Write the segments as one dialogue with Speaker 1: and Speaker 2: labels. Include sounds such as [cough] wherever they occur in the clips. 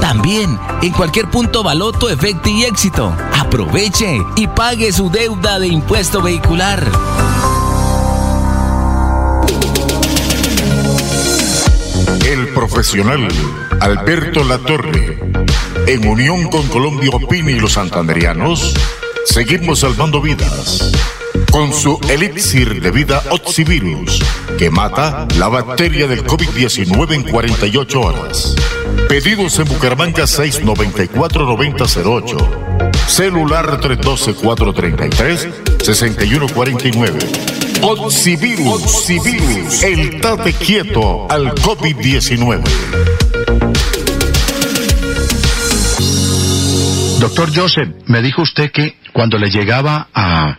Speaker 1: También en cualquier punto Baloto, Efecto y Éxito. Aproveche y pague su deuda de impuesto vehicular.
Speaker 2: El profesional Alberto Latorre, en unión con Colombia Opina y los santanderianos, seguimos salvando vidas con su elixir de vida Oxivirus, que mata la bacteria del COVID-19 en 48 horas. Pedidos en Bucaramanga 694-9008. Celular 312-433-6149. Oxivirus, el tate quieto al COVID-19.
Speaker 3: Doctor Joseph, me dijo usted que cuando le llegaba a,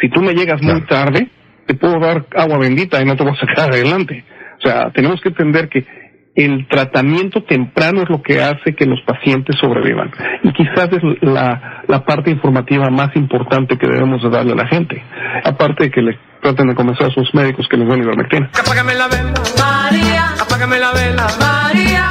Speaker 4: Si tú me llegas muy tarde, te puedo dar agua bendita y no te voy a sacar adelante. O sea, tenemos que entender que el tratamiento temprano es lo que hace que los pacientes sobrevivan. Y quizás es la, la parte informativa más importante que debemos de darle a la gente. Aparte de que le traten de convencer a sus médicos que les den ivermectina.
Speaker 5: Apágame la vela, María. Apágame la vela, María.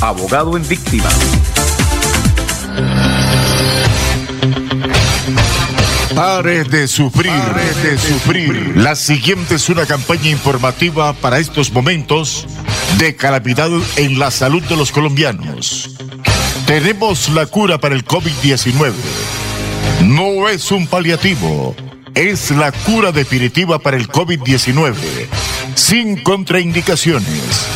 Speaker 6: abogado en víctima.
Speaker 2: Pare de sufrir, pare de sufrir. La siguiente es una campaña informativa para estos momentos de calamidad en la salud de los colombianos. Tenemos la cura para el COVID-19. No es un paliativo, es la cura definitiva para el COVID-19, sin contraindicaciones.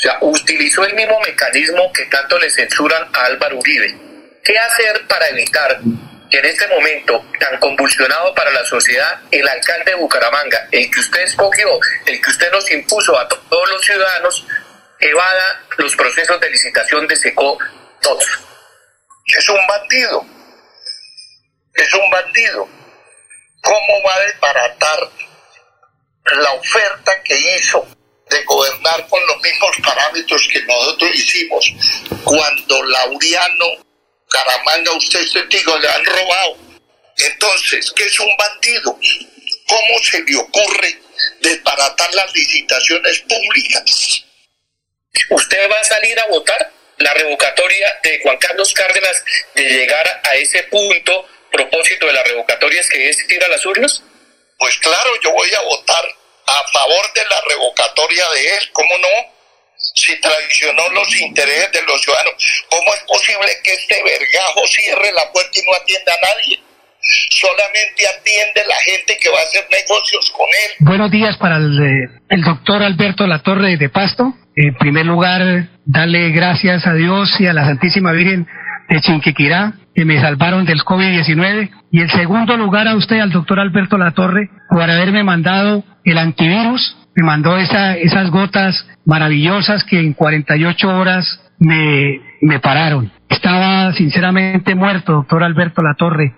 Speaker 7: o sea, utilizó el mismo mecanismo que tanto le censuran a Álvaro Uribe. ¿Qué hacer para evitar que en este momento tan convulsionado para la sociedad, el alcalde de Bucaramanga, el que usted escogió, el que usted nos impuso a todos los ciudadanos, evada los procesos de licitación de SECO todos?
Speaker 8: Es un bandido. Es un bandido. ¿Cómo va a desbaratar la oferta que hizo de gobernar con los mismos parámetros que nosotros hicimos. Cuando Laureano Caramanga, usted es testigo, le han robado. Entonces, ¿qué es un bandido? ¿Cómo se le ocurre desbaratar las licitaciones públicas?
Speaker 7: ¿Usted va a salir a votar la revocatoria de Juan Carlos Cárdenas de llegar a ese punto? Propósito de la revocatoria es que es ir a las urnas?
Speaker 8: Pues claro, yo voy a votar a favor de la revocatoria de él, ¿cómo no? Si traicionó los intereses de los ciudadanos, ¿cómo es posible que este vergajo cierre la puerta y no atienda a nadie? Solamente atiende la gente que va a hacer negocios con él.
Speaker 9: Buenos días para el, eh, doctor Alberto Latorre de Pasto. En primer lugar, darle gracias a Dios y a la Santísima Virgen de Chinquiquirá que me salvaron del COVID-19. Y en segundo lugar a usted, al doctor Alberto Latorre, por haberme mandado el antivirus, me mandó esa, esas gotas maravillosas que en 48 horas me, me pararon. Estaba sinceramente muerto, doctor Alberto Latorre.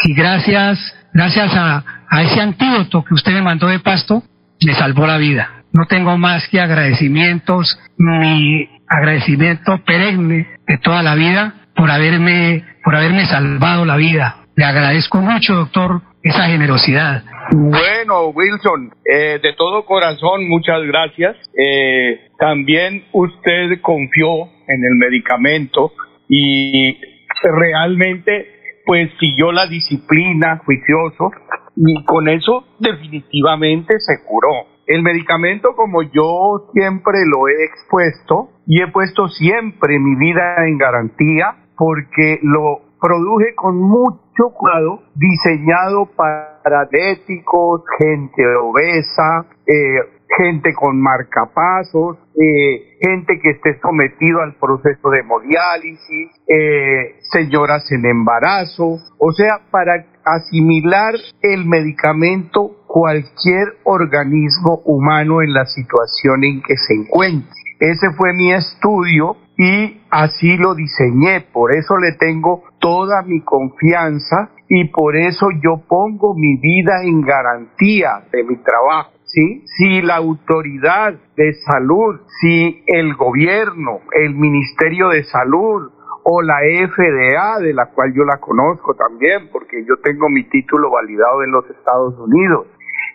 Speaker 9: Y gracias, gracias a, ese antídoto que usted me mandó de pasto, me salvó la vida. No tengo más que agradecimientos, mi agradecimiento perenne de toda la vida por haberme, por haberme salvado la vida. Le agradezco mucho, doctor, esa generosidad.
Speaker 10: Bueno, Wilson, eh, de todo corazón, muchas gracias. Eh, también usted confió en el medicamento y realmente pues siguió la disciplina juicioso y con eso definitivamente se curó. El medicamento, como yo siempre lo he expuesto y he puesto siempre mi vida en garantía, porque lo produje con mucho cuidado, diseñado para diabéticos, gente obesa, eh, gente con marcapasos, eh, gente que esté sometido al proceso de hemodiálisis, eh, señoras en embarazo, o sea, para asimilar el medicamento cualquier organismo humano en la situación en que se encuentre. Ese fue mi estudio y así lo diseñé, por eso le tengo toda mi confianza y por eso yo pongo mi vida en garantía de mi trabajo. ¿Sí? Si la autoridad de salud, si el gobierno, el Ministerio de Salud o la FDA, de la cual yo la conozco también, porque yo tengo mi título validado en los Estados Unidos,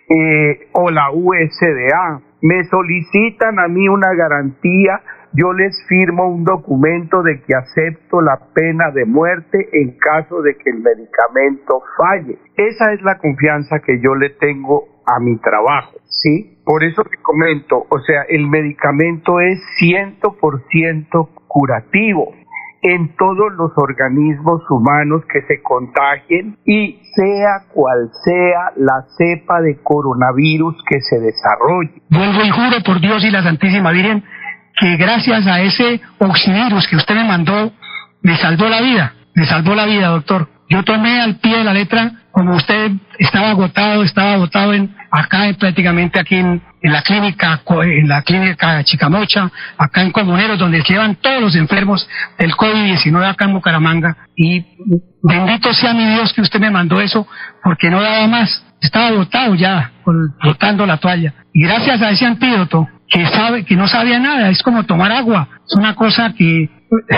Speaker 10: eh, o la USDA, me solicitan a mí una garantía, yo les firmo un documento de que acepto la pena de muerte en caso de que el medicamento falle. Esa es la confianza que yo le tengo a mi trabajo, ¿sí? Por eso te comento, o sea, el medicamento es 100% curativo en todos los organismos humanos que se contagien y sea cual sea la cepa de coronavirus que se desarrolle.
Speaker 9: Vuelvo y juro por Dios y la Santísima Virgen que gracias a ese oxivirus que usted me mandó, me salvó la vida, me salvó la vida, doctor. Yo tomé al pie de la letra, como usted estaba agotado, estaba agotado en, acá prácticamente aquí en, la clínica, en la clínica Chicamocha, acá en Comuneros, donde llevan todos los enfermos del COVID-19 acá en Bucaramanga. Y bendito sea mi Dios que usted me mandó eso, porque no daba más. Estaba agotado ya, botando la toalla. Y gracias a ese antídoto, que sabe, que no sabía nada, es como tomar agua. Es una cosa que,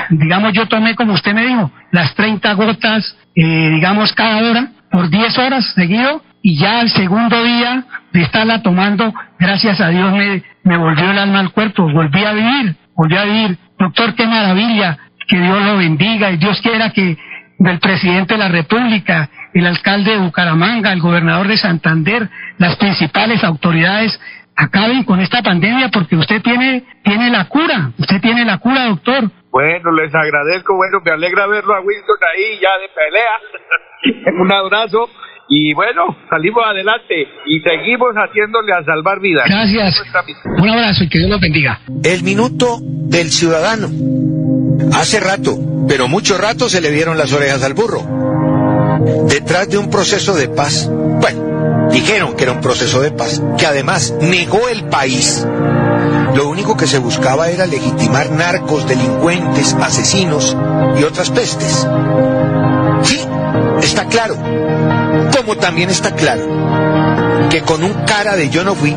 Speaker 9: digamos, yo tomé como usted me dijo, las 30 gotas eh, digamos, cada hora, por 10 horas seguido, y ya el segundo día de estarla tomando, gracias a Dios me, me volvió el alma al cuerpo, volví a vivir, volví a vivir. Doctor, qué maravilla, que Dios lo bendiga y Dios quiera que del presidente de la República, el alcalde de Bucaramanga, el gobernador de Santander, las principales autoridades acaben con esta pandemia porque usted tiene, tiene la cura, usted tiene la cura, doctor.
Speaker 10: Bueno, les agradezco, bueno, me alegra verlo a Wilson ahí ya de pelea. [laughs] Un abrazo y bueno, salimos adelante y seguimos haciéndole a salvar vidas.
Speaker 9: Gracias. Un abrazo y que Dios los bendiga.
Speaker 11: El minuto del ciudadano. Hace rato, pero mucho rato se le dieron las orejas al burro. Detrás de un proceso de paz. Dijeron que era un proceso de paz, que además negó el país lo único que se buscaba era legitimar narcos, delincuentes, asesinos y otras pestes. Sí, está claro. Como también está claro que con un cara de yo no fui,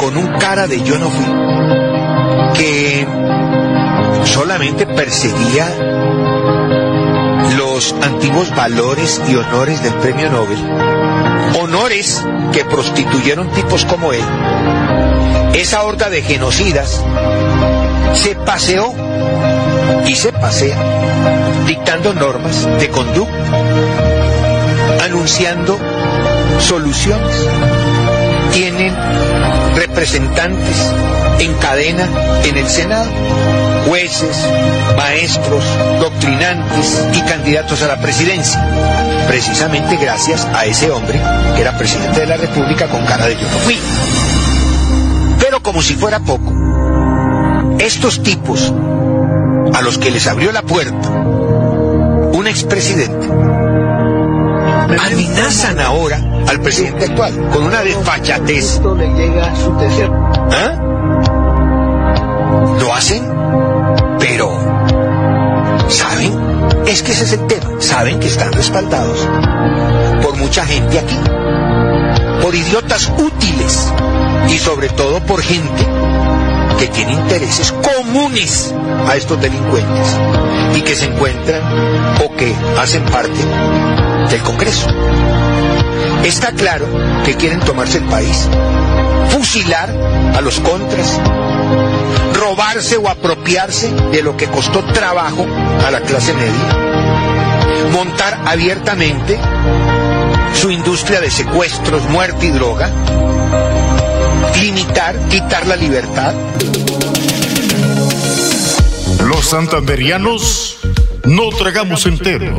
Speaker 11: con un cara de yo no fui, que solamente perseguía antiguos valores y honores del premio Nobel, honores que prostituyeron tipos como él, esa horda de genocidas se paseó y se pasea dictando normas de conducta, anunciando soluciones. Tienen representantes en cadena en el Senado, jueces, maestros, doctrinantes y candidatos a la presidencia, precisamente gracias a ese hombre que era presidente de la República con cara de yo no fui. Pero como si fuera poco, estos tipos a los que les abrió la puerta un expresidente amenazan ahora al presidente actual con una desfachatez. ¿Ah? Lo hacen, pero ¿saben? Es que ese es el tema. Saben que están respaldados por mucha gente aquí, por idiotas útiles y sobre todo por gente que tiene intereses comunes a estos delincuentes y que se encuentran o que hacen parte del Congreso. Está claro que quieren tomarse el país, fusilar a los contras, robarse o apropiarse de lo que costó trabajo a la clase media, montar abiertamente su industria de secuestros, muerte y droga, limitar, quitar la libertad.
Speaker 2: Los santanderianos no tragamos entero.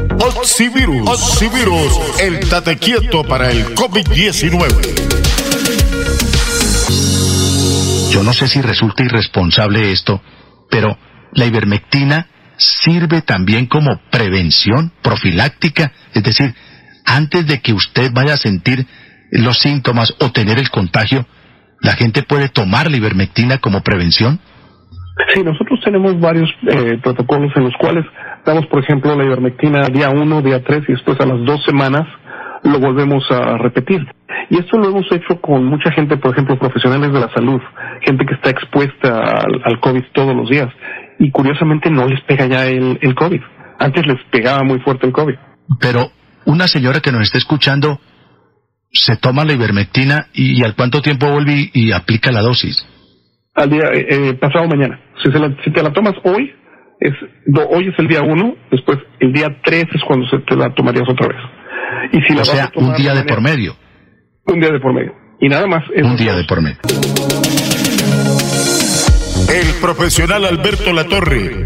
Speaker 2: Oxivirus. Oxivirus. El tate quieto para el COVID-19.
Speaker 3: Yo no sé si resulta irresponsable esto, pero la ivermectina sirve también como prevención profiláctica, es decir, antes de que usted vaya a sentir los síntomas o tener el contagio, la gente puede tomar la ivermectina como prevención?
Speaker 4: Sí, nosotros tenemos varios eh, protocolos en los cuales damos, por ejemplo, la ivermectina día 1, día 3 y después a las dos semanas lo volvemos a repetir. Y esto lo hemos hecho con mucha gente, por ejemplo, profesionales de la salud, gente que está expuesta al, COVID todos los días. Y curiosamente no les pega ya el, el COVID. Antes les pegaba muy fuerte el COVID.
Speaker 3: Pero una señora que nos está escuchando se toma la ivermectina y, al cuánto tiempo vuelve y, aplica la dosis.
Speaker 4: Al día eh, eh, pasado mañana. Si, si te la tomas hoy, es hoy es el día uno, después el día tres es cuando se te la tomarías otra vez.
Speaker 3: Y si o sea, un día de por medio.
Speaker 4: Un día de por medio. Y nada más.
Speaker 3: Un día de por medio.
Speaker 2: El profesional Alberto Latorre,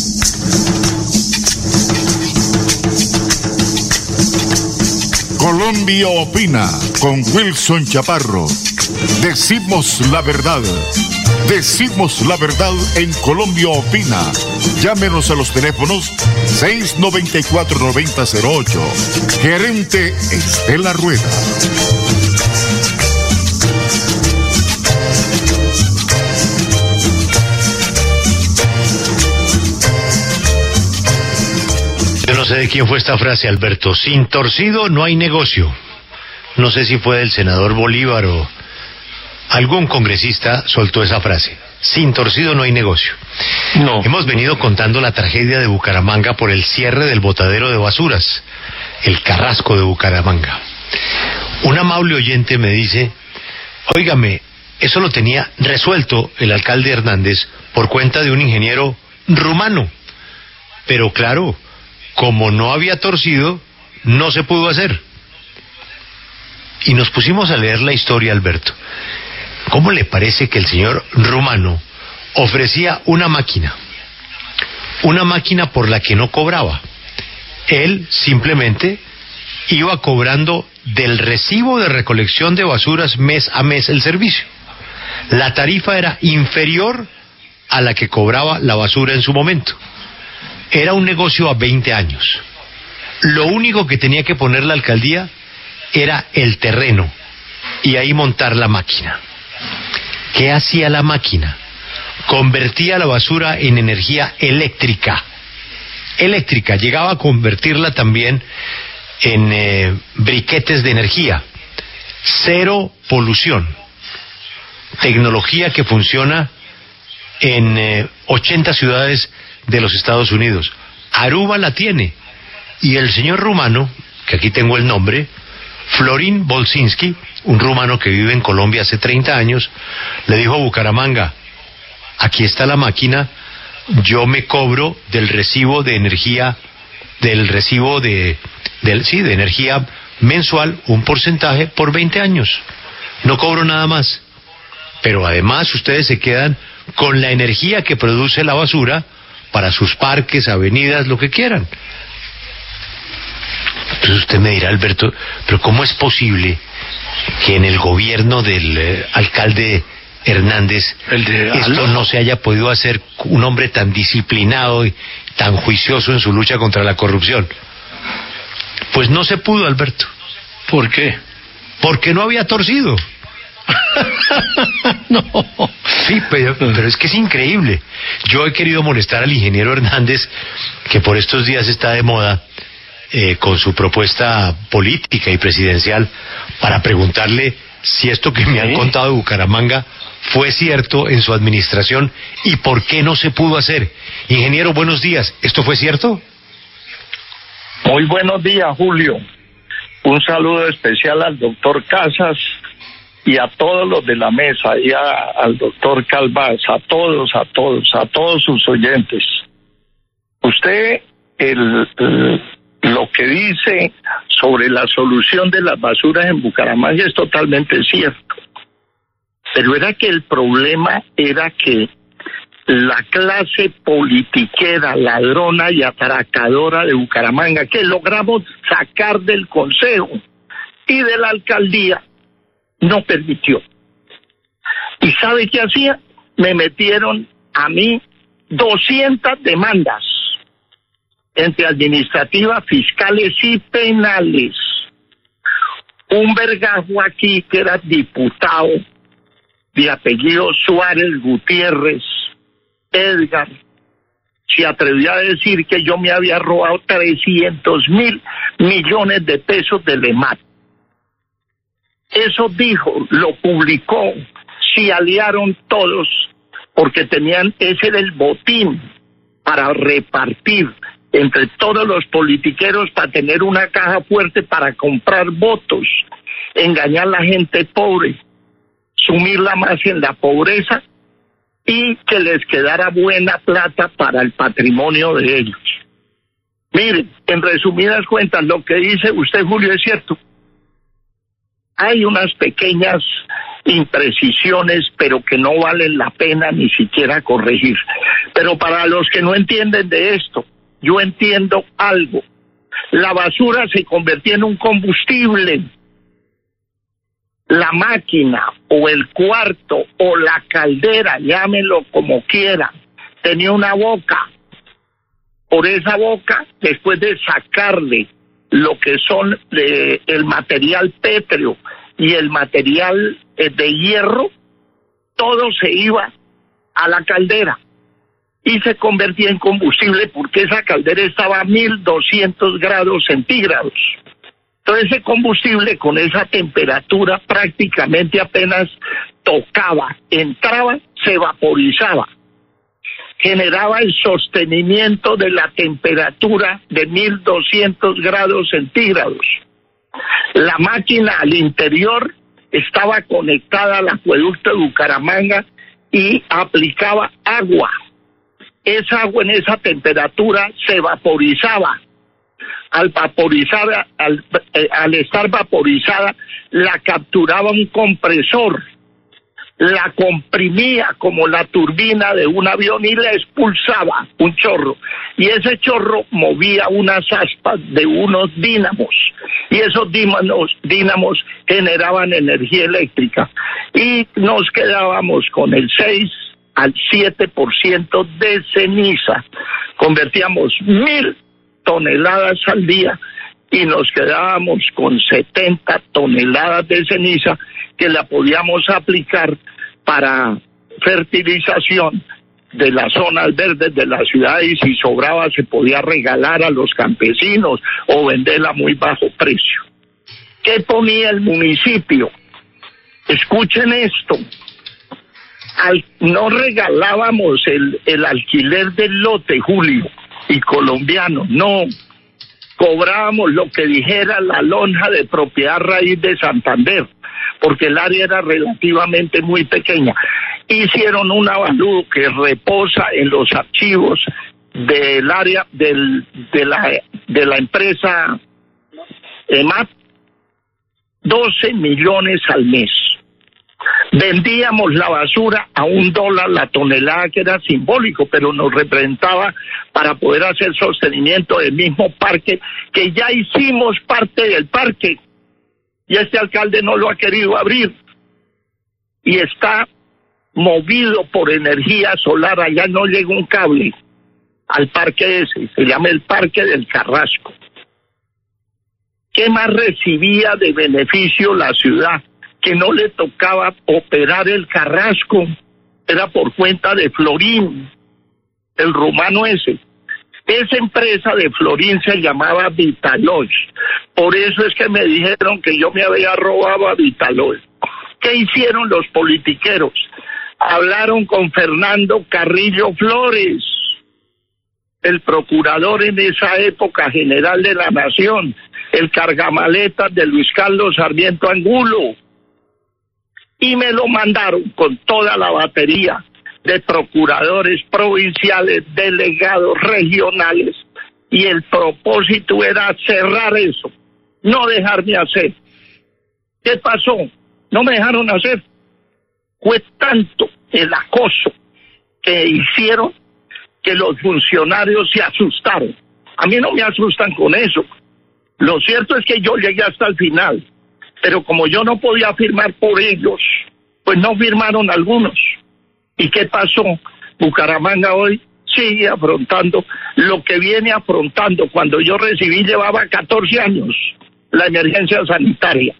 Speaker 2: Colombia opina con Wilson Chaparro. Decimos la verdad. Decimos la verdad en Colombia opina. Llámenos a los teléfonos 694-9008. Gerente Estela Rueda.
Speaker 12: Sé de quién fue esta frase, Alberto. Sin torcido no hay negocio. No sé si fue del senador Bolívar o algún congresista soltó esa frase. Sin torcido no hay negocio. No. Hemos venido contando la tragedia de Bucaramanga por el cierre del botadero de basuras, el carrasco de Bucaramanga. Un amable oyente me dice, óigame, eso lo tenía resuelto el alcalde Hernández por cuenta de un ingeniero rumano. Pero claro, como no había torcido, no se pudo hacer. Y nos pusimos a leer la historia, Alberto. ¿Cómo le parece que el señor rumano ofrecía una máquina? Una máquina por la que no cobraba. Él simplemente iba cobrando del recibo de recolección de basuras mes a mes el servicio. La tarifa era inferior a la que cobraba la basura en su momento. Era un negocio a 20 años. Lo único que tenía que poner la alcaldía era el terreno y ahí montar la máquina. ¿Qué hacía la máquina? Convertía la basura en energía eléctrica. Eléctrica, llegaba a convertirla también en eh, briquetes de energía. Cero polución. Tecnología que funciona en 80 eh, ciudades de los Estados Unidos. Aruba la tiene. Y el señor rumano, que aquí tengo el nombre, Florin Bolsinski, un rumano que vive en Colombia hace 30 años, le dijo a Bucaramanga, aquí está la máquina, yo me cobro del recibo de energía, del recibo de, del, sí, de energía mensual, un porcentaje por 20 años. No cobro nada más. Pero además ustedes se quedan con la energía que produce la basura para sus parques, avenidas, lo que quieran. Entonces usted me dirá, Alberto, pero ¿cómo es posible que en el gobierno del eh, alcalde Hernández esto no se haya podido hacer un hombre tan disciplinado y tan juicioso en su lucha contra la corrupción? Pues no se pudo, Alberto.
Speaker 3: ¿Por qué?
Speaker 12: Porque no había torcido. [laughs] no. Sí, pero, pero, es que es increíble. Yo he querido molestar al ingeniero Hernández, que por estos días está de moda, eh, con su propuesta política y presidencial, para preguntarle si esto que me han contado de Bucaramanga fue cierto en su administración y por qué no se pudo hacer. Ingeniero, buenos días. ¿Esto fue cierto?
Speaker 13: Muy buenos días, Julio. Un saludo especial al doctor Casas y a todos los de la mesa, y al doctor Calvás, a todos, a todos, a todos sus oyentes. Usted, el, lo que dice sobre la solución de las basuras en Bucaramanga es totalmente cierto. Pero era que el problema era que la clase politiquera, ladrona y atracadora de Bucaramanga, que logramos sacar del Consejo y de la alcaldía, no permitió. ¿Y sabe qué hacía? Me metieron a mí 200 demandas entre administrativas, fiscales y penales. Un vergajo aquí que era diputado de apellido Suárez Gutiérrez, Edgar, se atrevió a decir que yo me había robado 300 mil millones de pesos de LEMAT. Eso dijo, lo publicó, se aliaron todos porque tenían ese del botín para repartir entre todos los politiqueros para tener una caja fuerte para comprar votos, engañar a la gente pobre, sumirla más en la pobreza y que les quedara buena plata para el patrimonio de ellos. Miren, en resumidas cuentas, lo que dice usted, Julio, es cierto. Hay unas pequeñas imprecisiones, pero que no valen la pena ni siquiera corregir. Pero para los que no entienden de esto, yo entiendo algo. La basura se convertía en un combustible. La máquina o el cuarto o la caldera, llámenlo como quiera, tenía una boca. Por esa boca, después de sacarle lo que son eh, el material pétreo y el material eh, de hierro, todo se iba a la caldera y se convertía en combustible porque esa caldera estaba a 1200 grados centígrados. Entonces ese combustible con esa temperatura prácticamente apenas tocaba, entraba, se vaporizaba. Generaba el sostenimiento de la temperatura de 1200 grados centígrados. La máquina al interior estaba conectada al acueducto de Bucaramanga y aplicaba agua esa agua en esa temperatura se vaporizaba. Al vaporizar, al, eh, al estar vaporizada, la capturaba un compresor, la comprimía como la turbina de un avión y la expulsaba un chorro. Y ese chorro movía unas aspas de unos dínamos. Y esos dínamos, dínamos generaban energía eléctrica. Y nos quedábamos con el 6 al 7% de ceniza. Convertíamos mil toneladas al día y nos quedábamos con 70 toneladas de ceniza que la podíamos aplicar para fertilización de las zonas verdes de la ciudad y si sobraba se podía regalar a los campesinos o venderla a muy bajo precio. ¿Qué ponía el municipio? Escuchen esto, no regalábamos el, el alquiler del lote, Julio, y colombiano, no. Cobrábamos lo que dijera la lonja de propiedad raíz de Santander, porque el área era relativamente muy pequeña. Hicieron un avalúo que reposa en los archivos del área del, de, la, de la empresa EMAP, 12 millones al mes. Vendíamos la basura a un dólar la tonelada, que era simbólico, pero nos representaba para poder hacer sostenimiento del mismo parque, que ya hicimos parte del parque, y este alcalde no lo ha querido abrir, y está movido por energía solar, allá no llega un cable al parque ese, se llama el Parque del Carrasco. ¿Qué más recibía de beneficio la ciudad? Que no le tocaba operar el carrasco, era por cuenta de Florín, el romano ese. Esa empresa de Florín se llamaba Vitaloy. Por eso es que me dijeron que yo me había robado a Vitaloy. ¿Qué hicieron los politiqueros? Hablaron con Fernando Carrillo Flores, el procurador en esa época general de la nación, el cargamaletas de Luis Carlos Sarmiento Angulo. Y me lo mandaron con toda la batería de procuradores provinciales, delegados regionales, y el propósito era cerrar eso, no dejarme hacer. ¿Qué pasó? No me dejaron hacer. Fue tanto el acoso que hicieron que los funcionarios se asustaron. A mí no me asustan con eso. Lo cierto es que yo llegué hasta el final, pero como yo no podía firmar por ellos, pues no firmaron algunos. ¿Y qué pasó? Bucaramanga hoy sigue afrontando lo que viene afrontando. Cuando yo recibí llevaba 14 años la emergencia sanitaria.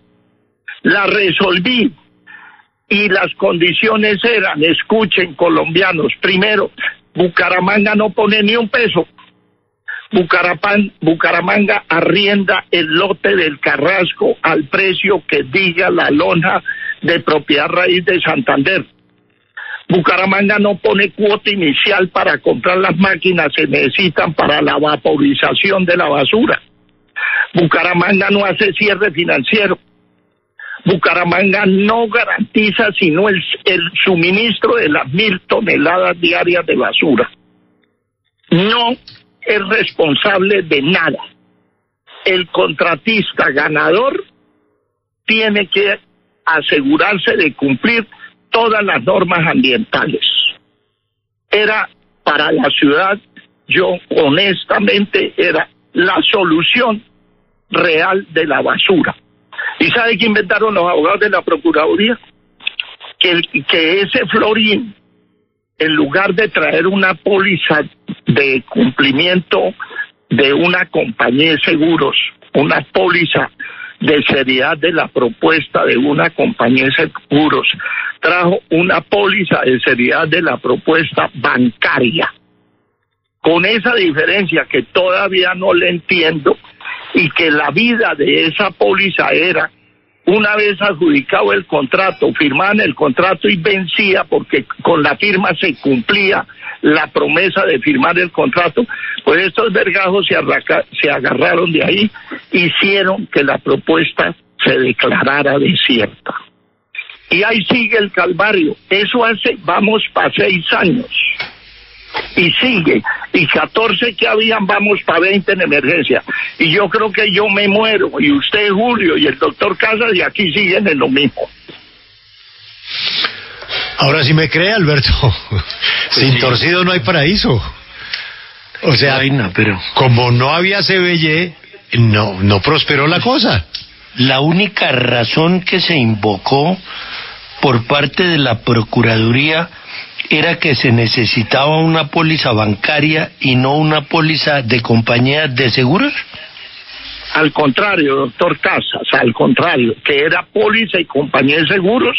Speaker 13: La resolví y las condiciones eran, escuchen colombianos, primero, Bucaramanga no pone ni un peso. Bucaramanga arrienda el lote del Carrasco al precio que diga la lona de propiedad raíz de Santander. Bucaramanga no pone cuota inicial para comprar las máquinas que necesitan para la vaporización de la basura. Bucaramanga no hace cierre financiero. Bucaramanga no garantiza sino el, el suministro de las mil toneladas diarias de basura. No es responsable de nada. El contratista ganador tiene que asegurarse de cumplir todas las normas ambientales. Era para la ciudad, yo honestamente, era la solución real de la basura. ¿Y sabe qué inventaron los abogados de la Procuraduría? Que, que ese florín, en lugar de traer una póliza de cumplimiento de una compañía de seguros, una póliza de seriedad de la propuesta de una compañía de seguros, trajo una póliza de seriedad de la propuesta bancaria. Con esa diferencia que todavía no le entiendo y que la vida de esa póliza era una vez adjudicado el contrato, firmaban el contrato y vencía porque con la firma se cumplía la promesa de firmar el contrato, pues estos vergajos se, se agarraron de ahí, hicieron que la propuesta se declarara desierta. Y ahí sigue el calvario. Eso hace, vamos para seis años. Y sigue. Y 14 que habían, vamos para 20 en emergencia. Y yo creo que yo me muero. Y usted, Julio, y el doctor Casas, y aquí siguen en lo mismo.
Speaker 12: Ahora sí me cree, Alberto. [laughs] Sin torcido no hay paraíso. O sea,
Speaker 14: pero...
Speaker 12: como no había CBY, no, no prosperó la cosa.
Speaker 14: La única razón que se invocó por parte de la Procuraduría era que se necesitaba una póliza bancaria y no una póliza de compañías de seguros.
Speaker 13: Al contrario, doctor Casas, al contrario, que era póliza y compañía de seguros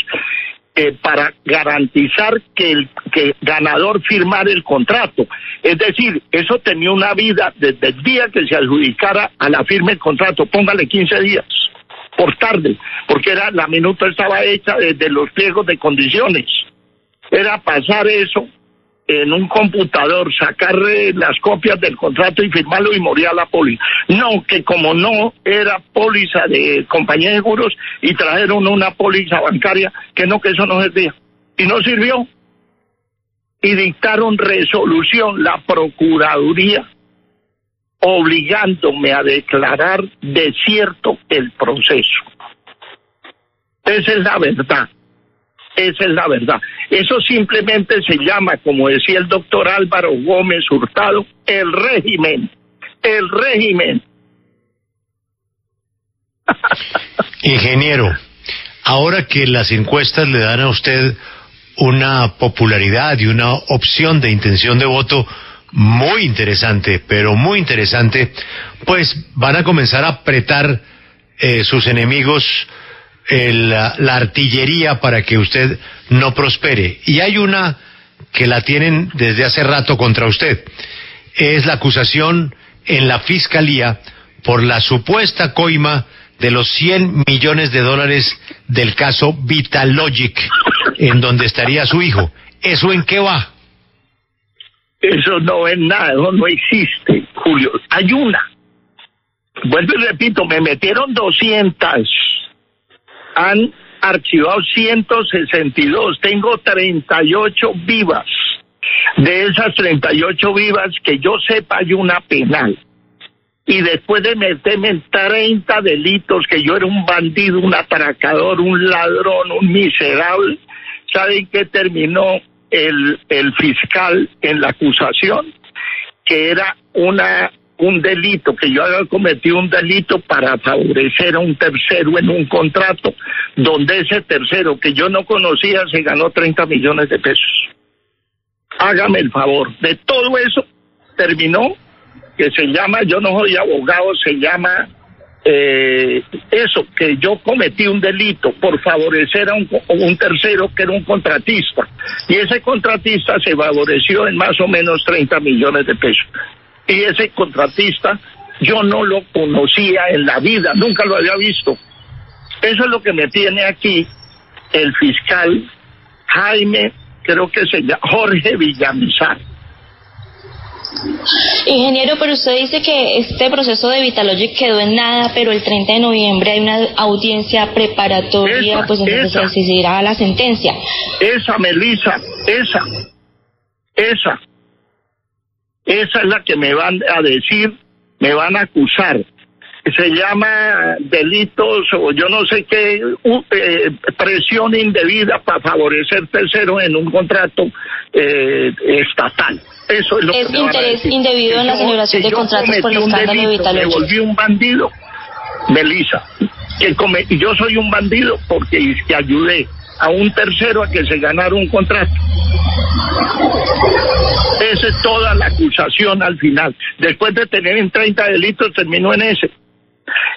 Speaker 13: eh, para garantizar que el ganador firmara el contrato. Es decir, eso tenía una vida desde el día que se adjudicara a la firma el contrato, póngale 15 días por tarde, porque era la minuta estaba hecha desde los pliegos de condiciones. Era pasar eso en un computador, sacar las copias del contrato y firmarlo y moría la póliza. No, que como no era póliza de compañía de seguros y trajeron una póliza bancaria, que no, que eso no servía. Y no sirvió. Y dictaron resolución la Procuraduría obligándome a declarar desierto el proceso. Esa es la verdad. Esa es la verdad. Eso simplemente se llama, como decía el doctor Álvaro Gómez Hurtado, el régimen. El régimen.
Speaker 12: Ingeniero, ahora que las encuestas le dan a usted una popularidad y una opción de intención de voto muy interesante, pero muy interesante, pues van a comenzar a apretar eh, sus enemigos la, la artillería para que usted no prospere. Y hay una que la tienen desde hace rato contra usted. Es la acusación en la fiscalía por la supuesta coima de los 100 millones de dólares del caso Vitalogic, en donde estaría su hijo. ¿Eso en qué va?
Speaker 13: Eso no es nada, eso no existe, Julio. Hay una. Vuelvo y repito, me metieron 200. Han archivado 162. Tengo 38 vivas. De esas 38 vivas, que yo sepa, hay una penal. Y después de meterme en 30 delitos, que yo era un bandido, un atracador, un ladrón, un miserable, ¿saben qué terminó el, el fiscal en la acusación? Que era una un delito, que yo había cometido un delito para favorecer a un tercero en un contrato, donde ese tercero que yo no conocía se ganó 30 millones de pesos. Hágame el favor. De todo eso terminó, que se llama, yo no soy abogado, se llama eh, eso, que yo cometí un delito por favorecer a un, un, tercero que era un contratista. Y ese contratista se favoreció en más o menos 30 millones de pesos y ese contratista yo no lo conocía en la vida, nunca lo había visto. Eso es lo que me tiene aquí el fiscal Jaime, creo que se llama Jorge Villamizar.
Speaker 15: Ingeniero, pero usted dice que este proceso de Vitalogic quedó en nada, pero el 30 de noviembre hay una audiencia preparatoria,
Speaker 13: Esa,
Speaker 15: pues entonces
Speaker 13: esa.
Speaker 15: se decidirá la sentencia.
Speaker 13: Esa, Melissa, esa, esa, esa es la que me van a decir, me van a acusar. Se llama delitos o yo no sé qué, u- eh, presión indebida para favorecer terceros en un contrato eh, estatal. Eso es lo
Speaker 15: Es
Speaker 13: que
Speaker 15: interés indebido en la
Speaker 13: Que yo-
Speaker 15: celebración
Speaker 13: que
Speaker 15: de contratos por el escándalo de
Speaker 13: delito, Me volví un bandido, Melissa. Que come- y yo soy un bandido porque que ayudé a un tercero a que se ganara un contrato. Esa es toda la acusación al final. Después de tener en 30 delitos, terminó en ese.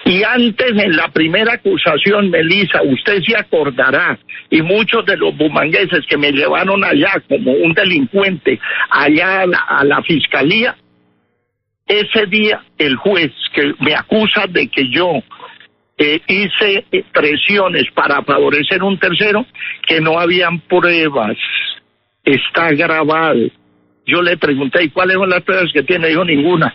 Speaker 13: Y antes, en la primera acusación, Melissa, usted se acordará, y muchos de los bumangueses que me llevaron allá como un delincuente, allá a la fiscalía, ese día el juez que me acusa de que yo eh, hice presiones para favorecer un tercero, que no habían pruebas, está grabado. Yo le pregunté, ¿y cuáles son las pruebas que tiene? Dijo, ninguna.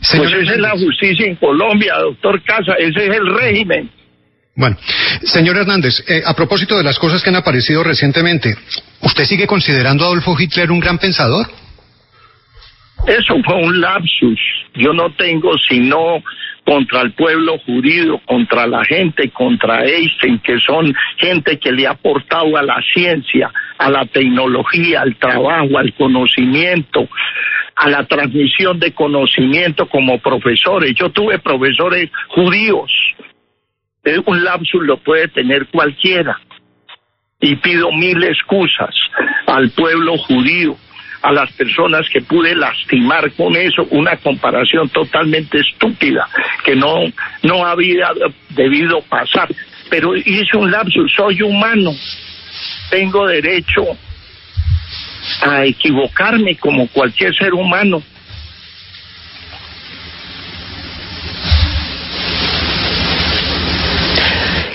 Speaker 3: Señor
Speaker 13: pues esa es la justicia en Colombia, doctor Casa, ese es el régimen.
Speaker 3: Bueno, señor Hernández, eh, a propósito de las cosas que han aparecido recientemente, ¿usted sigue considerando a Adolfo Hitler un gran pensador?
Speaker 13: Eso fue un lapsus. Yo no tengo sino contra el pueblo judío, contra la gente, contra Einstein, que son gente que le ha aportado a la ciencia, a la tecnología, al trabajo, al conocimiento, a la transmisión de conocimiento como profesores. Yo tuve profesores judíos. Eh, Un lapsus lo puede tener cualquiera. Y pido mil excusas al pueblo judío a las personas que pude lastimar con eso, una comparación totalmente estúpida que no, no había debido pasar. Pero hice un lapsus, soy humano, tengo derecho a equivocarme como cualquier ser humano.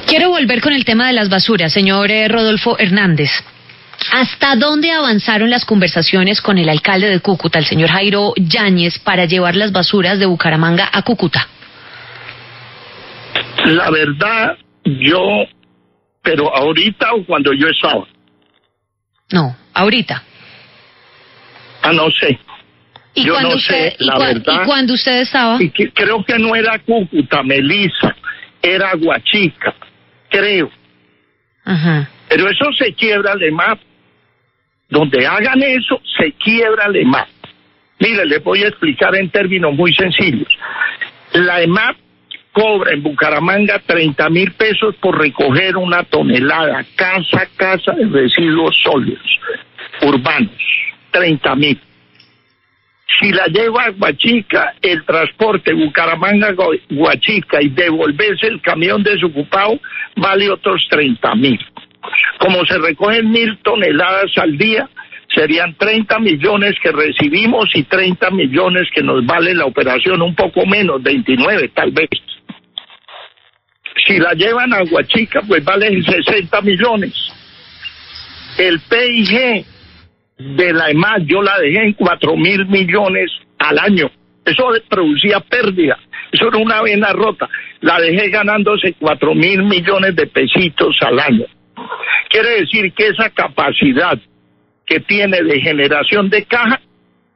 Speaker 16: Quiero volver con el tema de las basuras, señor eh, Rodolfo Hernández. ¿Hasta dónde avanzaron las conversaciones con el alcalde de Cúcuta, el señor Jairo Yáñez, para llevar las basuras de Bucaramanga a Cúcuta?
Speaker 13: La verdad, yo, pero ahorita o cuando yo estaba,
Speaker 16: No, ahorita.
Speaker 13: ah, no sé.
Speaker 16: ¿Y
Speaker 13: yo no
Speaker 16: usted,
Speaker 13: sé,
Speaker 16: y
Speaker 13: la verdad.
Speaker 16: y cuando usted estaba?
Speaker 13: Y que- creo que no era Cúcuta, Melisa, era Huachica, creo.
Speaker 16: Ajá.
Speaker 13: Pero eso se quiebra EMAP. Donde hagan eso, se quiebra el EMAP. Mire, les voy a explicar en términos muy sencillos. La EMAP cobra en Bucaramanga 30 mil pesos por recoger una tonelada casa a casa de residuos sólidos urbanos. 30 mil. Si la lleva a Huachica, el transporte Bucaramanga-Huachica y devolverse el camión desocupado vale otros 30 mil. Como se recogen mil toneladas al día, serían 30 millones que recibimos y 30 millones que nos vale la operación, un poco menos, 29 tal vez. Si la llevan a Huachica, pues vale 60 millones. El PIG de la EMAS yo la dejé en 4 mil millones al año. Eso producía pérdida. Eso era una vena rota. La dejé ganándose 4 mil millones de pesitos al año. Quiere decir que esa capacidad que tiene de generación de caja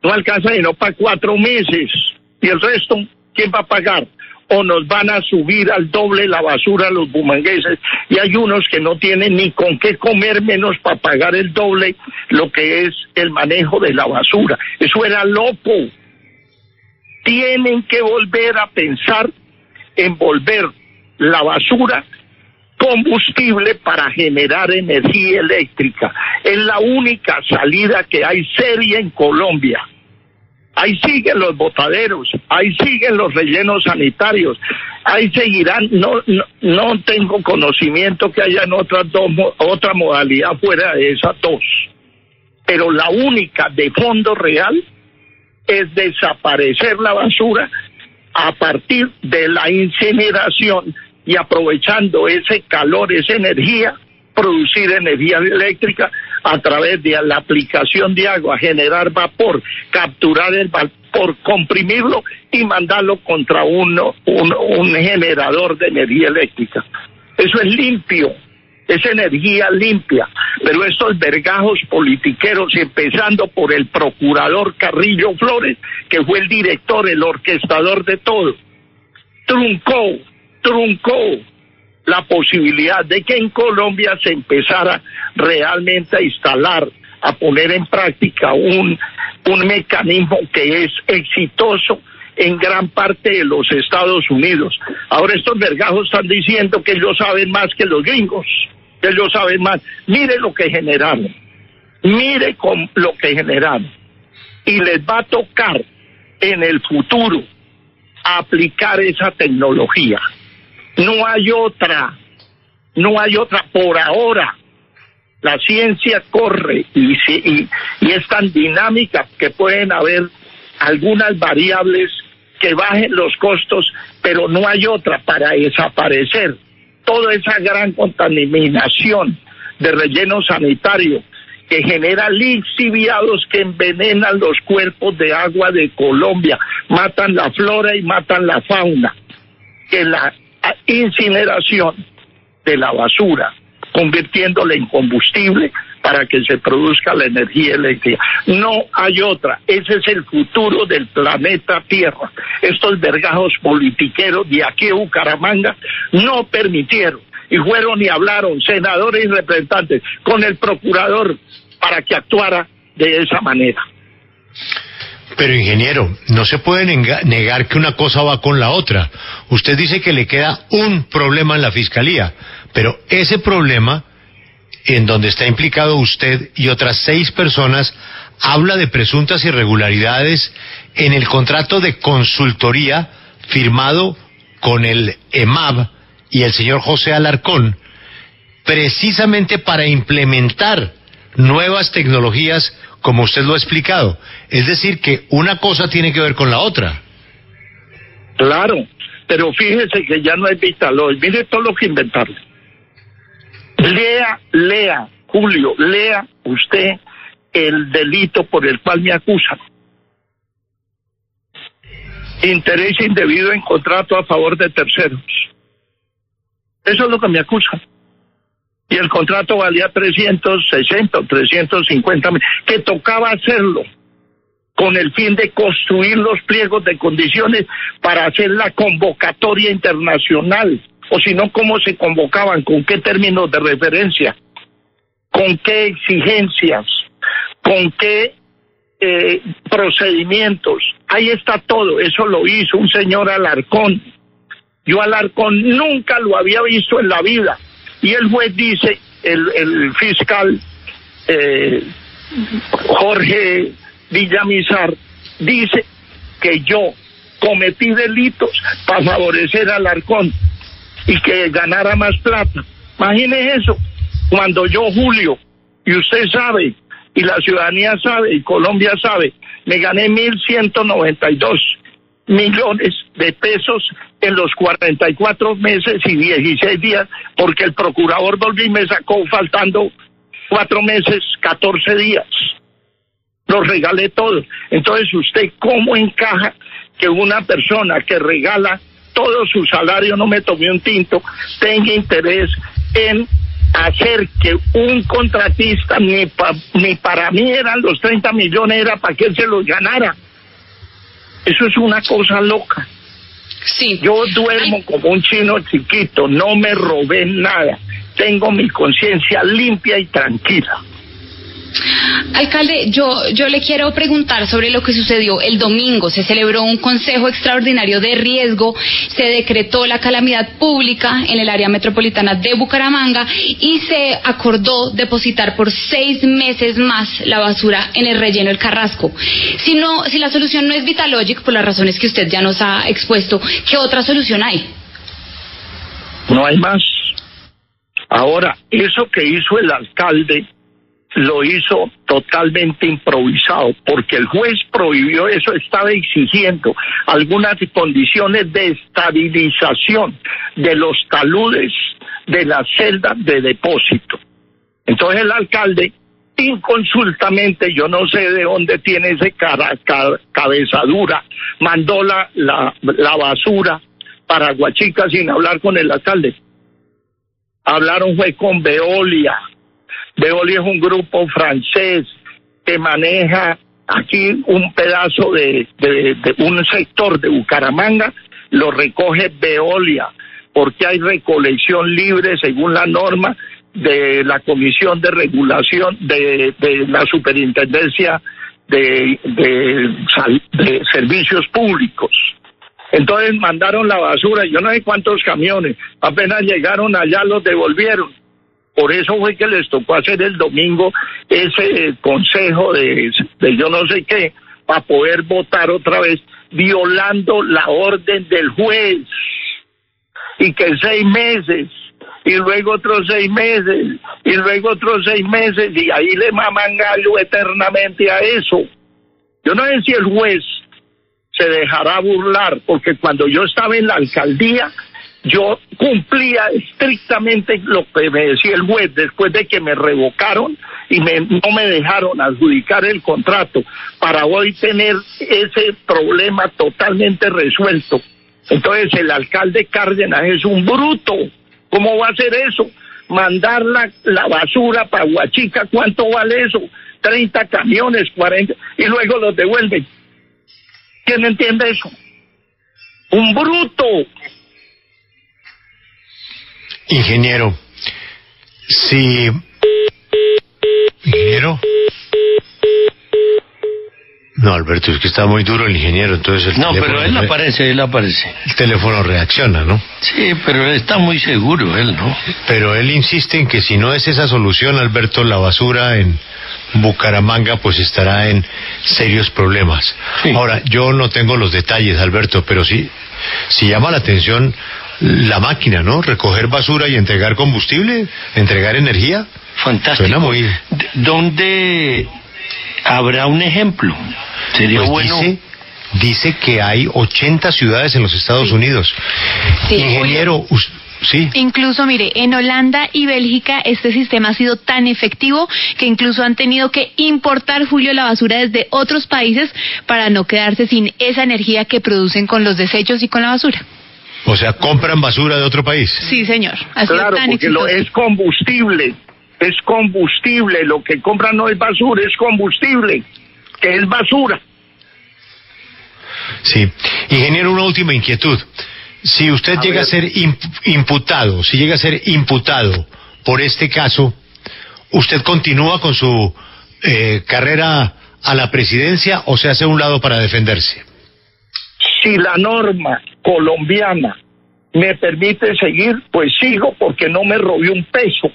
Speaker 13: no alcanza sino para cuatro meses. Y el resto, ¿quién va a pagar? O nos van a subir al doble la basura los bumangueses. Y hay unos que no tienen ni con qué comer menos para pagar el doble lo que es el manejo de la basura. Eso era loco. Tienen que volver a pensar en volver la basura combustible para generar energía eléctrica. Es la única salida que hay seria en Colombia. Ahí siguen los botaderos, ahí siguen los rellenos sanitarios, ahí seguirán. No, no, tengo conocimiento que hayan otras dos, otra modalidad fuera de esas dos. Pero la única de fondo real es desaparecer la basura a partir de la incineración y aprovechando ese calor, esa energía, producir energía eléctrica a través de la aplicación de agua, generar vapor, capturar el vapor, comprimirlo y mandarlo contra uno, un, un generador de energía eléctrica. Eso es limpio, es energía limpia, pero estos vergajos politiqueros, empezando por el procurador Carrillo Flores, que fue el director, el orquestador de todo, truncó truncó la posibilidad de que en Colombia se empezara realmente a instalar, a poner en práctica un, un mecanismo que es exitoso en gran parte de los Estados Unidos. Ahora estos vergajos están diciendo que ellos saben más que los gringos, que ellos saben más. Mire lo que generaron, mire con lo que generaron. Y les va a tocar en el futuro aplicar esa tecnología. No hay otra, no hay otra por ahora. La ciencia corre y, y, y es tan dinámica que pueden haber algunas variables que bajen los costos, pero no hay otra para desaparecer toda esa gran contaminación de relleno sanitario que genera lixiviados que envenenan los cuerpos de agua de Colombia, matan la flora y matan la fauna, que la incineración de la basura, convirtiéndola en combustible para que se produzca la energía eléctrica. No hay otra. Ese es el futuro del planeta Tierra. Estos vergajos politiqueros de aquí a Bucaramanga no permitieron y fueron y hablaron senadores y representantes con el procurador para que actuara de esa manera.
Speaker 12: Pero ingeniero, no se puede negar que una cosa va con la otra. Usted dice que le queda un problema en la fiscalía, pero ese problema, en donde está implicado usted y otras seis personas, habla de presuntas irregularidades en el contrato de consultoría firmado con el EMAB y el señor José Alarcón, precisamente para implementar nuevas tecnologías como usted lo ha explicado. Es decir, que una cosa tiene que ver con la otra.
Speaker 13: Claro, pero fíjese que ya no hay Vitaloid. Mire todo lo que inventaron. Lea, lea, Julio, lea usted el delito por el cual me acusan. Interés indebido en contrato a favor de terceros. Eso es lo que me acusan y el contrato valía 360 o 350 mil, que tocaba hacerlo con el fin de construir los pliegos de condiciones para hacer la convocatoria internacional, o si no, cómo se convocaban, con qué términos de referencia, con qué exigencias, con qué eh, procedimientos. Ahí está todo, eso lo hizo un señor Alarcón. Yo Alarcón nunca lo había visto en la vida y el juez dice, el, fiscal eh, Jorge Villamizar dice que yo cometí delitos para favorecer al Arcón y que ganara más plata. Imagine eso, cuando yo, Julio, y usted sabe y la ciudadanía sabe y Colombia sabe, me gané 1.192 millones de pesos en los 44 meses y 16 días, porque el procurador volvió me sacó faltando cuatro meses, 14 días. Los regalé todos. Entonces, ¿usted cómo encaja que una persona que regala todo su salario, no me tomé un tinto, tenga interés en hacer que un contratista, ni, ni para mí eran los 30 millones, era para que él se los ganara. Eso es una cosa loca.
Speaker 16: Sí.
Speaker 13: Yo duermo como un chino chiquito, no me robé nada. Tengo mi conciencia limpia y tranquila.
Speaker 16: Alcalde, yo, yo le quiero preguntar sobre lo que sucedió el domingo. Se celebró un consejo extraordinario de riesgo, se decretó la calamidad pública en el área metropolitana de Bucaramanga y se acordó depositar por seis meses más la basura en el relleno del Carrasco. Si, no, si la solución no es Vitalogic, por las razones que usted ya nos ha expuesto, ¿qué otra solución hay?
Speaker 13: No hay más. Ahora, eso que hizo el alcalde lo hizo totalmente improvisado, porque el juez prohibió eso, estaba exigiendo algunas condiciones de estabilización de los taludes de las celdas de depósito. Entonces el alcalde, inconsultamente, yo no sé de dónde tiene ese cara, cabezadura, mandó la, la, la basura para Guachica sin hablar con el alcalde. Hablaron fue con Veolia, Veoli es un grupo francés que maneja aquí un pedazo de, un sector de Bucaramanga, lo recoge Veolia, porque hay recolección libre según la norma de la Comisión de Regulación de, la Superintendencia de, de Servicios Públicos. Entonces mandaron la basura, yo no sé cuántos camiones, apenas llegaron allá los devolvieron por eso fue que les tocó hacer el domingo ese consejo de, yo no sé qué, para poder votar otra vez, violando la orden del juez. Y que seis meses, y luego otros seis meses, y luego otros seis meses, y ahí le maman gallo eternamente a eso. Yo no sé si el juez se dejará burlar, porque cuando yo estaba en la alcaldía, yo cumplía estrictamente lo que me decía el juez después de que me revocaron y no me dejaron adjudicar el contrato para hoy tener ese problema totalmente resuelto. Entonces el alcalde Cárdenas es un bruto. ¿Cómo va a hacer eso? Mandar la, la basura para Huachica, ¿cuánto vale eso? 30 camiones, 40, y luego los devuelven. ¿Quién entiende eso? Un bruto.
Speaker 12: Ingeniero, si... Ingeniero. No, Alberto, es que está muy duro el ingeniero, entonces el
Speaker 14: No, pero él aparece, él aparece.
Speaker 12: El teléfono reacciona, ¿no?
Speaker 14: Sí, pero está muy seguro él, ¿no?
Speaker 12: Pero él insiste en que si no es esa solución, Alberto, la basura en Bucaramanga pues estará en serios problemas. Ahora, yo no tengo los detalles, Alberto, pero sí, si llama la atención la máquina, ¿no? Recoger basura y entregar combustible, entregar energía.
Speaker 14: Fantástico. Suena muy... ¿Dónde habrá un ejemplo? Sería
Speaker 12: pues
Speaker 14: bueno.
Speaker 12: Dice, que hay 80 ciudades en los Estados Unidos. Ingeniero, Sí.
Speaker 16: Incluso, mire, en Holanda y Bélgica este sistema ha sido tan efectivo que incluso han tenido que importar, Julio, la basura desde otros países para no quedarse sin esa energía que producen con los desechos y con la basura.
Speaker 12: O sea, compran basura de otro país.
Speaker 16: Sí, señor.
Speaker 13: claro, porque lo, es combustible. Es combustible. Lo que compran no es basura, es combustible. Que es basura.
Speaker 12: Sí. Ingeniero, una última inquietud. Si usted llega a ser imputado, si llega a ser imputado por este caso, ¿usted continúa con su eh, carrera a la presidencia o se hace a un lado para defenderse?
Speaker 13: Si la norma colombiana me permite seguir, pues sigo porque no me robé un peso.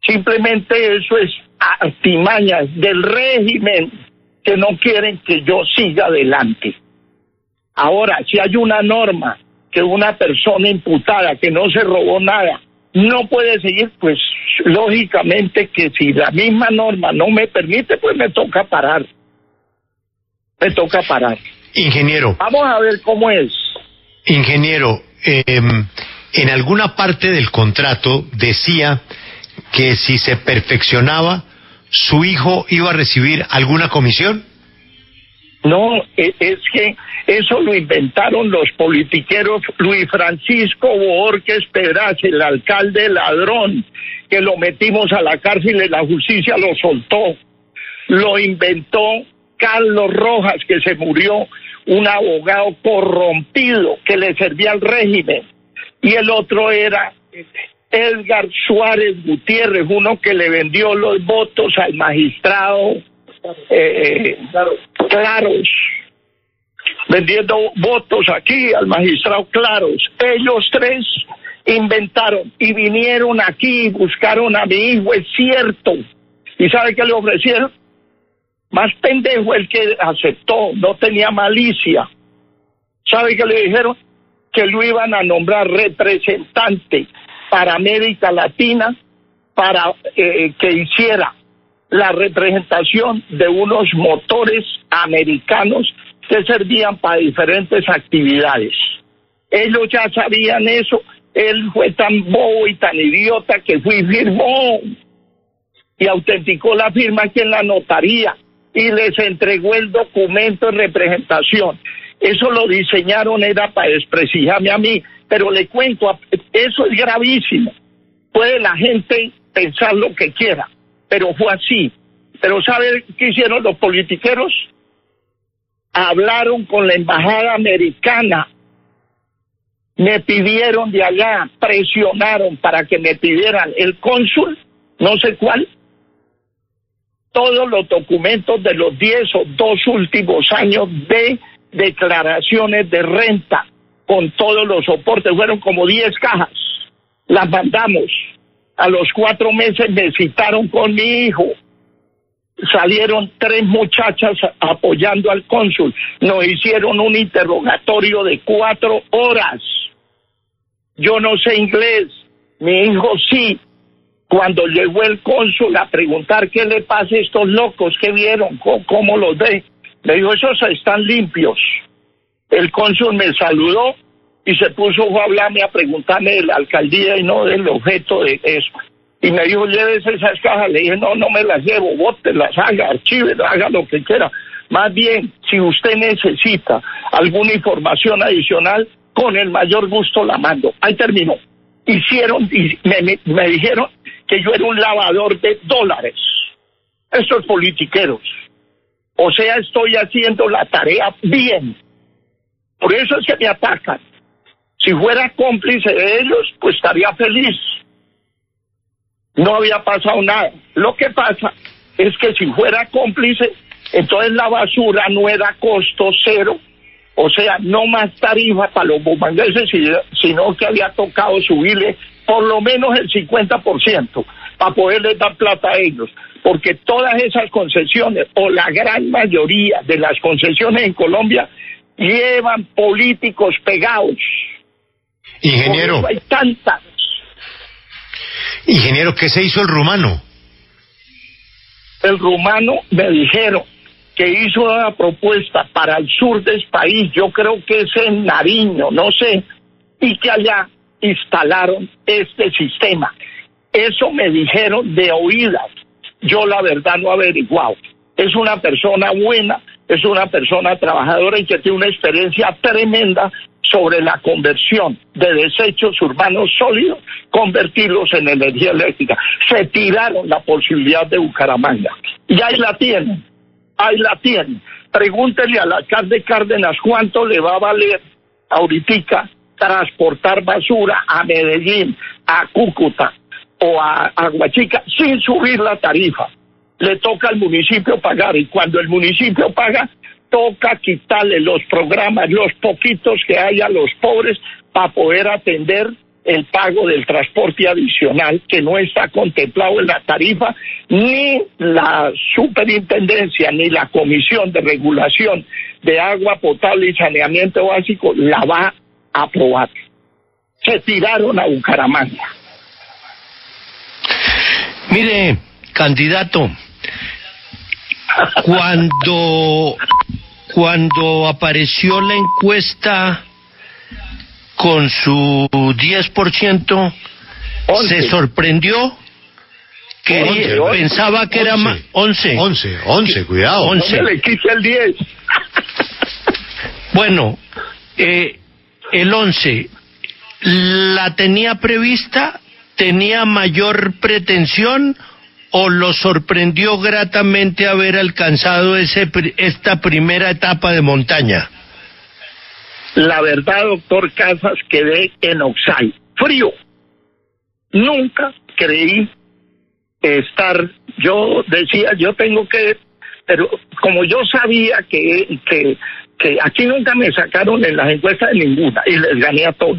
Speaker 13: Simplemente eso es artimañas del régimen que no quieren que yo siga adelante. Ahora, si hay una norma que una persona imputada que no se robó nada no puede seguir, pues lógicamente que si la misma norma no me permite, pues me toca parar. Me toca parar.
Speaker 12: Ingeniero.
Speaker 13: Vamos a ver cómo es.
Speaker 12: Ingeniero, em, en alguna parte del contrato decía que si se perfeccionaba, su hijo iba a recibir alguna comisión.
Speaker 13: No, e- es que eso lo inventaron los politiqueros Luis Francisco Borges Pedraza, el alcalde ladrón, que lo metimos a la cárcel y la justicia lo soltó. Lo inventó Carlos Rojas, que se murió, un abogado corrompido que le servía al régimen. Y el otro era Edgar Suárez Gutiérrez, uno que le vendió los votos al magistrado eh, Claros, vendiendo votos aquí al magistrado Claros. Ellos tres inventaron y vinieron aquí y buscaron a mi hijo, es cierto. ¿Y sabe qué le ofrecieron? Más pendejo el que aceptó, no tenía malicia. ¿Sabe qué le dijeron? Que lo iban a nombrar representante para América Latina para eh, que hiciera la representación de unos motores americanos que servían para diferentes actividades. Ellos ya sabían eso, él fue tan bobo y tan idiota que fui y firmó y autenticó la firma aquí en la notaría y les entregó el documento de representación. Eso lo diseñaron era para desprestigiarme a mí, pero le cuento, eso es gravísimo. Puede la gente pensar lo que quiera, pero fue así. Pero ¿sabe qué hicieron los politiqueros? Hablaron con la embajada americana, me pidieron de allá, presionaron para que me pidieran el cónsul, no sé cuál, todos los documentos de los 10 o dos últimos años de declaraciones de renta con todos los soportes, fueron como 10 cajas, las mandamos. A los cuatro meses me citaron con mi hijo. Salieron tres muchachas apoyando al cónsul. Nos hicieron un interrogatorio de cuatro horas. Yo no sé inglés, mi hijo sí. Cuando llegó el cónsul a preguntar qué le pasa a estos locos, qué vieron, cómo, los ve, me dijo, esos están limpios. El cónsul me saludó y se puso a hablarme, a preguntarme de la alcaldía y no del objeto de eso. Y me dijo, llévese esas cajas. Le dije, no, no me las llevo, las haga, archívelo, haga lo que quiera. Más bien, si usted necesita alguna información adicional, con el mayor gusto la mando. Ahí terminó. Hicieron, me, me dijeron que yo era un lavador de dólares. Estos politiqueros. O sea, estoy haciendo la tarea bien. Por eso es que me atacan. Si fuera cómplice de ellos, pues estaría feliz. No había pasado nada. Lo que pasa es que si fuera cómplice, entonces la basura no era costo cero, o sea, no más tarifa para los bumangueses, sino que había tocado subirle por lo menos el 50% para poderles dar plata a ellos, porque todas esas concesiones, o la gran mayoría de las concesiones en Colombia, llevan políticos pegados.
Speaker 12: Ingeniero.
Speaker 13: Hay tantas.
Speaker 12: Ingeniero, ¿qué se hizo el rumano?
Speaker 13: El rumano me dijeron que hizo una propuesta para el sur del país, yo creo que es en Nariño, no sé, y que allá instalaron este sistema. Eso me dijeron de oídas. Yo la verdad no averiguado. Es una persona buena, es una persona trabajadora y que tiene una experiencia tremenda sobre la conversión de desechos urbanos sólidos, convertirlos en energía eléctrica. Se tiraron la posibilidad de Bucaramanga. Y ahí la tienen, ahí la tienen. Pregúntele al alcalde Cárdenas cuánto le va a valer ahorita transportar basura a Medellín, a Cúcuta o a Aguachica sin subir la tarifa. Le toca al municipio pagar y cuando el municipio paga, toca quitarle los programas, los poquitos que hay a los pobres para poder atender el pago del transporte adicional que no está contemplado en la tarifa, ni la superintendencia ni la comisión de regulación de agua potable y saneamiento básico la va aprobar. Se tiraron a Bucaramanga.
Speaker 14: Mire, candidato, cuando, cuando apareció la encuesta con su 10%, se sorprendió que
Speaker 12: Once, once.
Speaker 14: pensaba que era
Speaker 12: Once.
Speaker 14: más 11.
Speaker 12: 11, 11, cuidado.
Speaker 14: 11.
Speaker 13: le quise el 10.
Speaker 14: Bueno, eh, el 11, ¿la tenía prevista? ¿Tenía mayor pretensión? ¿O lo sorprendió gratamente haber alcanzado ese, esta primera etapa de montaña?
Speaker 13: La verdad, doctor Casas, quedé en Oxay. Frío. Nunca creí estar. Yo decía, yo tengo que. Pero como yo sabía que, que, que aquí nunca me sacaron en las encuestas de ninguna y les gané a todos.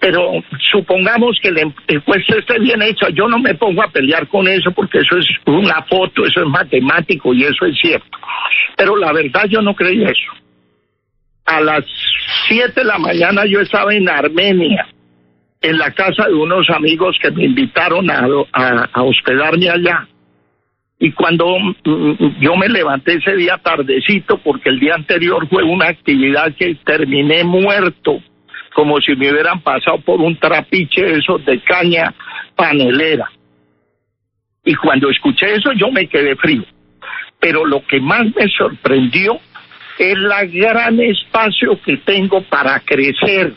Speaker 13: Pero supongamos que la encuesta esté bien hecha, yo no me pongo a pelear con eso porque eso es una foto, eso es matemático y eso es cierto. Pero la verdad yo no creí eso a las 7 de la mañana yo estaba en Armenia, en la casa de unos amigos que me invitaron a, a- a hospedarme allá. Y cuando mm, yo me levanté ese día tardecito, porque el día anterior fue una actividad que terminé muerto, como si me hubieran pasado por un trapiche esos de caña panelera. Y cuando escuché eso yo me quedé frío. Pero lo que más me sorprendió es la gran espacio que tengo para crecer.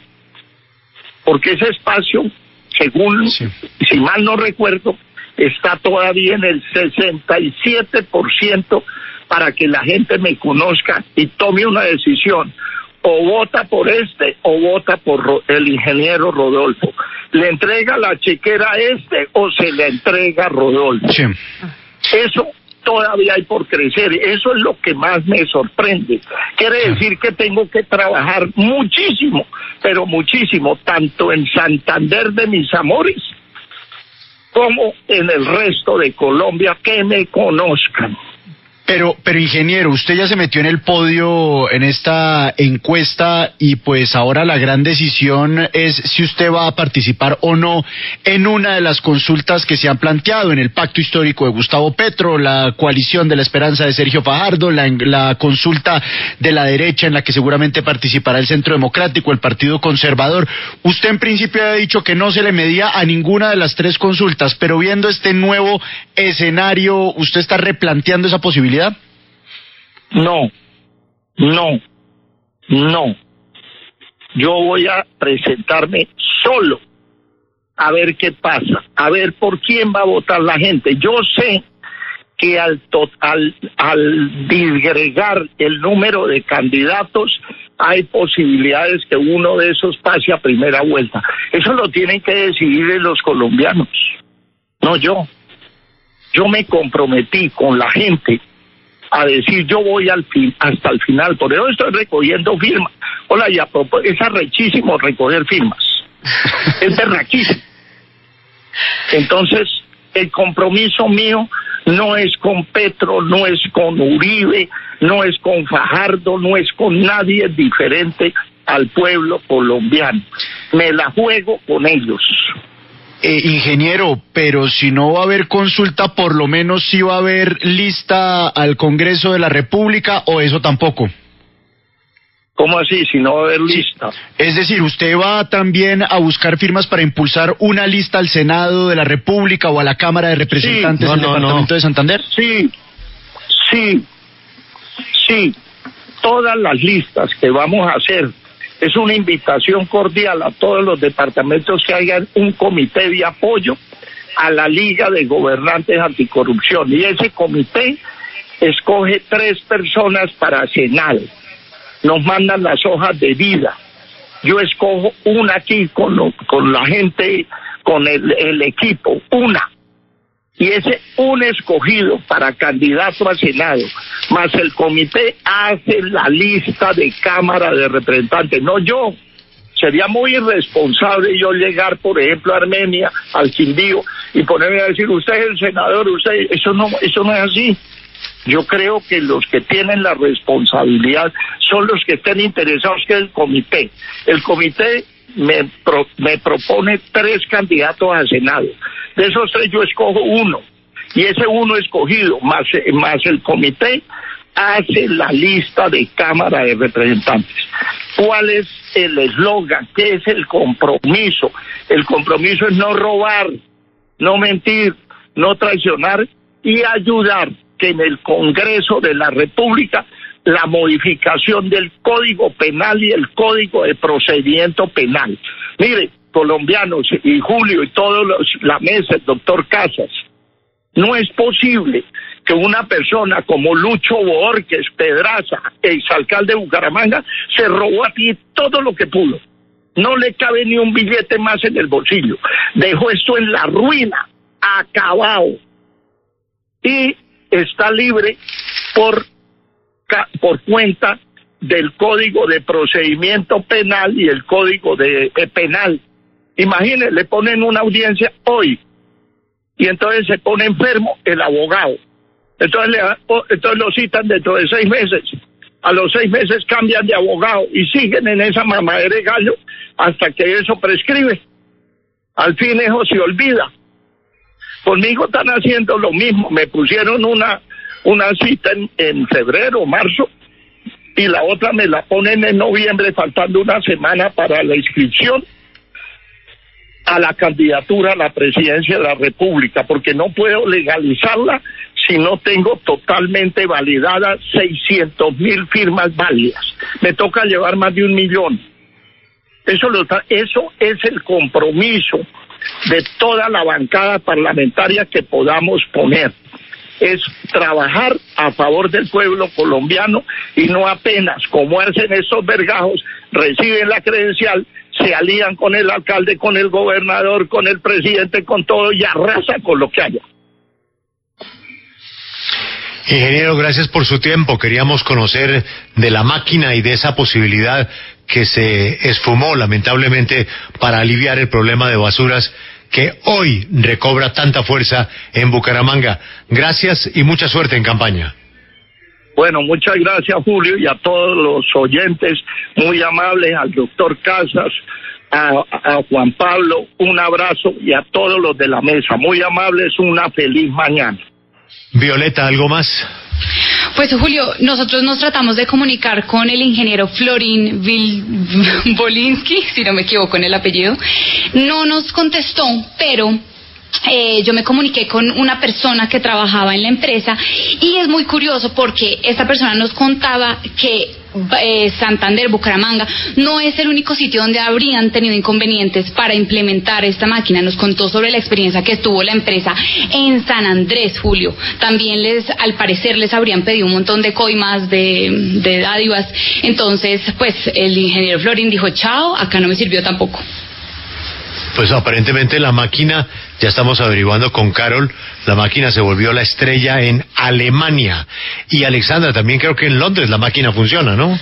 Speaker 13: Porque ese espacio, según, si mal no recuerdo, está todavía en el 67% para que la gente me conozca y tome una decisión. O vota por este o vota por el ingeniero Rodolfo. ¿Le entrega la chequera a este o se le entrega a Rodolfo? Eso todavía hay por crecer. Eso es lo que más me sorprende. Quiere decir que tengo que trabajar muchísimo, pero muchísimo, tanto en Santander de mis amores como en el resto de Colombia que me conozcan.
Speaker 17: Pero, pero ingeniero, usted ya se metió en el podio en esta encuesta y pues ahora la gran decisión es si usted va a participar o no en una de las consultas que se han planteado en el pacto histórico de Gustavo Petro, la coalición de la esperanza de Sergio Fajardo, la, la consulta de la derecha en la que seguramente participará el Centro Democrático, el Partido Conservador. Usted en principio ha dicho que no se le medía a ninguna de las tres consultas, pero viendo este nuevo escenario, ¿usted está replanteando esa posibilidad?
Speaker 13: No, no, no. Yo voy a presentarme solo a ver qué pasa, a ver por quién va a votar la gente. Yo sé que al, to- al, al disgregar el número de candidatos hay posibilidades que uno de esos pase a primera vuelta. Eso lo tienen que decidir los colombianos, no yo. Yo me comprometí con la gente a decir yo voy al fin, hasta el final. Por eso estoy recogiendo firmas. Hola, y a propósito, es arrechísimo recoger firmas. es berraquísimo. Entonces, el compromiso mío no es con Petro, no es con Uribe, no es con Fajardo, no es con nadie diferente al pueblo colombiano. Me la juego con ellos.
Speaker 17: Eh, ingeniero, pero si no va a haber consulta, por lo menos sí va a haber lista al Congreso de la República o eso tampoco.
Speaker 13: ¿Cómo así? Si no va a haber lista.
Speaker 17: Es decir, usted va también a buscar firmas para impulsar una lista al Senado de la República o a la Cámara de Representantes
Speaker 13: no,
Speaker 17: del
Speaker 13: no, no.
Speaker 17: Departamento de Santander.
Speaker 13: Sí, sí, sí. Todas las listas que vamos a hacer es una invitación cordial a todos los departamentos que hagan un comité de apoyo a la Liga de Gobernantes Anticorrupción. Y ese comité escoge tres personas para Senado. Nos mandan las hojas de vida. Yo escojo una aquí con, con la gente, con el equipo, una y ese un escogido para candidato a Senado, más el comité hace la lista de Cámara de Representantes, no yo. Sería muy irresponsable yo llegar, por ejemplo, a Armenia, al Quindío, y ponerme a decir, usted es el senador, usted, eso no, eso no es así. Yo creo que los que tienen la responsabilidad son los que estén interesados, que es el comité. El comité me, me propone tres candidatos a Senado. De esos tres yo escojo uno. Y ese uno escogido, más, más el comité, hace la lista de Cámara de Representantes. ¿Cuál es el eslogan? ¿Qué es el compromiso? El compromiso es no robar, no mentir, no traicionar y ayudar que en el Congreso de la República la modificación del Código Penal y el Código de Procedimiento Penal. Mire, colombianos y Julio y todos los, la mesa, doctor Casas, no es posible que una persona como Lucho Borges Pedraza, exalcalde de Bucaramanga, se robó a ti todo lo que pudo. No le cabe ni un billete más en el bolsillo. Dejó esto en la ruina, acabado. Y está libre por, por cuenta del Código de Procedimiento Penal y el Código de, Penal. Imagínense, le ponen una audiencia hoy y entonces se pone enfermo el abogado. Entonces, le, entonces lo citan dentro de seis meses. A los seis meses cambian de abogado y siguen en esa mamadera de gallo hasta que eso prescribe. Al fin eso se olvida. Conmigo están haciendo lo mismo. Me pusieron una, una cita en, en febrero, marzo, y la otra me la ponen en noviembre, faltando una semana para la inscripción a la candidatura a la presidencia de la República, porque no puedo legalizarla si no tengo totalmente validadas 600 mil firmas válidas. Me toca llevar más de un millón. Eso, lo, eso es el compromiso de toda la bancada parlamentaria que podamos poner. Es trabajar a favor del pueblo colombiano y no apenas, como hacen esos vergajos, reciben la credencial, se alían con el alcalde, con el gobernador, con el presidente, con todo y arrasan con lo que haya.
Speaker 12: Ingeniero, gracias por su tiempo. Queríamos conocer de la máquina y de esa posibilidad que se esfumó lamentablemente para aliviar el problema de basuras que hoy recobra tanta fuerza en Bucaramanga. Gracias y mucha suerte en campaña.
Speaker 13: Bueno, muchas gracias Julio y a todos los oyentes muy amables, al doctor Casas, a, a, Juan Pablo, un abrazo y a todos los de la mesa. Muy amables, una feliz mañana.
Speaker 12: Violeta, ¿algo más?
Speaker 16: Pues Julio, nosotros nos tratamos de comunicar con el ingeniero Florin [laughs] Bolinsky, si no me equivoco en el apellido. No nos contestó, pero eh, yo me comuniqué con una persona que trabajaba en la empresa y es muy curioso porque esta persona nos contaba que eh, Santander, Bucaramanga, no es el único sitio donde habrían tenido inconvenientes para implementar esta máquina. Nos contó sobre la experiencia que tuvo la empresa en San Andrés, Julio. También les, al parecer, les habrían pedido un montón de coimas, de, de dádivas. Entonces, pues el ingeniero Florin dijo, chao, acá no me sirvió tampoco.
Speaker 12: Pues aparentemente la máquina, ya estamos averiguando con Carol, la máquina se volvió la estrella en Alemania. Y Alexandra, también creo que en Londres la máquina funciona, ¿no?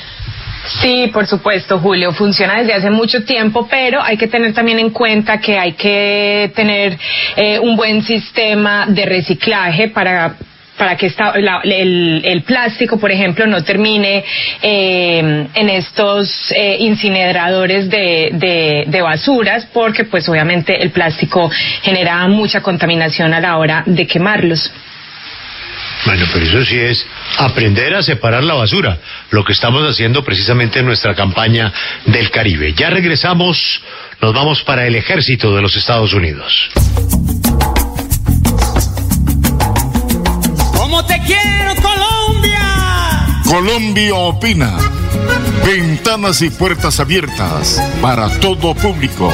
Speaker 18: Sí, por supuesto, Julio. Funciona desde hace mucho tiempo, pero hay que tener también en cuenta que hay que tener eh, un buen sistema de reciclaje para para que esta, el, el, plástico, por ejemplo, no termine eh, en estos eh, incineradores de, de, basuras, porque pues obviamente el plástico genera mucha contaminación a la hora de quemarlos.
Speaker 12: Bueno, pero eso sí es aprender a separar la basura, lo que estamos haciendo precisamente en nuestra campaña del Caribe. Ya regresamos, nos vamos para el ejército de los Estados Unidos.
Speaker 5: Te quiero, Colombia.
Speaker 19: Colombia opina. Ventanas y puertas abiertas para todo público.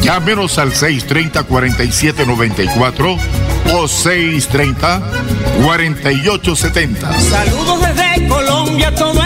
Speaker 19: Llámenos al 630-4794 o 630-4870.
Speaker 5: Saludos desde Colombia todo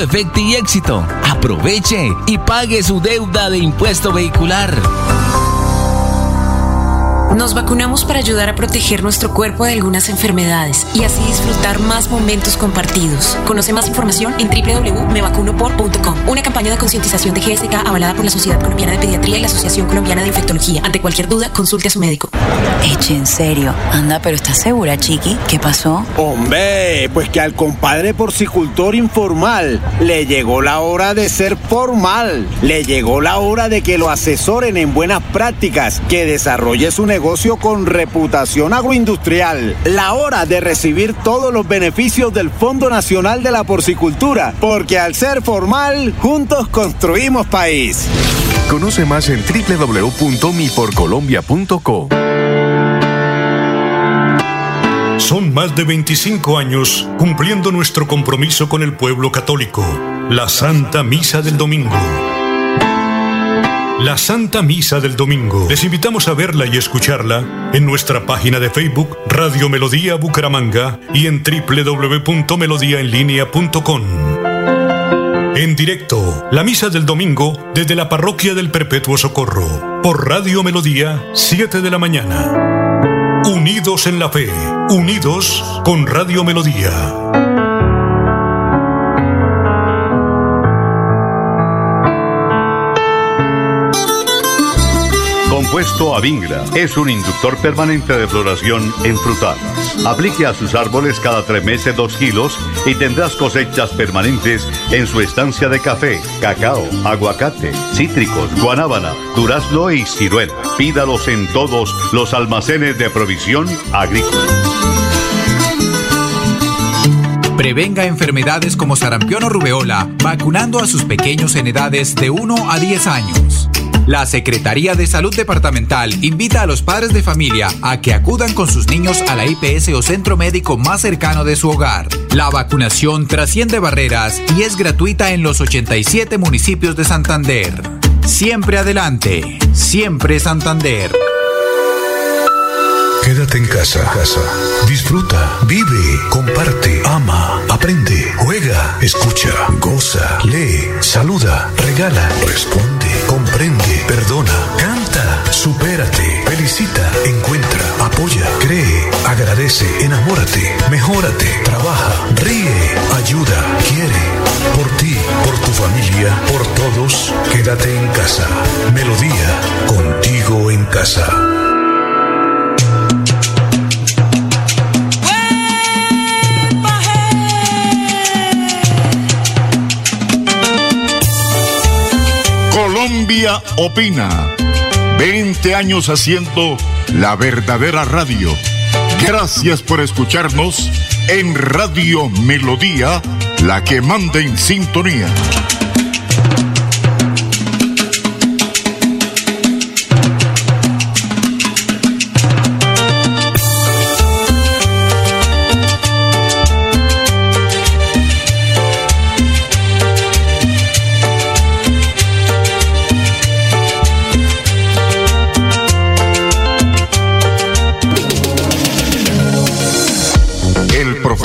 Speaker 1: Efecto y Éxito. Aproveche y pague su deuda de impuesto vehicular.
Speaker 20: Nos vacunamos para ayudar a proteger nuestro cuerpo de algunas enfermedades y así disfrutar más momentos compartidos. Conoce más información en www.mevacunopor.com. Una campaña de concientización de GSK avalada por la Sociedad Colombiana de Pediatría y la Asociación Colombiana de Infectología. Ante cualquier duda, consulte a su médico.
Speaker 21: Eche, en serio. Anda, pero ¿estás segura, Chiqui? ¿Qué pasó?
Speaker 22: Hombre, pues que al compadre porcicultor informal le llegó la hora de ser formal. Le llegó la hora de que lo asesoren en buenas prácticas, que desarrolle su negocio con reputación agroindustrial. La hora de recibir todos los beneficios del Fondo Nacional de la Porcicultura, porque al ser formal, juntos construimos país.
Speaker 23: Conoce más en www.miporcolombia.co.
Speaker 24: Son más de 25 años cumpliendo nuestro compromiso con el pueblo católico, la Santa Misa del Domingo la Santa Misa del Domingo. Les invitamos a verla y escucharla en nuestra página de Facebook Radio Melodía Bucaramanga y en www.melodiaenlinea.com. En directo, la Misa del Domingo desde la Parroquia del Perpetuo Socorro, por Radio Melodía, 7 de la mañana. Unidos en la fe, unidos con Radio Melodía.
Speaker 25: Compuesto Avingra es un inductor permanente de floración en frutales. Aplique a sus árboles cada tres meses dos kilos y tendrás cosechas permanentes en su estancia de café, cacao, aguacate, cítricos, guanábana, durazno y ciruela. Pídalos en todos los almacenes de provisión agrícola.
Speaker 26: Prevenga enfermedades como sarampión o rubeola vacunando a sus pequeños en edades de 1 a 10 años. La Secretaría de Salud Departamental invita a los padres de familia a que acudan con sus niños a la IPS o centro médico más cercano de su hogar. La vacunación trasciende barreras y es gratuita en los 87 municipios de Santander. Siempre adelante, siempre Santander.
Speaker 27: Quédate en casa. Disfruta, vive, comparte, ama, aprende, juega, escucha, goza, lee, saluda, regala, responde, comprende, perdona, canta, supérate, felicita, encuentra, apoya, cree, agradece, enamórate, mejórate, trabaja, ríe, ayuda, quiere. Por ti, por tu familia, por todos, quédate en casa. Melodía, contigo en casa.
Speaker 2: Colombia opina. 20 años haciendo la verdadera radio. Gracias por escucharnos en Radio Melodía, la que manda en sintonía.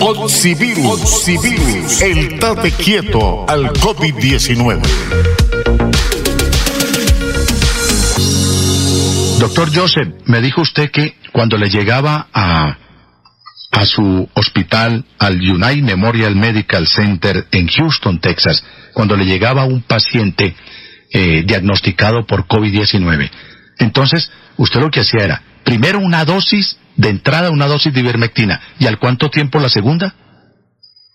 Speaker 2: Oxivirus, Oxivirus, el tate quieto al COVID-19.
Speaker 3: Doctor Joseph, me dijo usted que cuando le llegaba a, a su hospital, al United Memorial Medical Center en Houston, Texas, cuando le llegaba un paciente eh, diagnosticado por COVID-19, entonces usted lo que hacía era, primero una dosis de entrada, una dosis de ivermectina, ¿y al cuánto tiempo la segunda?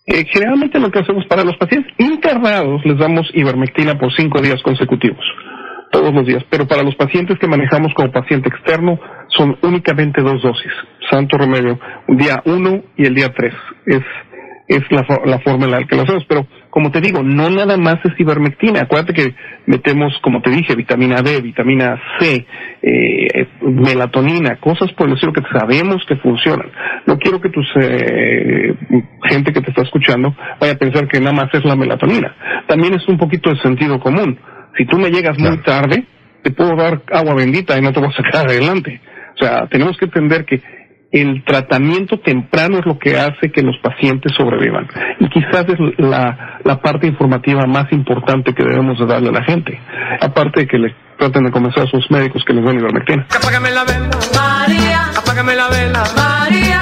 Speaker 4: Eh, generalmente lo que hacemos para los pacientes internados les damos ivermectina por cinco días consecutivos, todos los días. Pero para los pacientes que manejamos como paciente externo son únicamente dos dosis. Santo remedio, día uno y el día tres. Es es la, la forma en la que lo hacemos. Pero, como te digo, no nada más es ivermectina. Acuérdate que metemos, como te dije, vitamina D, vitamina C, eh, melatonina, cosas por el estilo que sabemos que funcionan. No quiero que tus eh, gente que te está escuchando vaya a pensar que nada más es la melatonina. También es un poquito de sentido común. Si tú me llegas muy tarde, te puedo dar agua bendita y no te voy a sacar adelante. O sea, tenemos que entender que el tratamiento temprano es lo que hace que los pacientes sobrevivan. Y quizás es la, la parte informativa más importante que debemos de darle a la gente. Aparte de que le traten de convencer a sus médicos que les den ivermectina.
Speaker 5: Apágame la vela, María. Apágame la vela, María.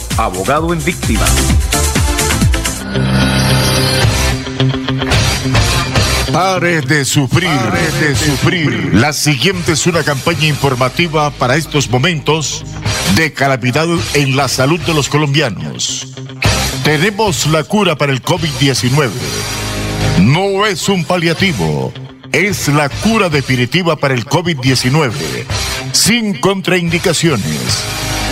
Speaker 6: abogado en víctima.
Speaker 2: Pare de sufrir, pare de sufrir. La siguiente es una campaña informativa para estos momentos de calamidad en la salud de los colombianos. Tenemos la cura para el COVID-19. No es un paliativo, es la cura definitiva para el COVID-19, sin contraindicaciones.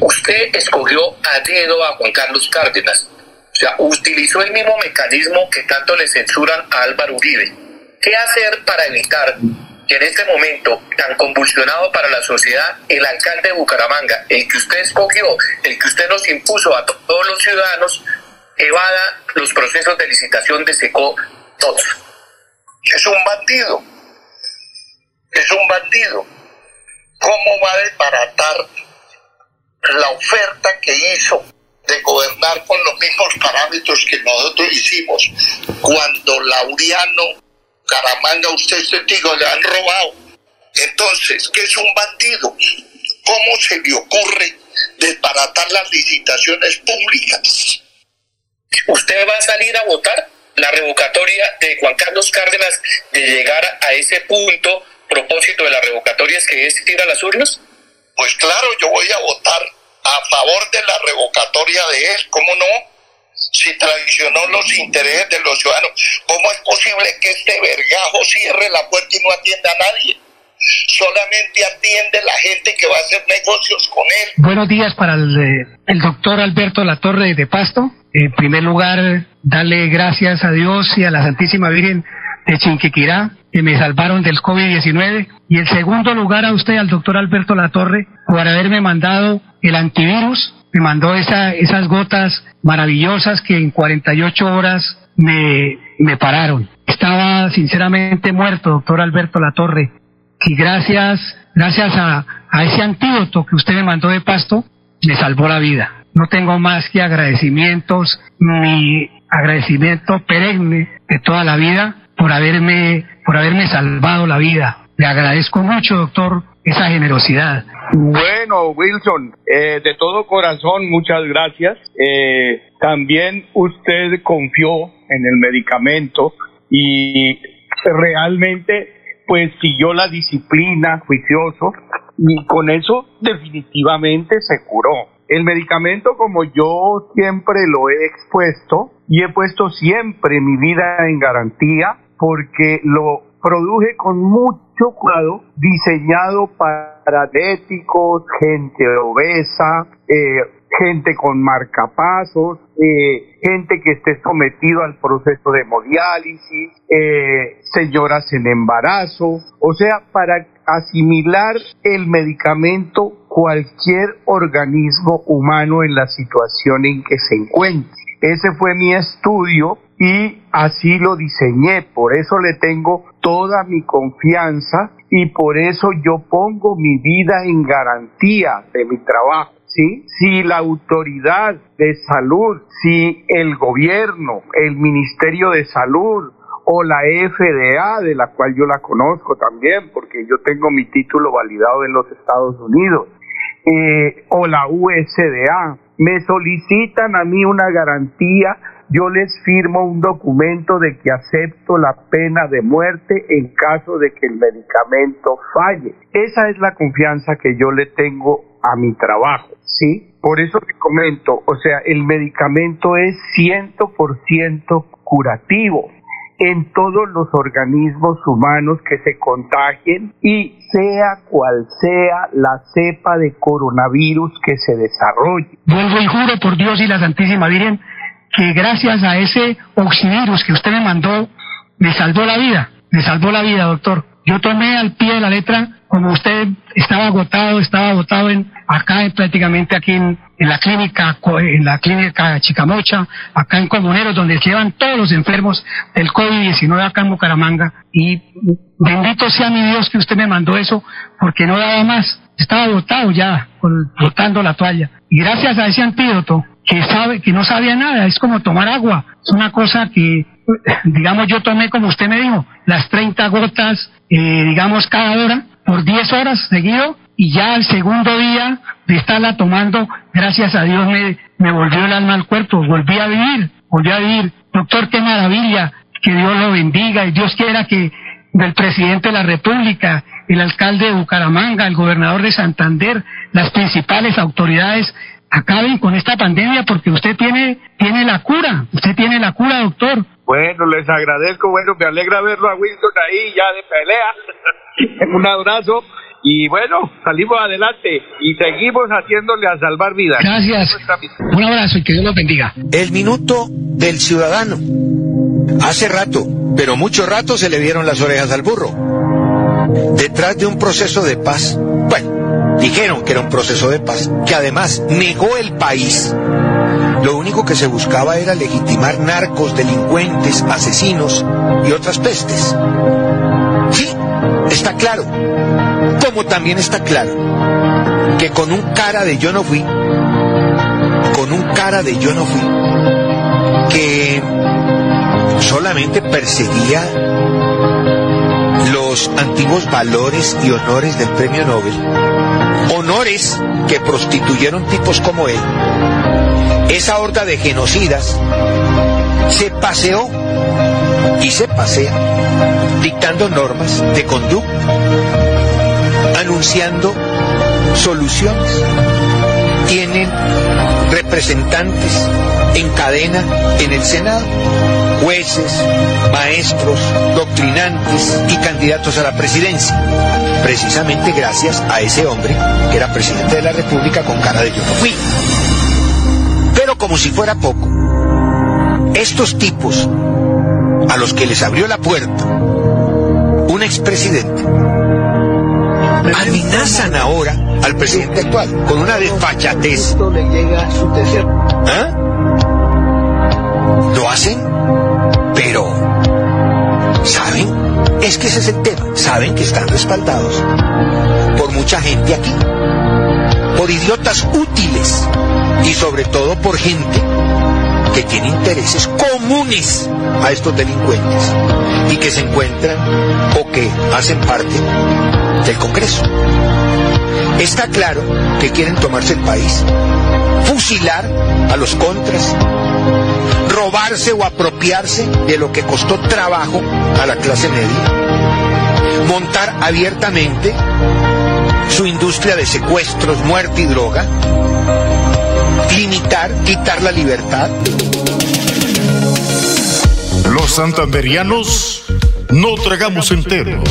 Speaker 7: usted escogió a dedo a Juan Carlos Cárdenas. O sea, utilizó el mismo mecanismo que tanto le censuran a Álvaro Uribe. ¿Qué hacer para evitar que en este momento tan convulsionado para la sociedad, el alcalde de Bucaramanga, el que usted escogió, el que usted nos impuso a to- todos los ciudadanos, evada los procesos de licitación de SECO todos?
Speaker 8: Es un bandido. Es un bandido. ¿Cómo va a desbaratar la oferta que hizo de gobernar con los mismos parámetros que nosotros hicimos cuando Laureano, Caramanga, usted es testigo, le han robado? Entonces, ¿qué es un bandido? ¿Cómo se le ocurre desbaratar las licitaciones públicas?
Speaker 7: ¿Usted va a salir a votar la revocatoria de Juan Carlos Cárdenas de llegar a ese punto? Propósito de la revocatoria es que es ir a las urnas.
Speaker 8: Pues claro, yo voy a votar a favor de la revocatoria de él, ¿cómo no? Si traicionó los intereses de los ciudadanos, ¿cómo es posible que este vergajo cierre la puerta y no atienda a nadie? Solamente atiende la gente que va a hacer negocios con él.
Speaker 9: Buenos días para el, eh, doctor Alberto Latorre de Pasto. En primer lugar, darle gracias a Dios y a la Santísima Virgen de Chinquiquirá que me salvaron del COVID-19. Y en segundo lugar a usted, al doctor Alberto Latorre, por haberme mandado el antivirus. Me mandó esa, esas gotas maravillosas que en 48 horas me, me pararon. Estaba sinceramente muerto, doctor Alberto Latorre. Y gracias gracias a, a ese antídoto que usted me mandó de pasto, me salvó la vida. No tengo más que agradecimientos, mi agradecimiento perenne de toda la vida por haberme, por haberme salvado la vida. Le agradezco mucho, doctor, esa generosidad.
Speaker 10: Bueno, Wilson, eh, de todo corazón, muchas gracias. Eh, también usted confió en el medicamento y realmente pues siguió la disciplina juicioso y con eso definitivamente se curó. El medicamento, como yo siempre lo he expuesto y he puesto siempre mi vida en garantía porque lo produje con mucho cuidado, diseñado para diabéticos, gente obesa, eh, gente con marcapasos, eh, gente que esté sometido al proceso de hemodiálisis, eh, señoras en embarazo, o sea, para asimilar el medicamento cualquier organismo humano en la situación en que se encuentre. Ese fue mi estudio y así lo diseñé, por eso le tengo toda mi confianza y por eso yo pongo mi vida en garantía de mi trabajo. ¿sí? Si la autoridad de salud, si el gobierno, el Ministerio de Salud o la FDA, de la cual yo la conozco también, porque yo tengo mi título validado en los Estados Unidos, eh, o la USDA, me solicitan a mí una garantía, yo les firmo un documento de que acepto la pena de muerte en caso de que el medicamento falle. Esa es la confianza que yo le tengo a mi trabajo, ¿sí? Por eso te comento, o sea, el medicamento es 100% curativo en todos los organismos humanos que se contagien y sea cual sea la cepa de coronavirus que se desarrolle.
Speaker 9: Vuelvo y juro por Dios y la Santísima Virgen que gracias a ese oxivirus que usted me mandó, me salvó la vida, me salvó la vida, doctor. Yo tomé al pie de la letra, como usted estaba agotado, estaba agotado en, acá en, prácticamente aquí en, la clínica, en la clínica Chicamocha, acá en Comuneros, donde llevan todos los enfermos del COVID-19 acá en Bucaramanga. Y bendito sea mi Dios que usted me mandó eso, porque no daba más. Estaba agotado ya, botando la toalla. Y gracias a ese antídoto, que sabe, que no sabía nada, es como tomar agua. Es una cosa que, digamos, yo tomé como usted me dijo, las 30 gotas, eh, digamos, cada hora, por 10 horas seguido, y ya el segundo día de estarla tomando, gracias a Dios me, me volvió el alma al cuerpo, volví a vivir, volví a vivir. Doctor, qué maravilla, que Dios lo bendiga y Dios quiera que del presidente de la República, el alcalde de Bucaramanga, el gobernador de Santander, las principales autoridades acaben con esta pandemia porque usted tiene, tiene la cura, usted tiene la cura, doctor.
Speaker 10: Bueno, les agradezco, bueno, me alegra verlo a Wilson ahí ya de pelea. [laughs] Un abrazo y bueno, salimos adelante y seguimos haciéndole a salvar vidas.
Speaker 9: Gracias. Un abrazo y que Dios los bendiga.
Speaker 11: El minuto del ciudadano. Hace rato, pero mucho rato se le dieron las orejas al burro. Detrás de un proceso de paz, Dijeron que era un proceso de paz, que además negó el país. Lo único que se buscaba era legitimar narcos, delincuentes, asesinos y otras pestes. Sí, está claro. Como también está claro que con un cara de yo no fui, con un cara de yo no fui, que solamente perseguía los antiguos valores y honores del premio Nobel, honores que prostituyeron tipos como él, esa horda de genocidas se paseó y se pasea dictando normas de conducta, anunciando soluciones. Tienen representantes en cadena en el Senado jueces, maestros, doctrinantes y candidatos a la presidencia, precisamente gracias a ese hombre que era presidente de la República con cara de yo no fui. Pero como si fuera poco, estos tipos a los que les abrió la puerta un expresidente amenazan ahora al presidente actual con una desfachatez. ¿Ah? ¿Lo hacen? Es que ese es el tema. Saben que están respaldados por mucha gente aquí, por idiotas útiles y sobre todo por gente que tiene intereses comunes a estos delincuentes y que se encuentran o que hacen parte del Congreso. Está claro que quieren tomarse el país, fusilar a los contras, robarse o apropiarse de lo que costó trabajo a la clase media, montar abiertamente su industria de secuestros, muerte y droga, limitar, quitar la libertad.
Speaker 19: Los santanderianos no tragamos entero.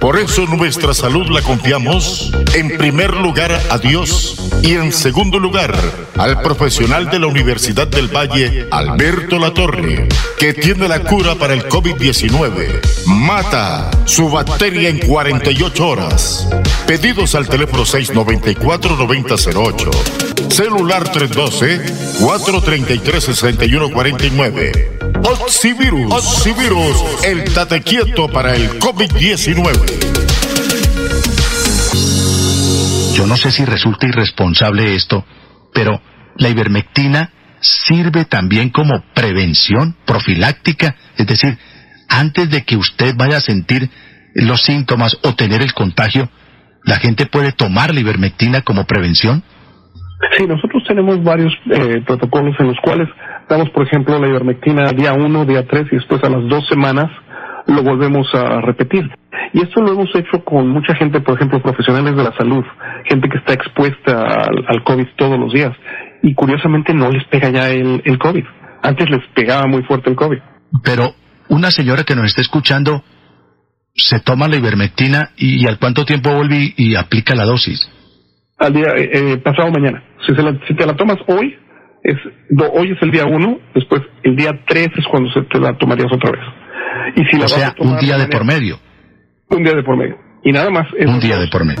Speaker 19: Por eso nuestra salud la confiamos en primer lugar a Dios y en segundo lugar al profesional de la Universidad del Valle, Alberto Latorre, que tiene la cura para el COVID-19. Mata su bacteria en 48 horas. Pedidos al teléfono 694-9008. Celular 312-433-6149. Oxivirus. Oxivirus. El tate quieto para el COVID-19.
Speaker 3: Yo no sé si resulta irresponsable esto, pero la ivermectina sirve también como prevención profiláctica, es decir, antes de que usted vaya a sentir los síntomas o tener el contagio, la gente puede tomar la ivermectina como prevención.
Speaker 4: Sí, nosotros tenemos varios eh, protocolos en los cuales damos, por ejemplo, la ivermectina día 1, día 3 y después a las dos semanas lo volvemos a repetir. Y esto lo hemos hecho con mucha gente, por ejemplo, profesionales de la salud, gente que está expuesta al, COVID todos los días. Y curiosamente no les pega ya el, el COVID. Antes les pegaba muy fuerte el COVID.
Speaker 3: Pero una señora que nos está escuchando se toma la ivermectina y, al cuánto tiempo vuelve y, aplica la dosis.
Speaker 4: Al día eh, eh, pasado mañana. Si, si te la tomas hoy, es hoy es el día uno, después el día tres es cuando se te la tomarías otra vez.
Speaker 3: Y si o sea, un día de, por medio.
Speaker 4: Un día de por medio. Y nada más.
Speaker 3: Un día de por medio.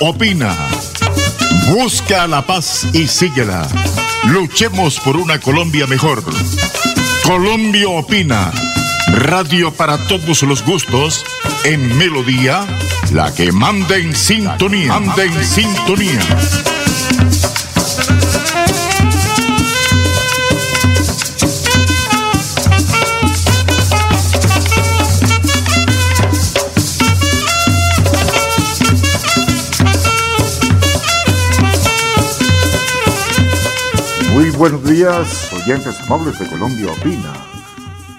Speaker 19: Opina. Busca la paz y síguela. Luchemos por una Colombia mejor. Colombia opina. Radio para todos los gustos. En Melodía, la que manda en sintonía. Manda en sintonía.
Speaker 2: Buenos días, oyentes amables de Colombia Opina,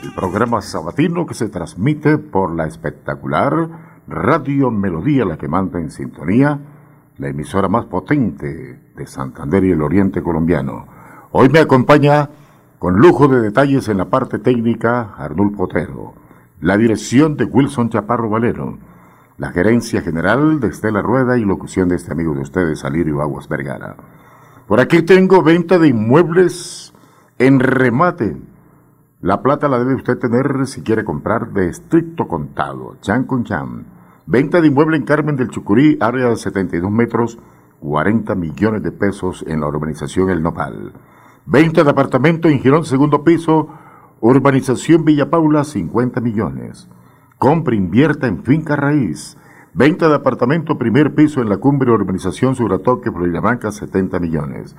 Speaker 2: el programa sabatino que se transmite por la espectacular Radio Melodía, la que manda en sintonía, la emisora más potente de Santander y el Oriente colombiano. Hoy me acompaña, con lujo de detalles en la parte técnica, Arnul Potero, la dirección de Wilson Chaparro Valero, la gerencia general de Estela Rueda y locución de este amigo de ustedes, Alirio Aguas Vergara. Por aquí tengo venta de inmuebles en remate. La plata la debe usted tener si quiere comprar de estricto contado. Chan con chan. Venta de inmueble en Carmen del Chucurí, área de 72 metros, 40 millones de pesos en la urbanización El Nopal. Venta de apartamento en Girón, segundo piso, urbanización Villa Paula, 50 millones. Compra, invierta en finca raíz. Venta de apartamento primer piso en la cumbre Urbanización Suratoque, Florida 70 millones.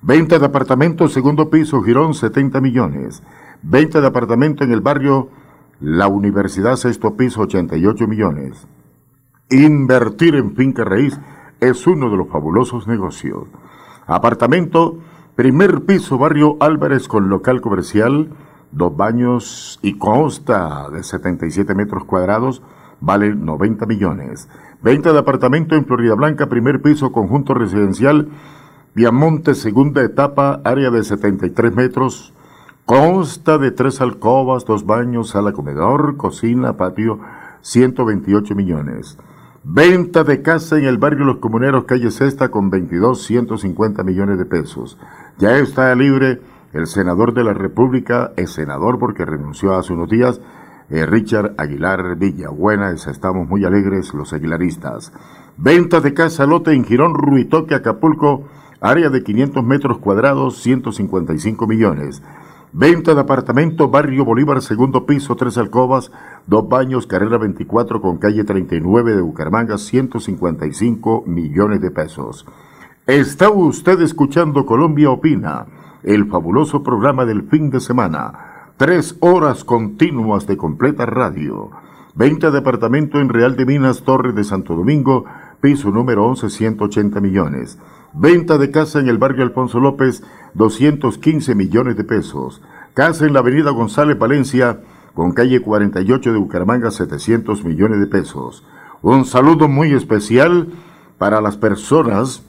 Speaker 2: Venta de apartamento segundo piso Girón, 70 millones. Venta de apartamento en el barrio La Universidad sexto piso, 88 millones. Invertir en finca raíz es uno de los fabulosos negocios. Apartamento primer piso barrio Álvarez con local comercial, dos baños y consta de 77 metros cuadrados, vale 90 millones. Venta de apartamento en Florida Blanca, primer piso, conjunto residencial, Viamonte, segunda etapa, área de 73 metros. Consta de tres alcobas, dos baños, sala comedor, cocina, patio, 128 millones. Venta de casa en el barrio Los Comuneros, calle Sexta, con 22, 150 millones de pesos. Ya está libre el senador de la República, es senador porque renunció hace unos días, eh, Richard Aguilar Villabuena. Estamos muy alegres los aguilaristas. Venta de casa lote en Girón, Ruitoque, Acapulco, área de 500 metros cuadrados, 155 millones. Venta de apartamento, Barrio Bolívar, segundo piso, tres alcobas, dos baños, carrera 24 con calle 39 de Bucaramanga, 155 millones de pesos. Está usted escuchando Colombia Opina, el fabuloso programa del fin de semana. Tres horas continuas de completa radio. Venta de apartamento en Real de Minas, Torre de Santo Domingo, piso número 11, 180 millones. Venta de casa en el barrio Alfonso López, 215 millones de pesos. Casa en la avenida González Valencia, con calle 48 de Bucaramanga, 700 millones de pesos. Un saludo muy especial para las personas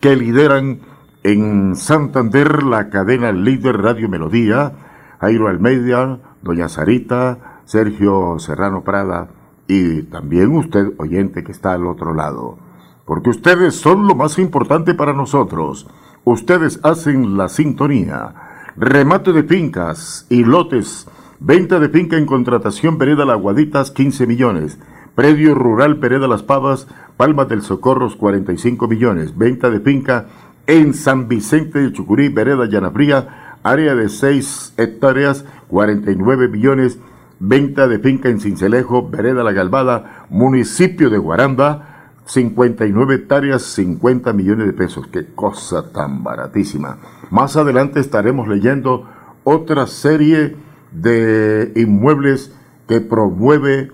Speaker 2: que lideran en Santander la cadena líder Radio Melodía, Jairo Almeida, Doña Sarita, Sergio Serrano Prada y también usted, oyente que está al otro lado porque ustedes son lo más importante para nosotros. Ustedes hacen la sintonía. Remate de fincas y lotes. Venta de finca en contratación Pereda Las Guaditas 15 millones. Predio Rural Pereda Las Pavas, Palmas del Socorros 45 millones. Venta de finca en San Vicente de Chucurí, Vereda Llanafría, área de 6 hectáreas, 49 millones. Venta de finca en Cincelejo, Vereda La Galvada, municipio de Guaranda, 59 hectáreas, 50 millones de pesos. Qué cosa tan baratísima. Más adelante estaremos leyendo otra serie de inmuebles que promueve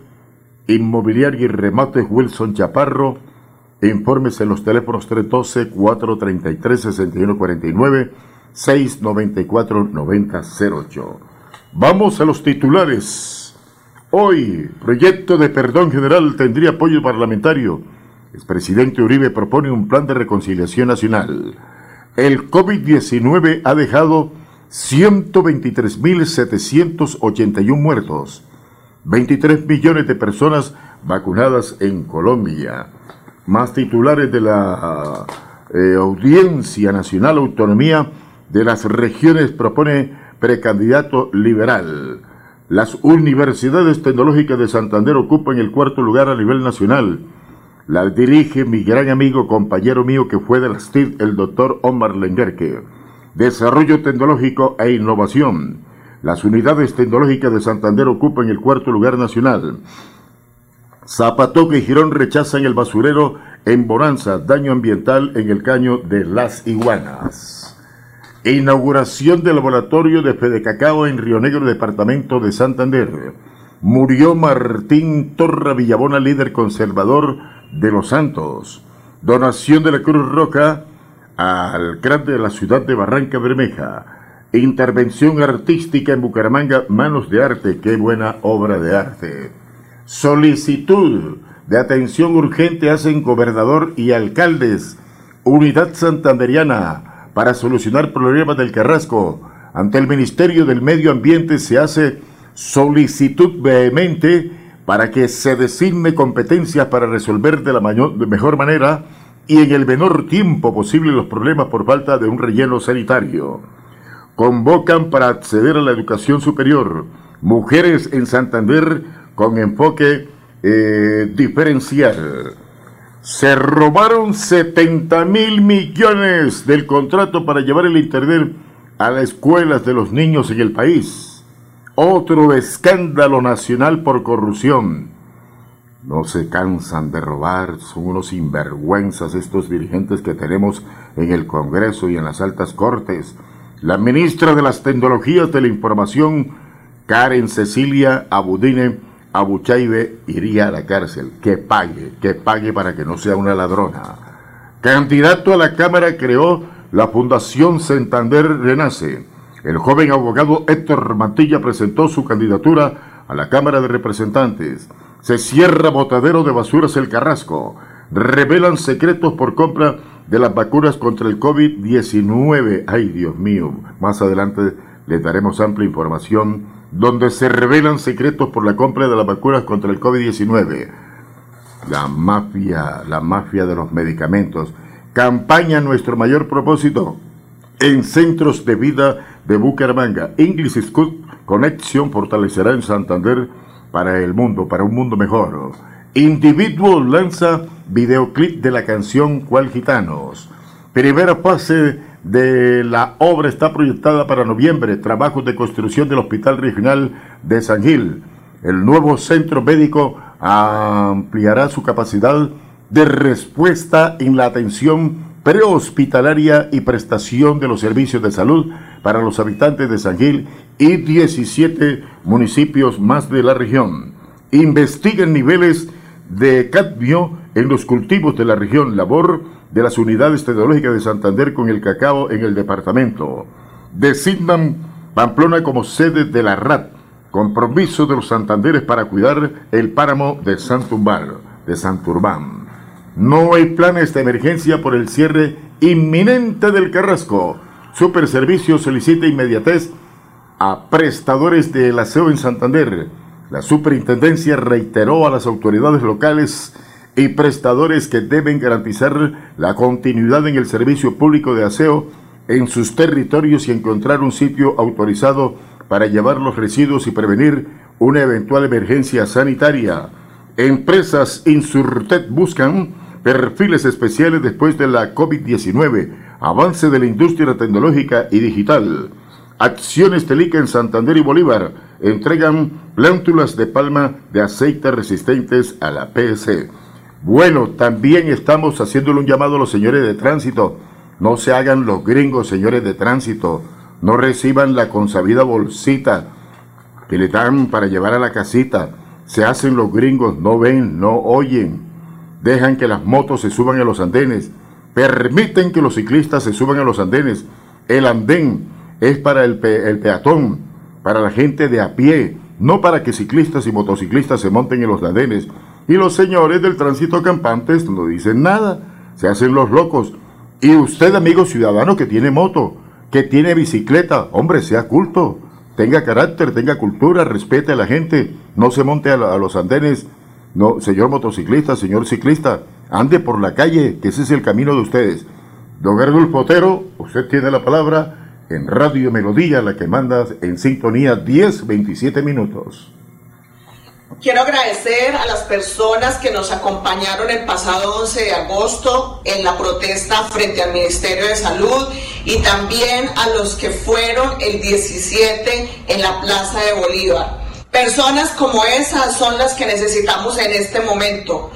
Speaker 2: Inmobiliaria y Remates Wilson Chaparro. Informes en los teléfonos 312-433-6149, 694-9008. Vamos a los titulares. Hoy, proyecto de perdón general tendría apoyo parlamentario el presidente Uribe propone un plan de reconciliación nacional. El COVID-19 ha dejado 123.781 muertos, 23 millones de personas vacunadas en Colombia. Más titulares de la eh, Audiencia Nacional Autonomía de las Regiones propone precandidato liberal. Las universidades tecnológicas de Santander ocupan el cuarto lugar a nivel nacional la dirige mi gran amigo, compañero mío que fue de la STID, el doctor Omar Lenguerque. Desarrollo tecnológico e innovación. Las unidades tecnológicas de Santander ocupan el cuarto lugar nacional. Zapatoque y Girón rechazan el basurero en Bonanza, daño ambiental en el caño de las iguanas. Inauguración del laboratorio de Fede Cacao en Río Negro, departamento de Santander. Murió Martín Torra Villabona, líder conservador de los Santos. Donación de la Cruz Roja al grande de la ciudad de Barranca Bermeja. Intervención artística en Bucaramanga, Manos de Arte, qué buena obra de arte. Solicitud de atención urgente hacen gobernador y alcaldes. Unidad Santanderiana para solucionar problemas del Carrasco. Ante el Ministerio del Medio Ambiente se hace solicitud vehemente para que se designe competencias para resolver de la mejor manera y en el menor tiempo posible los problemas por falta de un relleno sanitario. Convocan para acceder a la educación superior mujeres en Santander con enfoque eh, diferencial. Se robaron 70 mil millones del contrato para llevar el Internet a las escuelas de los niños en el país. Otro escándalo nacional por corrupción. No se cansan de robar, son unos sinvergüenzas estos dirigentes que tenemos en el Congreso y en las altas cortes. La ministra de las Tecnologías de la Información, Karen Cecilia Abudine Abuchaibe, iría a la cárcel. Que pague, que pague para que no sea una ladrona. Candidato a la Cámara creó la Fundación Santander Renace el joven abogado Héctor Mantilla presentó su candidatura a la Cámara de Representantes. Se cierra botadero de basuras El Carrasco. Revelan secretos por compra de las vacunas contra el COVID-19. Ay, Dios mío. Más adelante les daremos amplia información donde se revelan secretos por la compra de las vacunas contra el COVID-19. La mafia, la mafia de los medicamentos. Campaña Nuestro Mayor Propósito en centros de vida de Bucaramanga. English School Connection fortalecerá en Santander para el mundo, para un mundo mejor. Individual lanza videoclip de la canción Cual Gitanos. Primera fase de la obra está proyectada para noviembre. Trabajos de construcción del Hospital Regional de San Gil. El nuevo centro médico ampliará su capacidad de respuesta en la atención prehospitalaria y prestación de los servicios de salud para los habitantes de San Gil y 17 municipios más de la región. Investigan niveles de cadmio en los cultivos de la región, labor de las unidades tecnológicas de Santander con el cacao en el departamento. Designan Pamplona como sede de la RAT, compromiso de los santanderes para cuidar el páramo de Santumbar, de Santurbán. No hay planes de emergencia por el cierre inminente del Carrasco. Superservicio solicita inmediatez a prestadores del aseo en Santander. La superintendencia reiteró a las autoridades locales y prestadores que deben garantizar la continuidad en el servicio público de aseo en sus territorios y encontrar un sitio autorizado para llevar los residuos y prevenir una eventual emergencia sanitaria. Empresas Insurtet buscan perfiles especiales después de la COVID-19, avance de la industria tecnológica y digital. Acciones Telica en Santander y Bolívar entregan plántulas de palma de aceite resistentes a la PS. Bueno, también estamos haciéndole un llamado a los señores de tránsito. No se hagan los gringos, señores de tránsito. No reciban la consabida bolsita que le dan para llevar a la casita. Se hacen los gringos, no ven, no oyen. Dejan que las motos se suban a los andenes. Permiten que los ciclistas se suban a los andenes. El andén es para el, el peatón, para la gente de a pie, no para que ciclistas y motociclistas se monten en los andenes. Y los señores del tránsito campantes no dicen nada, se hacen los locos. Y usted, amigo ciudadano que tiene moto, que tiene bicicleta, hombre, sea culto, tenga carácter, tenga cultura, respete a la gente, no se monte a, los andenes. No, señor motociclista, señor ciclista, ande por la calle, que ese es el camino de ustedes. Don Erdulfo Potero, usted tiene la palabra en Radio Melodía, la que manda en sintonía 10, 27 minutos.
Speaker 28: Quiero agradecer a las personas que nos acompañaron el pasado 11 de agosto en la protesta frente al Ministerio de Salud y también a los que fueron el 17 en la Plaza de Bolívar. Personas como esas son las que necesitamos en este momento.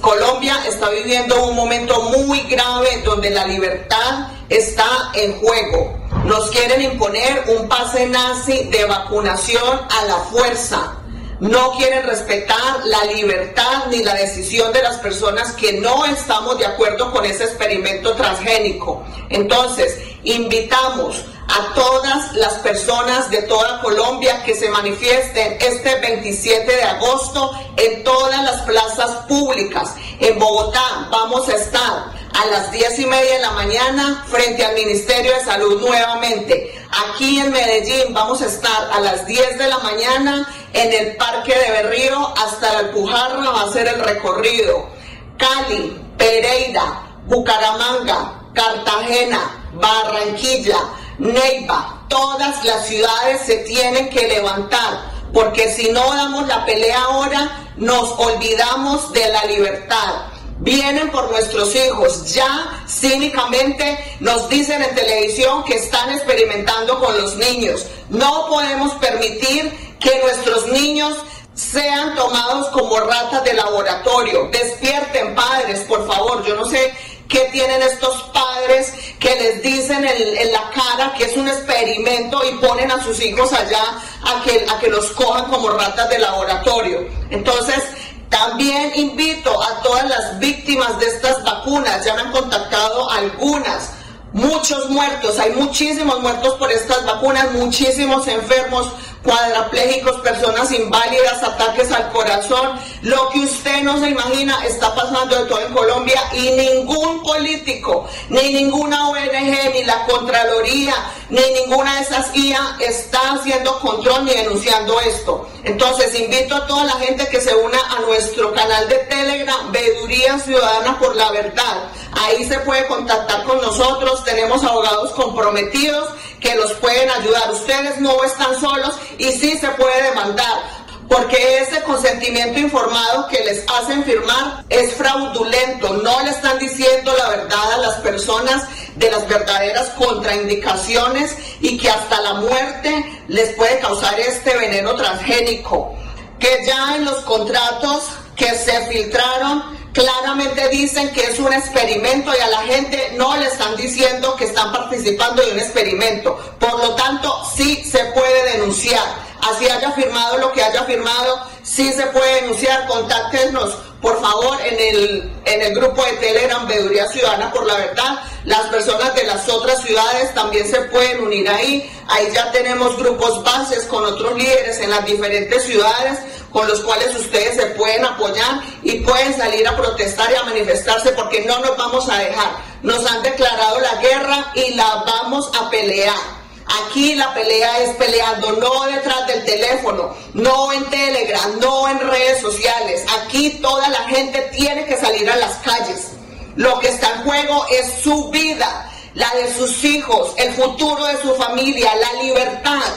Speaker 28: Colombia está viviendo un momento muy grave donde la libertad está en juego. Nos quieren imponer un pase nazi de vacunación a la fuerza no quieren respetar la libertad ni la decisión de las personas que no estamos de acuerdo con ese experimento transgénico. Entonces, invitamos a todas las personas de toda Colombia que se manifiesten este 27 de agosto en todas las plazas públicas. En Bogotá vamos a estar a las 10 y media de la mañana frente al Ministerio de Salud nuevamente. Aquí en Medellín vamos a estar a las 10 de la mañana en el Parque de Berrío hasta la Alpujarra va a ser el recorrido. Cali, Pereira, Bucaramanga, Cartagena, Barranquilla, Neiva, todas las ciudades se tienen que levantar porque si no damos la pelea ahora, nos olvidamos de la libertad vienen por nuestros hijos. Ya cínicamente nos dicen en televisión que están experimentando con los niños. No podemos permitir que nuestros niños sean tomados como ratas de laboratorio. Despierten padres, por favor. Yo no sé qué tienen estos padres que les dicen en, la cara que es un experimento y ponen a sus hijos allá a que, a que los cojan como ratas de laboratorio. Entonces, también invito a todas las víctimas de estas vacunas, ya me han contactado algunas, muchos muertos, hay muchísimos muertos por estas vacunas, muchísimos enfermos, cuadraplégicos, personas inválidas, ataques al corazón, lo que usted no se imagina está pasando de todo en Colombia y ningún político, ni ninguna ONG, ni la Contraloría, ni ninguna de esas IA está haciendo control ni denunciando esto. Entonces invito a toda la gente que se una a nuestro canal de Telegram, Veeduría Ciudadana por la Verdad. Ahí se puede contactar con nosotros, tenemos abogados comprometidos que los pueden ayudar. Ustedes no están solos y sí se puede demandar porque ese consentimiento informado que les hacen firmar es fraudulento, no le están diciendo la verdad a las personas de las verdaderas contraindicaciones y que hasta la muerte les puede causar este veneno transgénico, que ya en los contratos que se filtraron claramente dicen que es un experimento y a la gente no le están diciendo que están participando de un experimento. Por lo tanto, sí se puede denunciar. Así haya firmado lo que haya firmado, sí se puede denunciar. Contáctenos, por favor, en el, en el grupo de Telegram Veeduría Ciudadana por la Verdad. Las personas de las otras ciudades también se pueden unir ahí. Ahí ya tenemos grupos bases con otros líderes en las diferentes ciudades con los cuales ustedes se pueden apoyar y pueden salir a protestar y a manifestarse porque no nos vamos a dejar. Nos han declarado la guerra y la vamos a pelear. Aquí la pelea es peleando, no detrás del teléfono, no en Telegram, no en redes sociales. Aquí toda la gente tiene que salir a las calles. Lo que está en juego es su vida, la de sus hijos, el futuro de su familia, la libertad.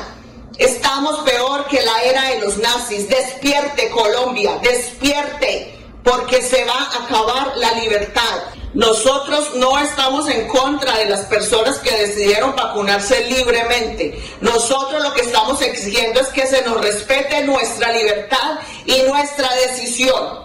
Speaker 28: Estamos peor que la era de los nazis. Despierte Colombia, despierte, porque se va a acabar la libertad. Nosotros no estamos en contra de las personas que decidieron vacunarse libremente. Nosotros lo que estamos exigiendo es que se nos respete nuestra libertad y nuestra decisión.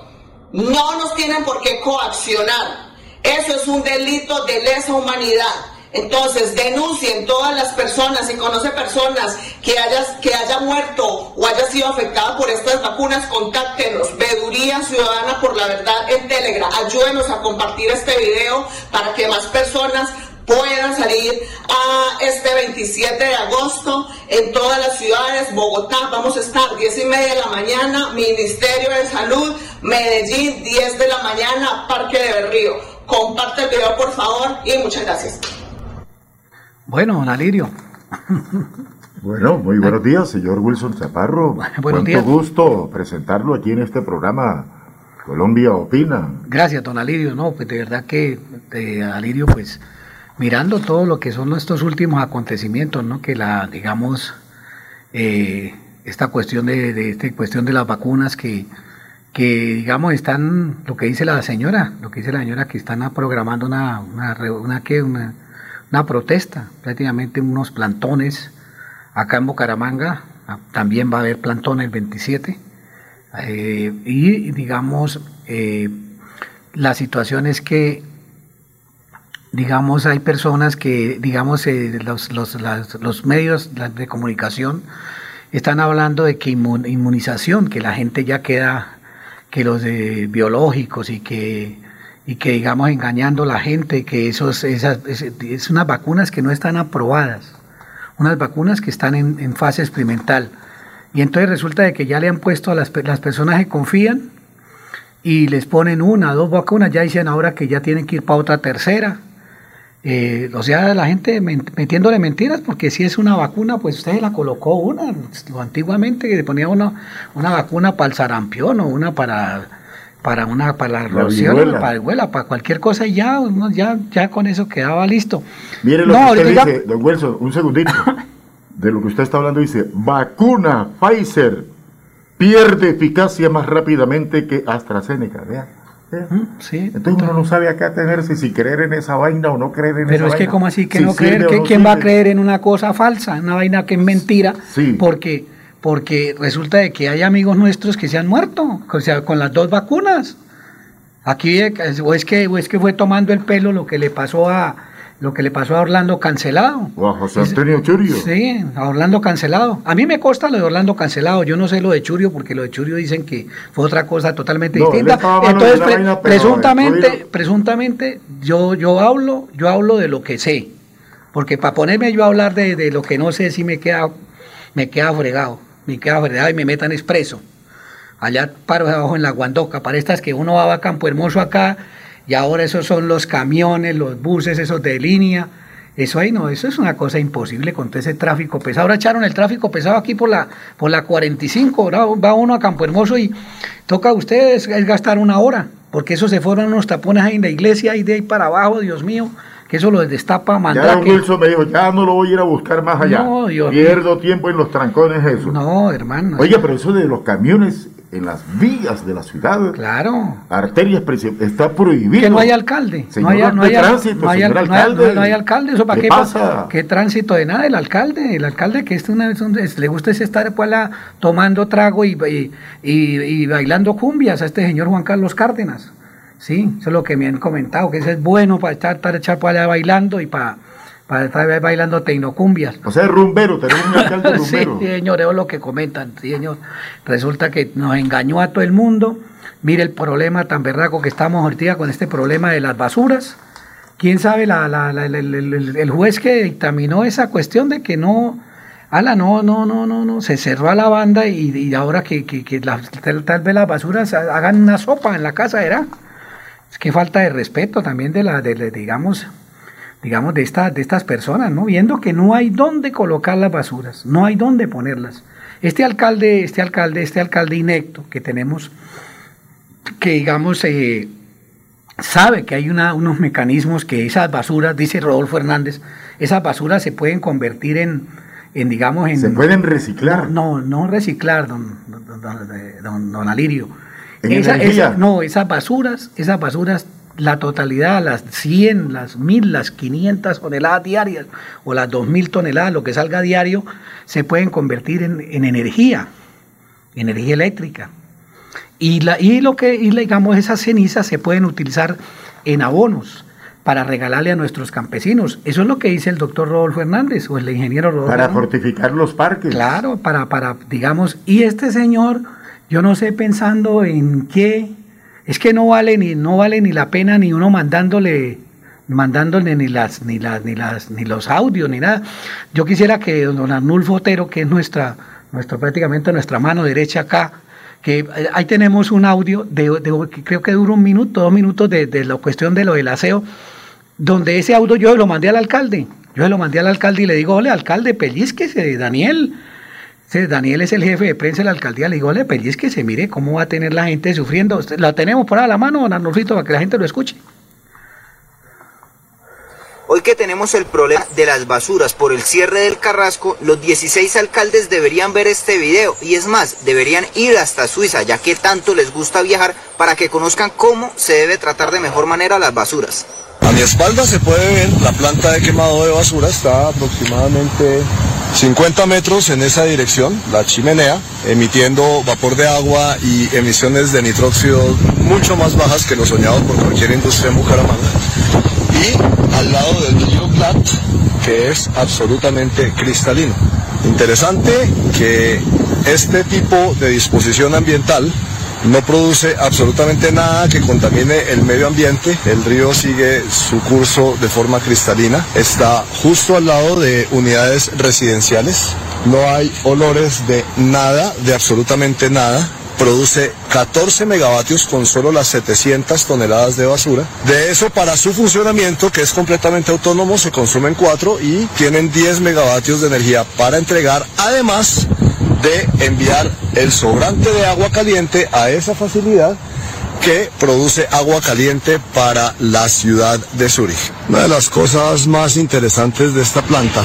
Speaker 28: No nos tienen por qué coaccionar. Eso es un delito de lesa humanidad. Entonces, denuncien todas las personas, si conoce personas que, haya, que haya muerto o haya sido afectada por estas vacunas, contáctenos. Veduría Ciudadana por la Verdad en Telegram. Ayúdenos a compartir este video para que más personas puedan salir a este 27 de agosto en todas las ciudades. Bogotá, vamos a estar 10 y media de la mañana, Ministerio de Salud, Medellín, 10 de la mañana, Parque de Berrío. Comparte el video, por favor, y muchas gracias.
Speaker 29: Bueno, don Alirio.
Speaker 2: Bueno, muy buenos días, señor Wilson Chaparro. Buenos días. gusto presentarlo aquí en este programa Colombia Opina.
Speaker 29: Gracias, don Alirio. No, pues de verdad que, de Alirio, pues mirando todo lo que son nuestros últimos acontecimientos, ¿no? Que la, digamos, eh, esta cuestión de, de esta cuestión de las vacunas que, que digamos están, lo que dice la señora, lo que dice la señora que están programando una, una, una, una una protesta, prácticamente unos plantones. Acá en Bucaramanga, ah, también va a haber plantón el 27, eh, y digamos, eh, la situación es que, digamos, hay personas que, digamos, eh, los, los, los, medios de comunicación están hablando de que inmunización, que la gente ya queda, que los biológicos y que y que digamos engañando a la gente, que esos, esas, es, unas vacunas que no están aprobadas, unas vacunas que están en, fase experimental. Y entonces resulta de que ya le han puesto a las, las personas que confían y les ponen una, dos vacunas, ya dicen ahora que ya tienen que ir para otra tercera. Eh, o sea, la gente metiéndole mentiras, porque si es una vacuna, pues usted la colocó una. Antiguamente le ponía una, una vacuna para el sarampión o una para para una para la, la para para cualquier cosa y ya, ya, ya con eso quedaba listo.
Speaker 2: Mire lo que usted dice, don Wilson, un segundito. [laughs] de lo que usted está hablando dice, vacuna Pfizer pierde eficacia más rápidamente que AstraZeneca, vea. Sí, Entonces uno no sabe a qué atenerse, si creer en esa vaina o no creer en esa
Speaker 29: vaina. Pero es que como así que no creer, que quién va a creer en una cosa falsa, una vaina que es mentira, porque porque resulta de que hay amigos nuestros que se han muerto, o sea, con las dos vacunas. Aquí o es que es que fue tomando el pelo lo que le pasó a lo que le pasó a Orlando Cancelado.
Speaker 2: O a José Antonio Churio.
Speaker 29: Sí, a Orlando Cancelado. A mí me consta lo de Orlando Cancelado, yo no sé lo de Churio porque lo de Churio dicen que fue otra cosa totalmente distinta. Entonces, presuntamente, presuntamente yo yo hablo, yo hablo de lo que sé Porque para ponerme yo a hablar de, de lo que no sé si me queda, me queda fregado, me queda fregado y me metan expreso. Allá para abajo en la Guandoca, para estas que uno va a Campo Hermoso acá, y ahora esos son los camiones, los buses, esos de línea. Eso ahí no, eso es una cosa imposible con todo ese tráfico pesado. Ahora echaron el tráfico pesado aquí por la, por la 45, ahora va uno a Campo Hermoso y toca a ustedes es gastar una hora, porque eso se fueron unos tapones ahí en la iglesia y de ahí para abajo, Dios mío que eso lo destapa
Speaker 2: Ya don Wilson me dijo, ya no lo voy a ir a buscar más allá. No, Dios Pierdo tiempo en los trancones eso.
Speaker 29: No, hermano.
Speaker 2: Oye, pero eso de los camiones en las vías de la ciudad.
Speaker 29: Claro.
Speaker 2: Arterias está prohibido.
Speaker 29: Que no hay alcalde.
Speaker 2: Señor no hay, no hay
Speaker 29: tránsito, no hay,
Speaker 2: alcalde.
Speaker 29: No hay, alcalde. ¿Eso para
Speaker 2: qué, pasa?
Speaker 29: ¿Qué tránsito de nada? El alcalde. El alcalde que es una, le gusta es estar pues, la, tomando trago y, y, y, bailando cumbias a este señor Juan Carlos Cárdenas. Sí, eso es lo que me han comentado, que eso es bueno para estar, echar por allá bailando y para, para estar bailando tecnocumbias.
Speaker 2: O sea, rumbero, tenemos un [laughs] alcalde rumbero.
Speaker 29: sí, señor, eso es lo que comentan, sí, señor. Resulta que nos engañó a todo el mundo. Mire el problema tan berraco que estamos ahorita con este problema de las basuras. ¿Quién sabe la, la, el, el, juez que dictaminó esa cuestión de que no, ala, no, no, no, no, no, se cerró a la banda y, y ahora que, que, que tal, vez las basuras hagan una sopa en la casa, ¿era? Es que falta de respeto también de la, de, digamos, digamos, de, esta, de estas personas, ¿no? Viendo que no hay dónde colocar las basuras, no hay dónde ponerlas. Este alcalde, este alcalde, este alcalde inecto que tenemos, que digamos, eh, sabe que hay una, unos mecanismos que esas basuras, dice Rodolfo Hernández, esas basuras se pueden convertir en, en digamos, en...
Speaker 2: Se pueden reciclar.
Speaker 29: No, no, reciclar, don, don, don Alirio esa, no, esas basuras, esas basuras, la totalidad, las 100, las 1000, las 500 toneladas diarias o las 2000 toneladas, lo que salga diario, se pueden convertir en, energía, energía eléctrica. Y, la, y lo que, y digamos, esas cenizas se pueden utilizar en abonos para regalarle a nuestros campesinos. Eso es lo que dice el doctor Rodolfo Hernández o el ingeniero Rodolfo.
Speaker 2: Para fortificar los parques.
Speaker 29: Claro, para, para, digamos, y este señor yo no sé pensando en qué, es que no vale ni, no vale ni la pena ni uno mandándole mandándole ni las ni las ni las ni los audios ni nada. Yo quisiera que don Arnulfo Otero, que es nuestra nuestro prácticamente nuestra mano derecha acá, que eh, ahí tenemos un audio de, creo que dura un minuto, dos minutos de, de, la cuestión de lo del aseo, donde ese audio yo lo mandé al alcalde. Yo lo mandé al alcalde y le digo, ole, alcalde, pellizquese, Daniel, Daniel es el jefe de prensa de la alcaldía. Le digo, le pedí que se mire cómo va a tener la gente sufriendo. La tenemos por a la mano, don Arnulfito, para que la gente lo escuche.
Speaker 30: Hoy que tenemos el problema de las basuras por el cierre del Carrasco, los 16 alcaldes deberían ver este video y es más, deberían ir hasta Suiza, ya que tanto les gusta viajar, para que conozcan cómo se debe tratar de mejor manera las basuras.
Speaker 31: A mi espalda se puede ver la planta de quemado de basura, está aproximadamente 50 metros en esa dirección, la chimenea, emitiendo vapor de agua y emisiones de nitróxido mucho más bajas que lo soñado por cualquier industria en Bucaramanga. Y al lado del río Plat, que es absolutamente cristalino. Interesante que este tipo de disposición ambiental no produce absolutamente nada que contamine el medio ambiente. El río sigue su curso de forma cristalina. Está justo al lado de unidades residenciales. No hay olores de nada, de absolutamente nada produce 14 megavatios con solo las 700 toneladas de basura. De eso, para su funcionamiento, que es completamente autónomo, se consumen 4 y tienen 10 megavatios de energía para entregar, además de enviar el sobrante de agua caliente a esa facilidad que produce agua caliente para la ciudad de Zurich. Una de las cosas más interesantes de esta planta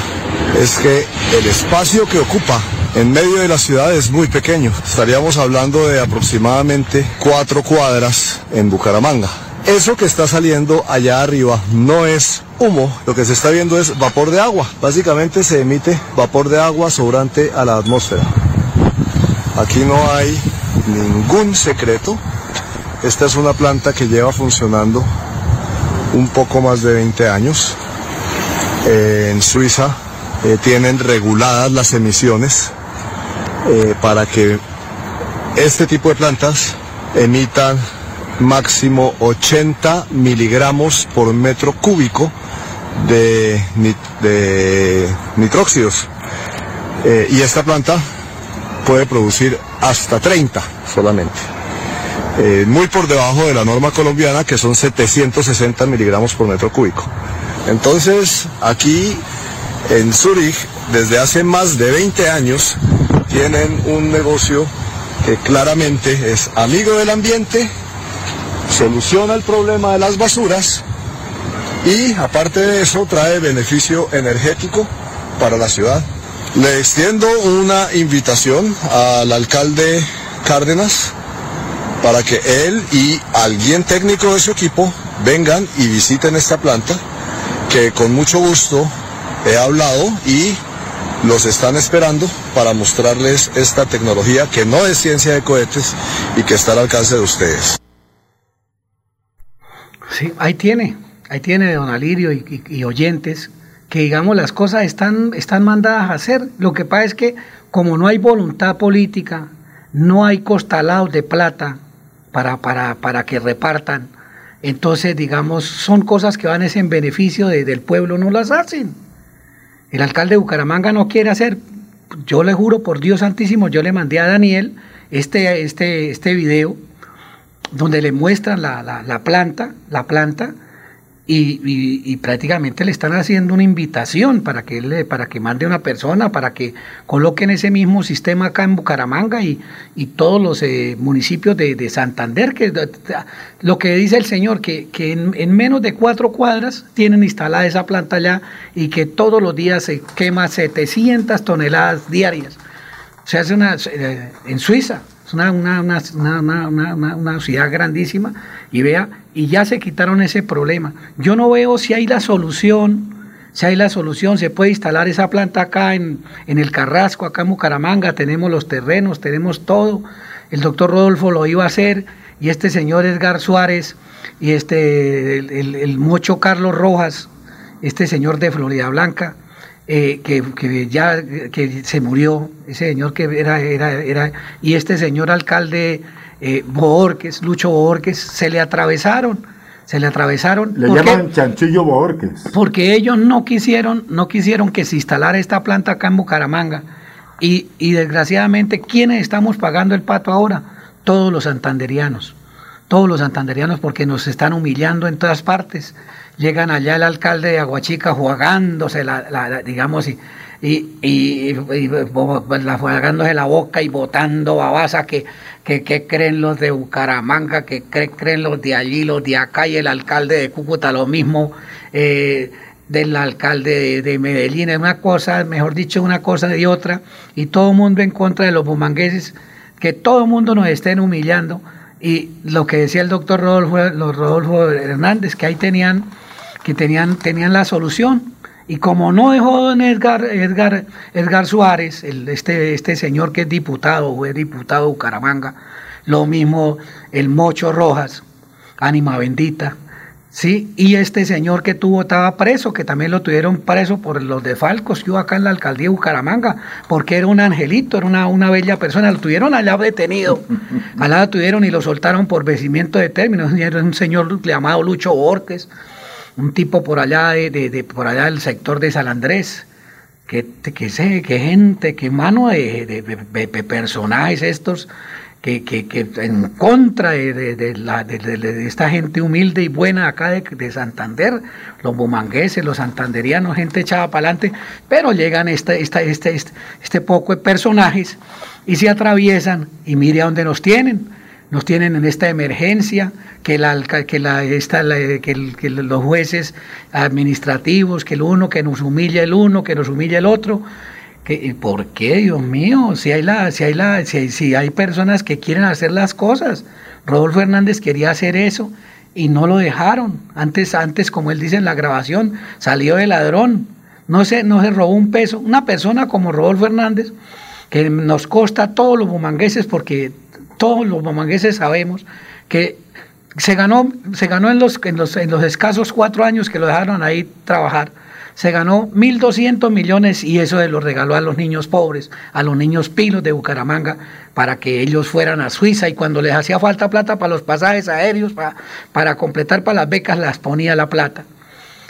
Speaker 31: es que el espacio que ocupa en medio de la ciudad es muy pequeño. Estaríamos hablando de aproximadamente cuatro cuadras en Bucaramanga. Eso que está saliendo allá arriba no es humo, lo que se está viendo es vapor de agua. Básicamente se emite vapor de agua sobrante a la atmósfera. Aquí no hay ningún secreto. Esta es una planta que lleva funcionando un poco más de 20 años. Eh, en Suiza eh, tienen reguladas las emisiones eh, para que este tipo de plantas emitan máximo 80 miligramos por metro cúbico de, nitróxidos. Eh, y esta planta puede producir hasta 30 solamente. Eh, muy por debajo de la norma colombiana que son 760 miligramos por metro cúbico. Entonces, aquí en Zurich, desde hace más de 20 años, tienen un negocio que claramente es amigo del ambiente, soluciona el problema de las basuras y aparte de eso trae beneficio energético para la ciudad. Le extiendo una invitación al alcalde Cárdenas para que él y alguien técnico de su equipo vengan y visiten esta planta, que con mucho gusto he hablado y los están esperando para mostrarles esta tecnología que no es ciencia de cohetes y que está al alcance de ustedes.
Speaker 29: Sí, ahí tiene, ahí tiene don Alirio y, oyentes que digamos las cosas están, están mandadas a hacer. Lo que pasa es que como no hay voluntad política, no hay costalados de plata para, para, para que repartan, entonces digamos son cosas que van en beneficio del pueblo, no las hacen. El alcalde de Bucaramanga no quiere hacer, yo le juro por Dios Santísimo, yo le mandé a Daniel este, este, este video donde le muestran la, la, planta, la planta, y, prácticamente le están haciendo una invitación para que le, para que mande una persona, para que coloquen ese mismo sistema acá en Bucaramanga y, y todos los eh, municipios de, Santander, que lo que dice el señor, que, que en, menos de cuatro cuadras tienen instalada esa planta allá y que todos los días se quema 700 toneladas diarias. Se hace una, eh, en Suiza, una, una, una, una, ciudad grandísima y vea, y ya se quitaron ese problema. Yo no veo si hay la solución, si hay la solución, se puede instalar esa planta acá en, en el Carrasco, acá en Bucaramanga, tenemos los terrenos, tenemos todo. El doctor Rodolfo lo iba a hacer y este señor Edgar Suárez y este el, el mocho Carlos Rojas, este señor de Florida Blanca, eh, que, ya que se murió, ese señor que era, era, era y este señor alcalde eh, Boorques, Lucho Boorques, se le atravesaron, se le atravesaron.
Speaker 2: Le llaman Chanchillo Boorques.
Speaker 29: Porque ellos no quisieron, no quisieron que se instalara esta planta acá en Bucaramanga. Y, y desgraciadamente, ¿quiénes estamos pagando el pato ahora? Todos los santanderianos. Todos los santanderianos porque nos están humillando en todas partes llegan allá el alcalde de Aguachica jugándose, la, digamos, y, y, y, la, jugándose la boca y botando babasa que, que, creen los de Bucaramanga, que creen los de allí, los de acá y el alcalde de Cúcuta, lo mismo. Eh, del alcalde de, Medellín, es una cosa, mejor dicho, una cosa y otra, y todo el mundo en contra de los bumangueses, que todo el mundo nos estén humillando, y lo que decía el doctor Rodolfo, Rodolfo Hernández, que ahí tenían que tenían, tenían la solución. Y como no dejó don Edgar, Edgar, Edgar Suárez, este, este señor que es diputado, fue diputado de Bucaramanga, lo mismo el Mocho Rojas, ánima bendita, ¿sí? Y este señor que tuvo estaba preso, que también lo tuvieron preso por los defalcos que hubo acá en la alcaldía de Bucaramanga, porque era un angelito, era una, una bella persona, lo tuvieron allá detenido, allá lo tuvieron y lo soltaron por vencimiento de términos, era un señor llamado Lucho Borges, un tipo por allá de, de, por allá del sector de San Andrés, que, que sé, que gente, que mano de, personajes estos, que, que, en contra de, la, de, esta gente humilde y buena acá de, Santander, los bumangueses, los santanderianos, gente echada para adelante, pero llegan este, este, este, este poco de personajes y se atraviesan y mire a dónde nos tienen nos tienen en esta emergencia, que, la, que, la, esta, que, los jueces administrativos, que el uno, que nos humilla el uno, que nos humilla el otro. Que, ¿Por qué, Dios mío? Si hay, la, si, hay la, si, hay, si hay personas que quieren hacer las cosas. Rodolfo Hernández quería hacer eso y no lo dejaron. Antes, antes como él dice en la grabación, salió de ladrón. No se, no se robó un peso. Una persona como Rodolfo Hernández, que nos costa a todos los bumangueses porque todos los mamangueses sabemos que se ganó, se ganó en, los, en, los, en los escasos cuatro años que lo dejaron ahí trabajar, se ganó 1.200 millones y eso se lo regaló a los niños pobres, a los niños pilos de Bucaramanga, para que ellos fueran a Suiza y cuando les hacía falta plata para los pasajes aéreos, para, para completar para las becas, las ponía la plata.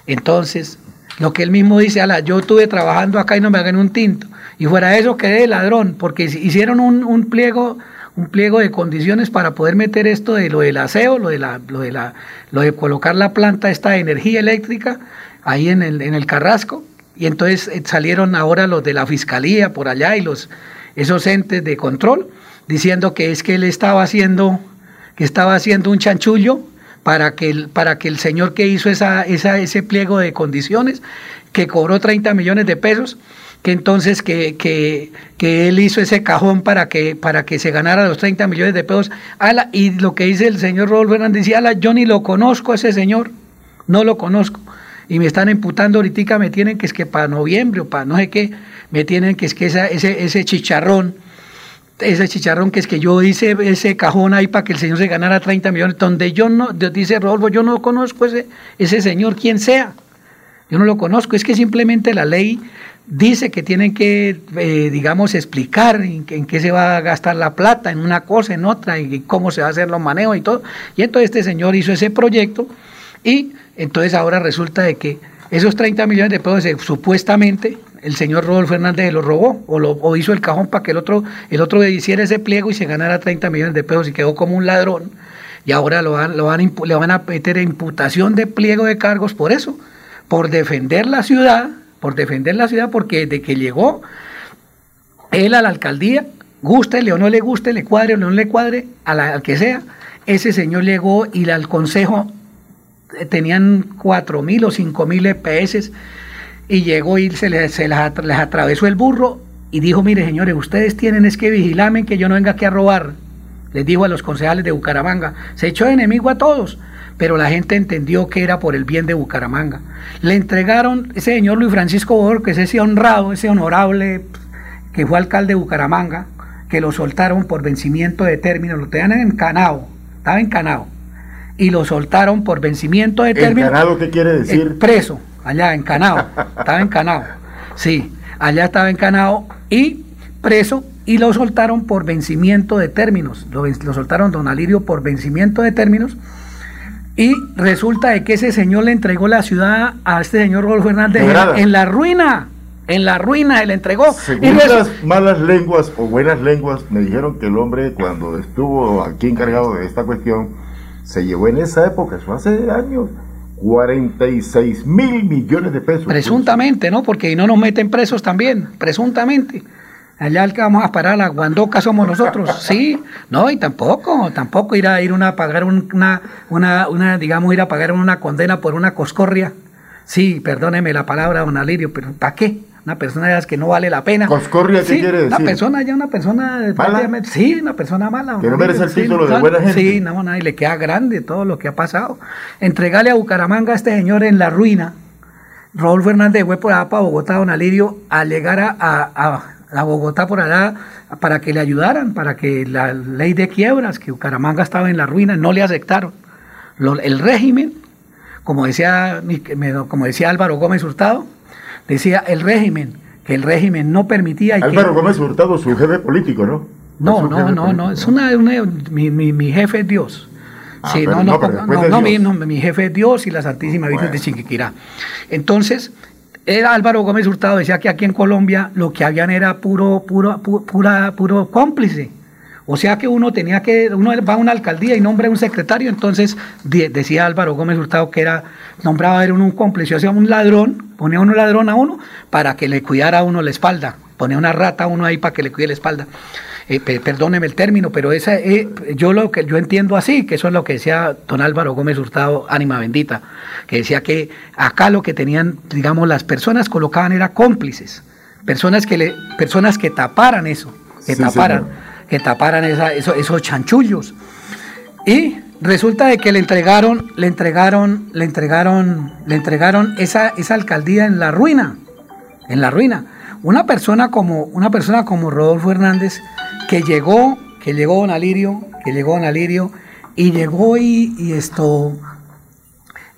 Speaker 29: Entonces, Lo que él mismo dice, ala, yo estuve trabajando acá y no me hagan un tinto. Y fuera de eso quedé de ladrón, porque hicieron un, un pliego un pliego de condiciones para poder meter esto de lo del aseo, lo de la, lo de la, lo de colocar la planta esta de energía eléctrica ahí en el, en el Carrasco, y entonces eh, salieron ahora los de la fiscalía por allá y los esos entes de control diciendo que es que él estaba haciendo que estaba haciendo un chanchullo para que el, para que el señor que hizo esa, esa, ese pliego de condiciones que cobró 30 millones de pesos que entonces que, que, que, él hizo ese cajón para que, para que se ganara los 30 millones de pesos. Ala, y lo que dice el señor Rodolfo Hernández, dice, ala, yo ni lo conozco a ese señor, no lo conozco. Y me están imputando ahorita, me tienen que es que para noviembre o para no sé qué, me tienen que es que esa, ese, ese chicharrón, ese chicharrón que es que yo hice ese cajón ahí para que el señor se ganara 30 millones, donde yo no, dice Rodolfo, yo no conozco ese, ese señor, quien sea. Yo no lo conozco, es que simplemente la ley dice que tienen que, eh, digamos, explicar en, qué se va a gastar la plata, en una cosa, en otra, y cómo se va a hacer los manejos y todo. Y entonces este señor hizo ese proyecto y entonces ahora resulta de que esos 30 millones de pesos eh, supuestamente el señor Rodolfo Fernández lo robó o, lo, o hizo el cajón para que el otro, el otro hiciera ese pliego y se ganara 30 millones de pesos y quedó como un ladrón. Y ahora lo van, lo van, le van a meter imputación de pliego de cargos por eso, por defender la ciudad por defender la ciudad, porque desde que llegó él a la alcaldía, guste o no le guste, le cuadre o no le cuadre, a la, al que sea, ese señor llegó y al consejo eh, tenían cuatro mil o cinco mil EPS y llegó y se, les, se les, atravesó el burro y dijo, mire señores, ustedes tienen es que vigilarme que yo no venga aquí a robar. Les dijo a los concejales de Bucaramanga, se echó enemigo a todos pero la gente entendió que era por el bien de Bucaramanga. Le entregaron ese señor Luis Francisco Borges, ese honrado, ese honorable que fue alcalde de Bucaramanga, que lo soltaron por vencimiento de término, lo tenían encanado, estaba encanado, y lo soltaron por vencimiento de término.
Speaker 2: ¿Encanado qué quiere decir?
Speaker 29: Eh, preso, allá, encanado, estaba encanado, sí, allá estaba encanado y preso y lo soltaron por vencimiento de términos, lo, lo soltaron don Alirio por vencimiento de términos y resulta de que ese señor le entregó la ciudad a este señor Rodolfo Hernández en, la ruina. En la ruina se le entregó.
Speaker 2: Según las malas lenguas o buenas lenguas, me dijeron que el hombre cuando estuvo aquí encargado de esta cuestión, se llevó en esa época, eso hace años, 46 mil millones de pesos.
Speaker 29: Presuntamente, ¿no? Porque no nos meten presos también, presuntamente. Allá el que vamos a parar la guandoca somos nosotros, sí, no, y tampoco, tampoco ir a ir una a pagar una, una, una, digamos, ir a pagar una condena por una coscorria. Sí, perdóneme la palabra, don Alirio, pero ¿para qué? Una persona de las que no vale la pena.
Speaker 2: ¿Coscorria qué quiere decir?
Speaker 29: Una persona ya, una persona. ¿Mala? Sí, una persona mala.
Speaker 2: Que no merece el título de buena gente.
Speaker 29: Sí, no, no, y le queda grande todo lo que ha pasado. Entregarle a Bucaramanga a este señor en la ruina. Raúl Fernández fue por para Bogotá, don Alirio, a llegar a a Bogotá por allá para que le ayudaran, para que la ley de quiebras, que Bucaramanga estaba en la ruina, no le aceptaron. el régimen, como decía, como decía Álvaro Gómez Hurtado, decía el régimen, que el régimen no permitía...
Speaker 2: Álvaro Gómez Hurtado, su jefe político, ¿no?
Speaker 29: No, no, no, no, es una, mi, mi, jefe es Dios. Ah, sí, no, no, no, mi, jefe es Dios y la Santísima Virgen de Chiquiquirá. Entonces, era Álvaro Gómez Hurtado decía que aquí en Colombia lo que habían era puro, puro, pura, puro cómplice. O sea que uno tenía que, uno va a una alcaldía y nombra un secretario, entonces decía Álvaro Gómez Hurtado que era, nombraba a un cómplice, o sea, un ladrón, ponía un ladrón a uno para que le cuidara a uno la espalda, ponía una rata a uno ahí para que le cuide la espalda. Eh, perdóneme el término, pero esa, eh, yo lo que yo entiendo así, que eso es lo que decía don Álvaro Gómez Hurtado, ánima bendita, que decía que acá lo que tenían, digamos, las personas colocaban era cómplices, personas que le, personas que taparan eso, que taparan, que taparan esa, esos chanchullos. Y resulta de que le entregaron, le entregaron, le entregaron, le entregaron esa, esa alcaldía en la ruina, en la ruina. Una persona como, una persona como Rodolfo Hernández que llegó, que llegó Don Alirio, que llegó Don Alirio, y llegó y, esto,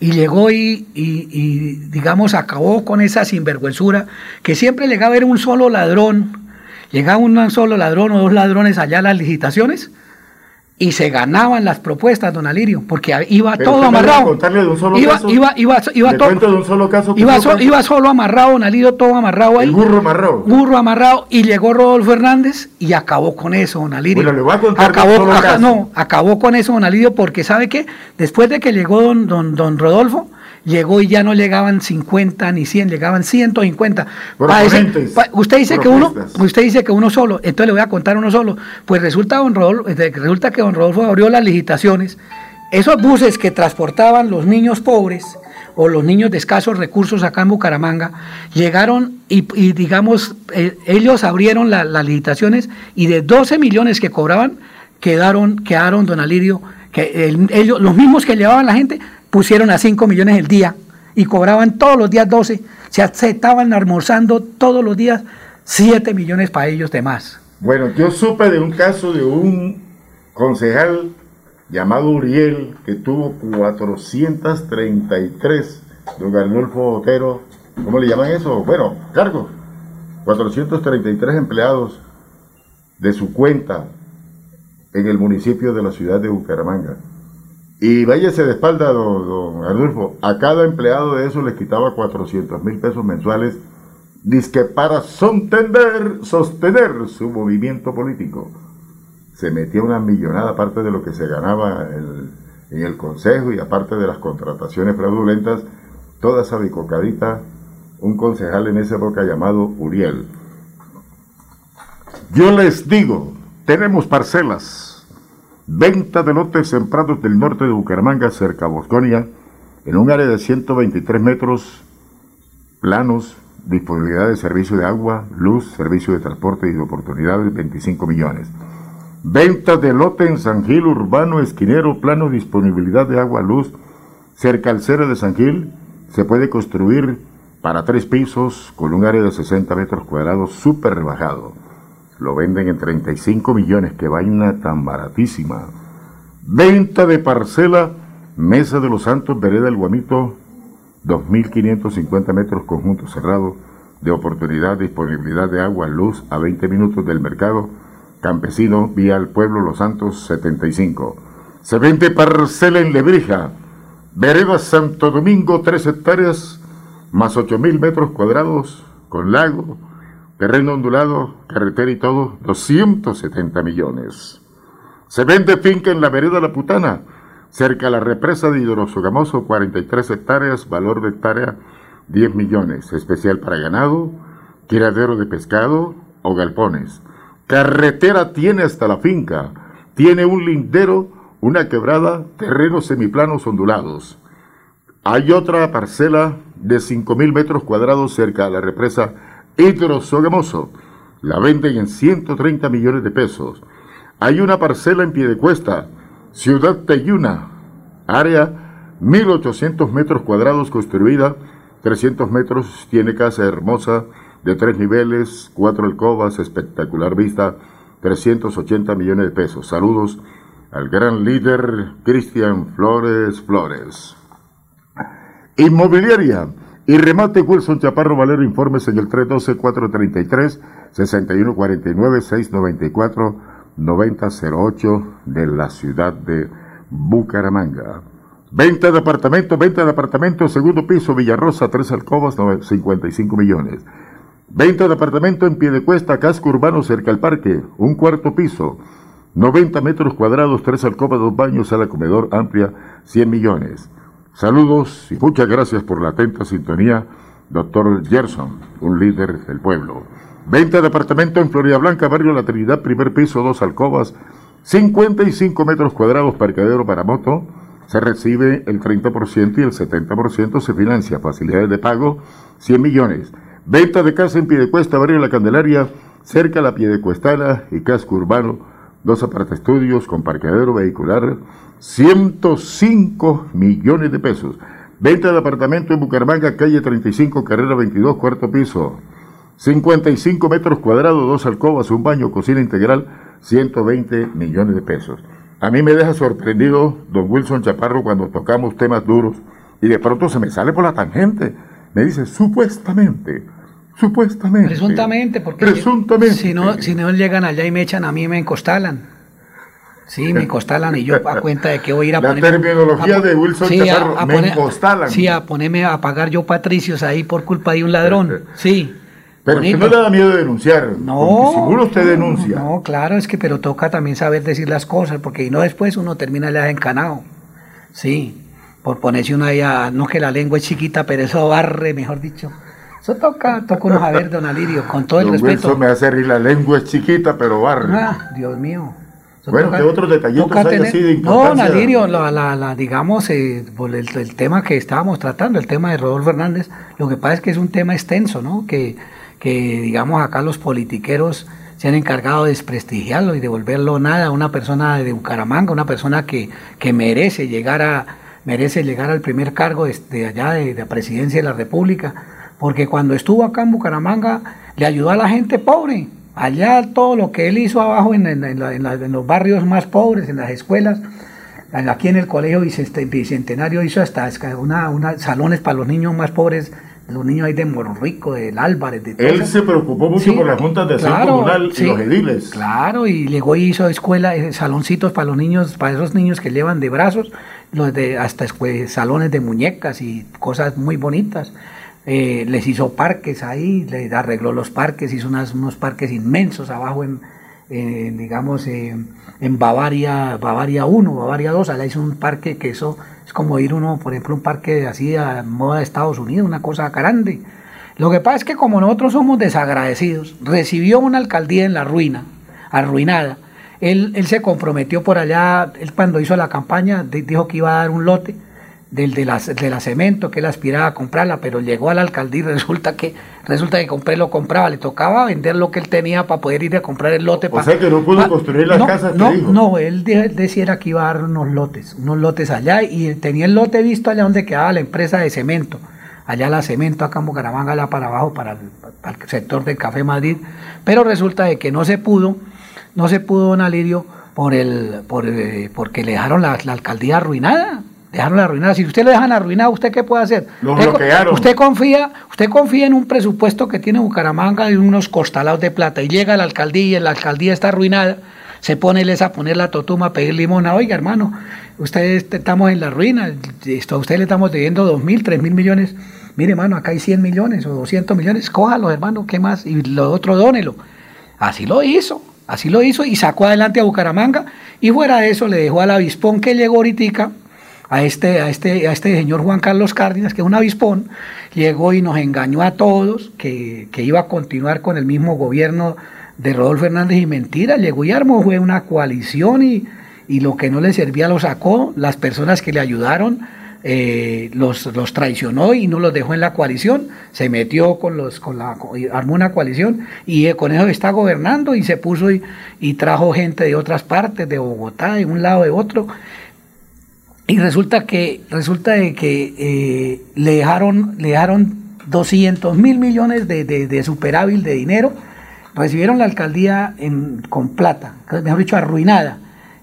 Speaker 29: y llegó y, y, digamos, acabó con esa sinvergüenzura, que siempre llegaba a ver un solo ladrón, llegaba un solo ladrón o dos ladrones allá a las licitaciones, y se ganaban las propuestas, don Alirio, porque iba
Speaker 2: Pero
Speaker 29: todo amarrado.
Speaker 2: contarle de un solo
Speaker 29: iba,
Speaker 2: caso.
Speaker 29: iba, iba, iba todo.
Speaker 2: de un solo caso
Speaker 29: Iba, so- solo amarrado, don Alirio, todo amarrado ahí.
Speaker 2: El burro amarrado.
Speaker 29: Burro amarrado, y llegó Rodolfo Hernández y acabó con eso, don Alirio.
Speaker 2: Bueno, le voy a contar
Speaker 29: acabó,
Speaker 2: un solo caso.
Speaker 29: no, acabó con eso, don Alirio, porque ¿sabe qué? Después de que llegó don, don, don Rodolfo, llegó y ya no llegaban 50 ni 100, llegaban 150. Parece-
Speaker 2: Proponentes,
Speaker 29: pa- usted dice que uno, usted dice que uno solo, entonces le voy a contar uno solo. Pues resulta, don Rodolfo, eh, resulta que don Rodolfo abrió las licitaciones. Esos buses que transportaban los niños pobres o los niños de escasos recursos acá en Bucaramanga, llegaron y, y, digamos, eh, ellos abrieron la- las licitaciones y de 12 millones que cobraban, quedaron, quedaron, don Alirio, que el- ellos, los mismos que llevaban la gente, pusieron a 5 millones el día y cobraban todos los días 12, se, se estaban almorzando todos los días 7 millones para ellos de más.
Speaker 2: Bueno, yo supe de un caso de un concejal llamado Uriel que tuvo 433, don Arnulfo Otero, ¿cómo le llaman eso? Bueno, cargo, 433 empleados de su cuenta en el municipio de la ciudad de Bucaramanga. Y váyase de espalda, don, don Arnulfo, a cada empleado de eso les quitaba 400 mil pesos mensuales, dizque para sostener, sostener su movimiento político. Se metía una millonada aparte de lo que se ganaba en el consejo y aparte de las contrataciones fraudulentas, toda esa bicocadita, un concejal en esa época llamado Uriel. Yo les digo, tenemos parcelas, venta de lotes en prados del norte de Bucaramanga, cerca a Bosconia, en un área de 123 metros, planos, disponibilidad de servicio de agua, luz, servicio de transporte y de oportunidades, 25 millones. Venta de lote en San Gil, urbano, esquinero, plano, disponibilidad de agua, luz, cerca al cerro de San Gil, se puede construir para tres pisos con un área de 60 metros cuadrados súper rebajado. Lo venden en 35 millones, qué vaina tan baratísima. Venta de parcela, Mesa de los Santos, Vereda El Guamito, 2.550 metros conjunto cerrado, de oportunidad, disponibilidad de agua, luz a 20 minutos del mercado, campesino, vía al pueblo Los Santos 75. Se vende parcela en Lebrija, Vereda Santo Domingo, 3 hectáreas, más 8.000 metros cuadrados, con lago, terreno ondulado, carretera y todo, 270 millones. Se vende finca en la vereda La Putana, cerca a la represa de Hidrosogamoso, 43 hectáreas, valor de hectárea 10 millones, especial para ganado, tiradero de pescado o galpones. Carretera tiene hasta la finca, tiene un lindero, una quebrada, terrenos semiplanos ondulados. Hay otra parcela de 5.000 metros cuadrados cerca a la represa Hidrosogamoso. La venden en 130 millones de pesos. Hay una parcela en Piedecuesta, Ciudad Teyuna, área 1.800 metros cuadrados construida, 300 metros, tiene casa hermosa de tres niveles, cuatro alcobas, espectacular vista, 380 millones de pesos. Saludos al gran líder Cristian Flores Flores. Inmobiliaria y remate Wilson Chaparro Valero, informes en el 312-433-6149-694-9008 de la ciudad de Bucaramanga. Venta de apartamento, venta de apartamento, segundo piso, Villarrosa, tres alcobas, nove- 55 millones. Venta de apartamento en Piedecuesta, casco urbano cerca al parque, un cuarto piso, 90 metros cuadrados, tres alcobas, dos baños, sala comedor amplia, 100 millones. Saludos y muchas gracias por la atenta sintonía, doctor Gerson, un líder del pueblo. Venta de apartamento en Florida Blanca, barrio La Trinidad, primer piso, dos alcobas, 55 metros cuadrados, parqueadero para moto. Se recibe el 30% y el 70% se financia. Facilidades de pago, 100 millones. Venta de casa en Piedecuesta, barrio La Candelaria, cerca a la Piedecuestana y casco urbano. Dos estudios con parqueadero vehicular, 105 millones de pesos. Venta de apartamento en Bucaramanga, calle 35, carrera 22, cuarto piso. 55 metros cuadrados, dos alcobas, un baño, cocina integral, 120 millones de pesos. A mí me deja sorprendido don Wilson Chaparro cuando tocamos temas duros y de pronto se me sale por la tangente. Me dice, supuestamente, supuestamente.
Speaker 29: Presuntamente, porque
Speaker 2: Presuntamente.
Speaker 29: si no, si no llegan allá y me echan a mí me encostalan. Sí, me constalan y yo a cuenta de que voy a ir a
Speaker 2: La
Speaker 29: poner...
Speaker 2: terminología de Wilson
Speaker 29: sí,
Speaker 2: Chaparro, me
Speaker 29: poner-
Speaker 2: constalan.
Speaker 29: Sí, a ponerme a pagar yo patricios ahí por culpa de un ladrón. Sí.
Speaker 2: Pero usted
Speaker 29: bonito.
Speaker 2: no le da miedo de denunciar.
Speaker 29: No.
Speaker 2: Seguro usted denuncia.
Speaker 29: No, claro, es que pero toca también saber decir las cosas, porque si no después uno termina ya encanado. Sí, por ponerse uno ahí a, no que la lengua es chiquita, pero eso barre, mejor dicho. Eso toca, toca uno saber, don Alirio, con todo el
Speaker 2: Don
Speaker 29: respeto.
Speaker 2: Wilson me hace reír, la lengua es chiquita, pero barre.
Speaker 29: Ah, Dios mío. Eso
Speaker 2: Bueno,
Speaker 29: toca-
Speaker 2: ¿qué otros detallitos hay
Speaker 29: tener-
Speaker 2: así de
Speaker 29: No,
Speaker 2: importancia?
Speaker 29: Nalirio, la, la, la, digamos, eh, por el, el tema que estábamos tratando, el tema de Rodolfo Hernández, lo que pasa es que es un tema extenso, ¿no? Que, que digamos, acá los politiqueros se han encargado de desprestigiarlo y de volverlo nada a una persona de Bucaramanga, una persona que, que merece llegar a merece llegar al primer cargo de, de allá de, de la presidencia de la República, porque cuando estuvo acá en Bucaramanga le ayudó a la gente pobre, allá todo lo que él hizo abajo en, en- en la- la- en los barrios más pobres, en las escuelas, aquí en el colegio bicentenario hizo hasta una, una salones para los niños más pobres, los niños ahí de Morrico, del Álvarez, de
Speaker 2: Él se preocupó mucho
Speaker 29: Sí,
Speaker 2: por las juntas de acción
Speaker 29: claro,
Speaker 2: comunal
Speaker 29: sí.
Speaker 2: y los ediles.
Speaker 29: Claro, y llegó y hizo escuela, eh, saloncitos para los niños, para esos niños que llevan de brazos, los de hasta salones de muñecas y cosas muy bonitas. Eh, les hizo parques ahí, les arregló los parques, hizo unas- unos parques inmensos abajo en, digamos, en Bavaria, Bavaria 1, Bavaria 2, allá hizo un parque que eso es como ir uno, por ejemplo, un parque así a moda de Estados Unidos, una cosa grande. Lo que pasa es que como nosotros somos desagradecidos, recibió una alcaldía en la ruina, arruinada. Él, él se comprometió por allá, él cuando hizo la campaña di- dijo que iba a dar un lote del de la, de la cemento, que él aspiraba a comprarla, pero llegó a la alcaldía y [laughs] resulta que, resulta que compré lo compraba, le tocaba vender lo que él tenía para poder ir a comprar el lote.
Speaker 2: O
Speaker 29: pa-
Speaker 2: sea que no pudo construir las
Speaker 29: no,
Speaker 2: casas que
Speaker 29: no,
Speaker 2: dijo.
Speaker 29: No, él, de- él decía que iba a dar unos lotes, unos lotes allá y tenía el lote visto allá donde quedaba la empresa de cemento. Allá la cemento, acá en Bucaramanga, allá para abajo, para el, para el sector del Café Madrid. Pero resulta de que no se pudo, no se pudo, don Alirio, por el, por, eh, porque le dejaron la, la alcaldía arruinada. Dejaron la arruinada. Si usted lo dejan arruinado, ¿usted qué puede hacer?
Speaker 2: Lo
Speaker 29: usted,
Speaker 2: bloquearon.
Speaker 29: usted confía, usted confía en un presupuesto que tiene Bucaramanga de unos costalados de plata y llega a la alcaldía y la alcaldía está arruinada, se pone él es a poner la totuma a pedir limona. Oiga, hermano, ustedes estamos en la ruina, a usted le estamos debiendo dos mil, tres mil millones. Mire, hermano, acá hay 100 millones o 200 millones, cójalo, hermano, ¿qué más? Y lo otro, dónelo. Así lo hizo, así lo hizo y sacó adelante a Bucaramanga y fuera de eso le dejó al avispón que llegó ahorita a este, a este, a este señor Juan Carlos Cárdenas, que es un avispón, llegó y nos engañó a todos que, que iba a continuar con el mismo gobierno de Rodolfo Hernández. Y mentira, llegó y armó fue una coalición y, y lo que no le servía lo sacó, las personas que le ayudaron eh, los, los traicionó y no los dejó en la coalición, se metió con los, con la, armó una coalición y con eso está gobernando y se puso y, y trajo gente de otras partes, de Bogotá, de un lado de otro, y resulta que, resulta de que eh, le dejaron, le dejaron 200 mil millones de, de, de superávit de dinero, recibieron la alcaldía en, con plata, mejor dicho, arruinada,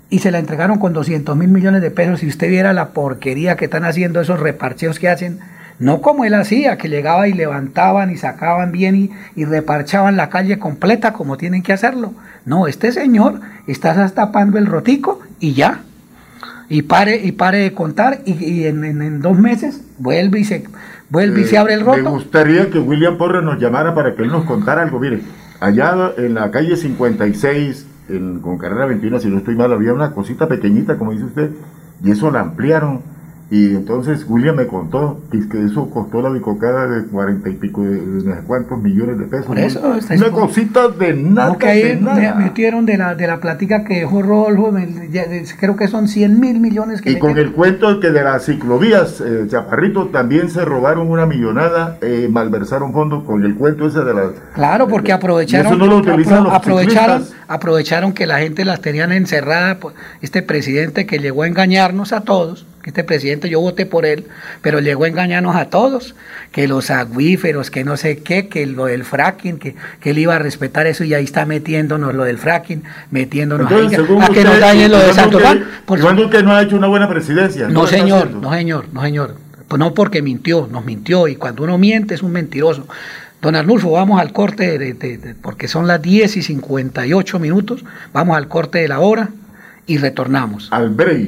Speaker 29: y se la entregaron con 200 mil millones de pesos. Si usted viera la porquería que están haciendo esos reparcheos que hacen, no como él hacía, que llegaba y levantaban y sacaban bien y, y reparchaban la calle completa como tienen que hacerlo. No, este señor está tapando el rotico y ya y pare y pare de contar y, y en, en- en dos meses vuelve y se vuelve y se
Speaker 2: Eh,
Speaker 29: abre el
Speaker 2: Me
Speaker 29: roto.
Speaker 2: gustaría que William Porres nos llamara para que él nos contara algo. Mire, allá en la calle 56, en, con carrera 21, si no estoy mal, había una cosita pequeñita, como dice usted, y eso la ampliaron. Y entonces William me contó que, es que eso costó la bicocada de cuarenta y pico de, no sé cuántos millones de pesos.
Speaker 29: Por
Speaker 2: ¿no?
Speaker 29: eso, está-
Speaker 2: una cosita de nada,
Speaker 29: No, que ahí
Speaker 2: de
Speaker 29: me-
Speaker 2: nada.
Speaker 29: metieron de la, de la plática que dejó ya- creo que son 100 mil millones que
Speaker 2: Y con
Speaker 29: metieron.
Speaker 2: el cuento que de las ciclovías, eh, Chaparrito, también se robaron una millonada, eh, malversaron fondos con el cuento ese de las...
Speaker 29: Claro, porque aprovecharon,
Speaker 2: eso no lo utilizan
Speaker 29: apro-
Speaker 2: los
Speaker 29: aprovecharon, aprovecharon que la gente las tenían encerrada, pues, este presidente que llegó a engañarnos a todos, este presidente yo voté por él, pero llegó a engañarnos a todos, que los acuíferos, que no sé qué, que lo del fracking, que, que él iba a respetar eso y ahí está metiéndonos lo del fracking, metiéndonos ahí,
Speaker 2: Entonces,
Speaker 29: a que
Speaker 2: usted,
Speaker 29: nos dañen lo de
Speaker 2: Iván
Speaker 29: Santo
Speaker 2: Duque-
Speaker 29: Juan. Por
Speaker 2: Iván Duque no ha hecho una buena presidencia.
Speaker 29: no, señor, no, señor, no, señor. Pues no porque mintió, nos mintió. Y cuando uno miente es un mentiroso. Don Arnulfo, vamos al corte, de- de- de- porque son las 10 y 58 minutos. Vamos al corte de la hora. y retornamos.
Speaker 32: Al break.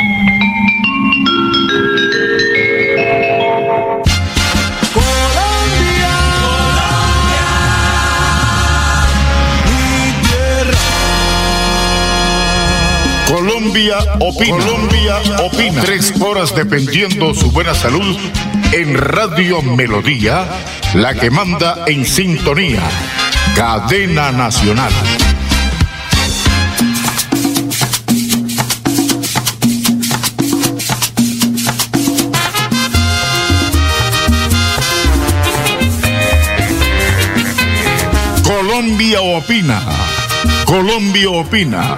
Speaker 2: Colombia opina. Colombia opina. Tres horas dependiendo su buena salud en Radio Melodía, la que manda en sintonía. Cadena Nacional. Colombia opina. Colombia opina.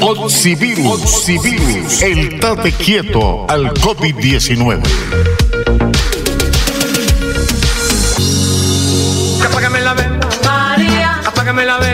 Speaker 2: Oxivirus, Oxivirus, el tate quieto al COVID-19.
Speaker 33: Apágame la vela, María. Apágame la vela.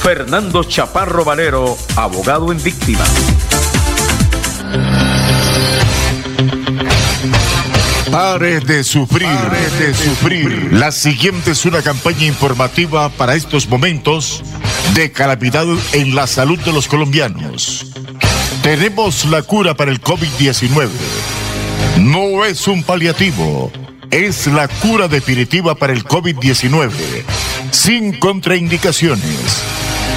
Speaker 6: Fernando Chaparro Valero, abogado en víctima.
Speaker 2: Pare de sufrir, pare de sufrir. La siguiente es una campaña informativa para estos momentos de calamidad en la salud de los colombianos. Tenemos la cura para el COVID-19. No es un paliativo, es la cura definitiva para el COVID-19, sin contraindicaciones.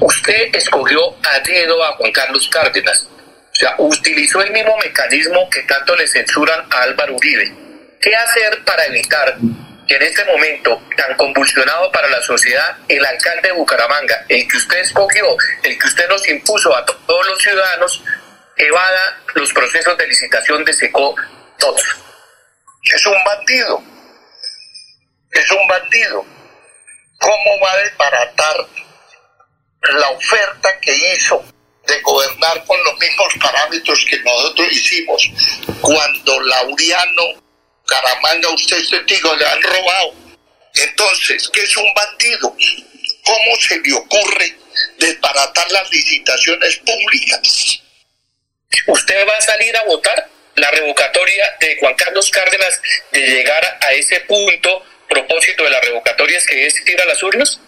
Speaker 7: Usted escogió a dedo a Juan Carlos Cárdenas. O sea, utilizó el mismo mecanismo que tanto le censuran a Álvaro Uribe. ¿Qué hacer para evitar que en este momento tan convulsionado para la sociedad, el alcalde de Bucaramanga, el que usted escogió, el que usted nos impuso a todos los ciudadanos, evada los procesos de licitación de SECO todos?
Speaker 8: Es un bandido. Es un bandido. ¿Cómo va a desbaratar la oferta que hizo de gobernar con los mismos parámetros que nosotros hicimos cuando Lauriano Caramanga, usted es testigo, le han robado. Entonces, ¿qué es un bandido? ¿Cómo se le ocurre desbaratar las licitaciones públicas?
Speaker 7: ¿Usted va a salir a votar la revocatoria de Juan Carlos Cárdenas de llegar a ese punto propósito de la revocatoria es que es ir a las urnas?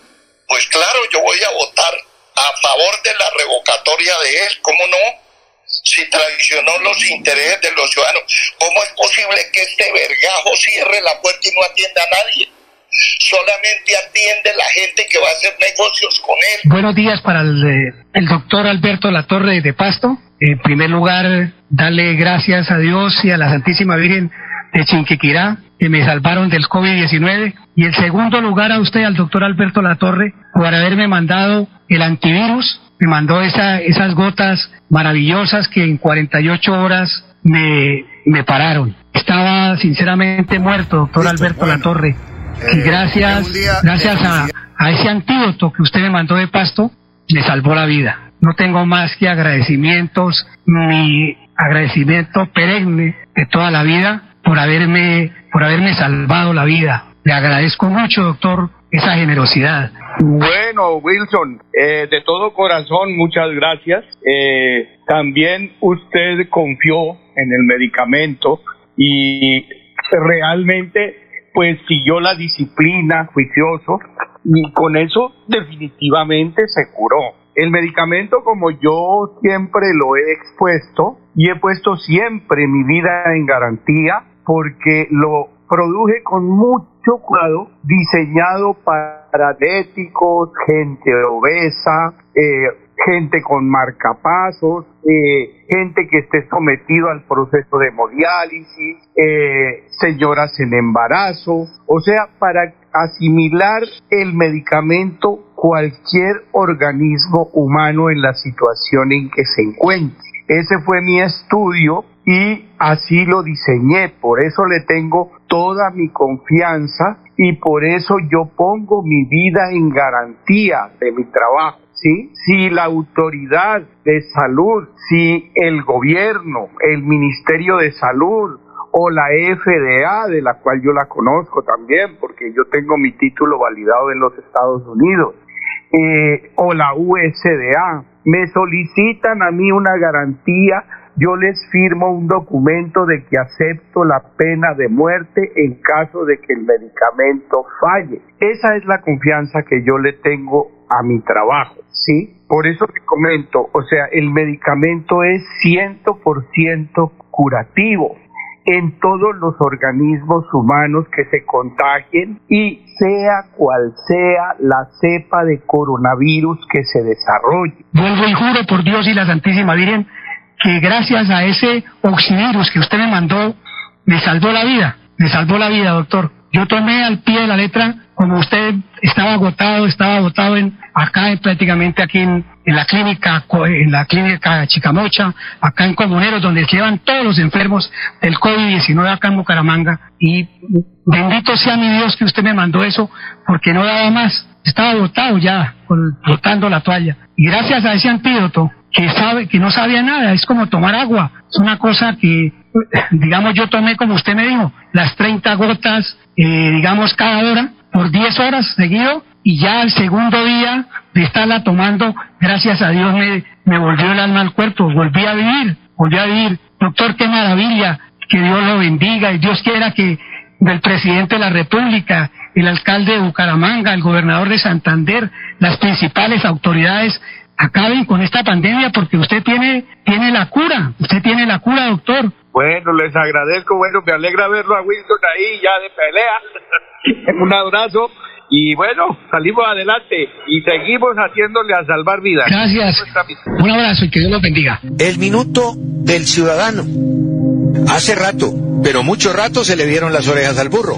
Speaker 8: Pues claro, yo voy a votar a favor de la revocatoria de él, ¿cómo no? Si traicionó los intereses de los ciudadanos, ¿cómo es posible que este vergajo cierre la puerta y no atienda a nadie? Solamente atiende la gente que va a hacer negocios con él.
Speaker 9: Buenos días para el, doctor Alberto Latorre de Pasto. En primer lugar, darle gracias a Dios y a la Santísima Virgen de Chinquiquirá que me salvaron del COVID-19. Y en segundo lugar a usted, al doctor Alberto Latorre, por haberme mandado el antivirus. Me mandó esa, esas gotas maravillosas que en 48 horas me, me pararon. Estaba sinceramente muerto, doctor Alberto Latorre. y gracias, gracias a, a ese antídoto que usted me mandó de pasto, me salvó la vida. No tengo más que agradecimientos, mi agradecimiento perenne de toda la vida por haberme, por haberme salvado la vida. Le agradezco mucho, doctor, esa generosidad.
Speaker 10: Bueno, Wilson, eh, de todo corazón, muchas gracias. Eh, también usted confió en el medicamento y realmente pues siguió la disciplina juicioso y con eso definitivamente se curó. El medicamento, como yo siempre lo he expuesto y he puesto siempre mi vida en garantía, porque lo produje con mucho cuidado, diseñado para diabéticos, gente obesa, eh, gente con marcapasos, eh, gente que esté sometido al proceso de hemodiálisis, eh, señoras en embarazo, o sea, para asimilar el medicamento cualquier organismo humano en la situación en que se encuentre. Ese fue mi estudio y así lo diseñé, por eso le tengo toda mi confianza y por eso yo pongo mi vida en garantía de mi trabajo. ¿Sí? Si la autoridad de salud, si el gobierno, el Ministerio de Salud o la FDA, de la cual yo la conozco también, porque yo tengo mi título validado en los Estados Unidos, eh, o la USDA, me solicitan a mí una garantía yo les firmo un documento de que acepto la pena de muerte en caso de que el medicamento falle. Esa es la confianza que yo le tengo a mi trabajo, ¿sí? Por eso te comento, o sea, el medicamento es 100% curativo en todos los organismos humanos que se contagien y sea cual sea la cepa de coronavirus que se desarrolle.
Speaker 9: Vuelvo y juro por Dios y la Santísima Virgen que gracias a ese oxivirus que usted me mandó, me salvó la vida, me salvó la vida, doctor. Yo tomé al pie de la letra, como usted estaba agotado, estaba agotado en, acá prácticamente aquí en, la clínica, en la clínica Chicamocha, acá en Comuneros, donde llevan todos los enfermos del COVID-19 acá en Bucaramanga. Y bendito sea mi Dios que usted me mandó eso, porque no daba más. Estaba agotado ya, botando la toalla. Y gracias a ese antídoto, que sabe que no sabía nada, es como tomar agua, es una cosa que digamos yo tomé como usted me dijo, las 30 gotas eh, digamos cada hora por 10 horas seguido y ya el segundo día de estarla tomando, gracias a Dios me, me volvió el alma al cuerpo, volví a vivir, volví a vivir. Doctor, qué maravilla, que Dios lo bendiga y Dios quiera que del presidente de la República, el alcalde de Bucaramanga, el gobernador de Santander, las principales autoridades acaben con esta pandemia porque usted tiene, tiene la cura, usted tiene la cura, doctor.
Speaker 10: Bueno, les agradezco, bueno, me alegra verlo a Wilson ahí ya de pelea. [laughs] Un abrazo y bueno, salimos adelante y seguimos haciéndole a salvar vidas.
Speaker 9: Gracias. Un abrazo y que Dios los bendiga.
Speaker 11: El minuto del ciudadano. Hace rato, pero mucho rato se le vieron las orejas al burro.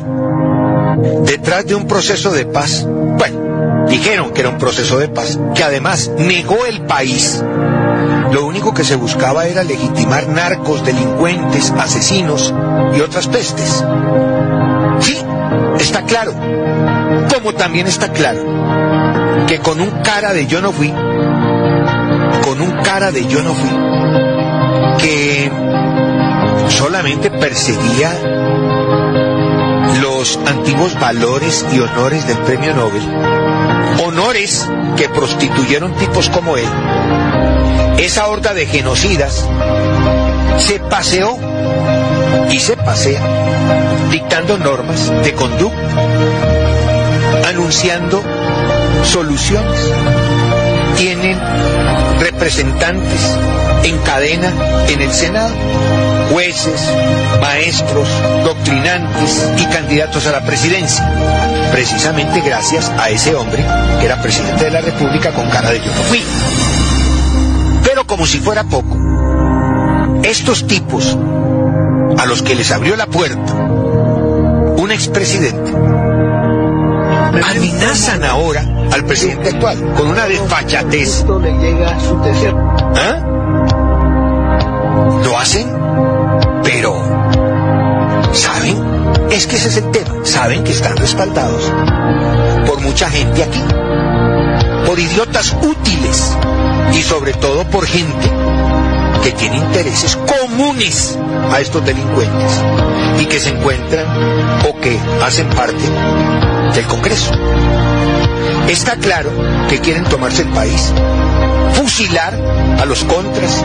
Speaker 11: Detrás de un proceso de paz. Bueno, dijeron que era un proceso de paz, que además negó el país. Lo único que se buscaba era legitimar narcos, delincuentes, asesinos y otras pestes. Sí, está claro. Como también está claro que con un cara de yo no fui, con un cara de yo no fui, que solamente perseguía los antiguos valores y honores del premio Nobel, honores que prostituyeron tipos como él, esa horda de genocidas se paseó y se pasea dictando normas de conducta, anunciando soluciones. Tienen representantes en cadena en el Senado, jueces, maestros, doctrinantes y candidatos a la presidencia, precisamente gracias a ese hombre que era presidente de la República con cara de yo no fui. Pero como si fuera poco, estos tipos a los que les abrió la puerta un expresidente amenazan ahora al presidente actual con una desfachatez. ¿Ah? Lo hacen, pero ¿saben? Es que ese es el tema. Saben que están respaldados por mucha gente aquí, por idiotas útiles y sobre todo por gente que tiene intereses comunes a estos delincuentes y que se encuentran o que hacen parte del Congreso. Está claro que quieren tomarse el país, fusilar a los contras,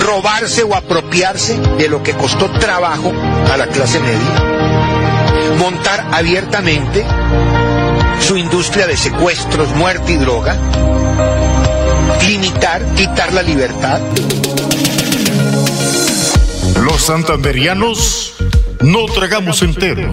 Speaker 11: robarse o apropiarse de lo que costó trabajo a la clase media, montar abiertamente su industria de secuestros, muerte y droga, limitar, quitar la libertad.
Speaker 2: Los santanderianos no tragamos entero.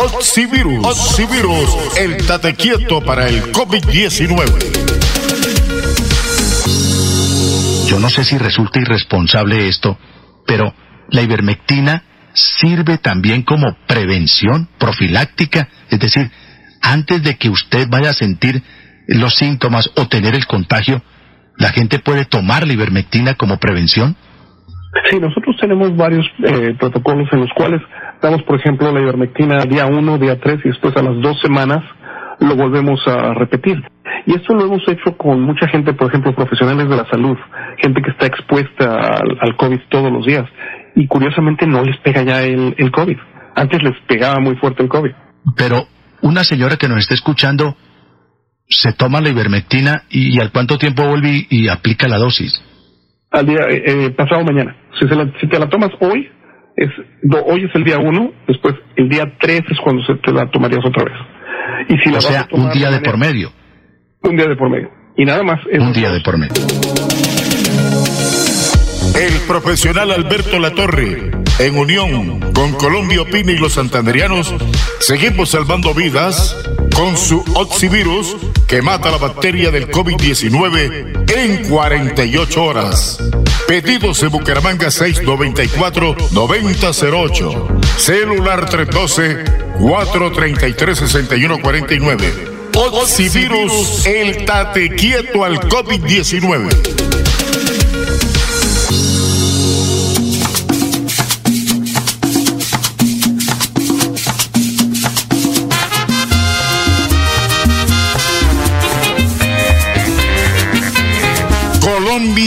Speaker 2: Oxivirus. Oxivirus. El tate quieto para el COVID-19.
Speaker 3: Yo no sé si resulta irresponsable esto, pero la ivermectina sirve también como prevención profiláctica, es decir, antes de que usted vaya a sentir los síntomas o tener el contagio, la gente puede tomar la ivermectina como prevención.
Speaker 4: Sí, nosotros tenemos varios eh, protocolos en los cuales damos, por ejemplo, la ivermectina día 1, día 3 y después a las dos semanas lo volvemos a repetir. Y esto lo hemos hecho con mucha gente, por ejemplo, profesionales de la salud, gente que está expuesta al, COVID todos los días. Y curiosamente no les pega ya el, COVID. Antes les pegaba muy fuerte el COVID.
Speaker 3: Pero una señora que nos está escuchando se toma la ivermectina y, al cuánto tiempo vuelve y aplica la dosis.
Speaker 4: Al día, eh, eh, pasado mañana. Si, se la- si te la tomas hoy, es, do- hoy es el día 1, después el día 3 es cuando se te la tomarías otra vez. Y si la
Speaker 3: o
Speaker 4: vas
Speaker 3: sea,
Speaker 4: a tomar
Speaker 3: un día de
Speaker 4: mañana-
Speaker 3: por medio.
Speaker 4: Un día de por medio. Y nada más.
Speaker 3: Un día de por medio.
Speaker 2: El profesional Alberto Latorre, en unión con Colombia Opina y los santanderianos, seguimos salvando vidas con su Oxivirus que mata la bacteria del COVID-19 en 48 horas. Pedidos en Bucaramanga 694-9008. Celular 312-433-6149. Oxivirus, el tate quieto al COVID-19.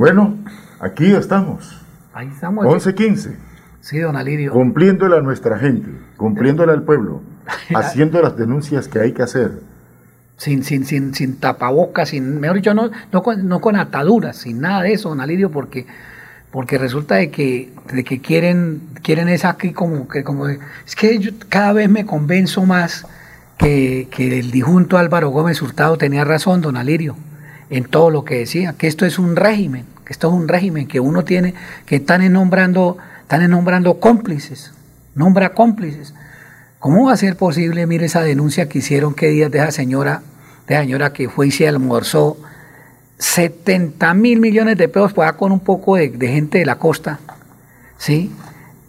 Speaker 2: Bueno, aquí estamos.
Speaker 29: Ahí estamos.
Speaker 2: 11.15.
Speaker 29: Sí, don Alirio.
Speaker 2: Cumpliéndole a nuestra gente, cumpliéndole al pueblo, [laughs] haciendo las denuncias que hay que hacer.
Speaker 29: Sin, sin, sin, sin tapabocas, sin, mejor dicho, no, no, con, no con ataduras, sin nada de eso, don Alirio, porque, porque resulta de que, de que quieren, quieren es aquí como que, como, es que yo cada vez me convenzo más que, que el disjunto Álvaro Gómez Hurtado tenía razón, don Alirio en todo lo que decía, que esto es un régimen, esto es un régimen que uno tiene, que están nombrando, están nombrando cómplices, nombra cómplices. ¿Cómo va a ser posible, mire esa denuncia que hicieron que días de esa señora, de esa señora que fue y se almorzó 70 mil millones de pesos para con un poco de, gente de la costa, ¿sí?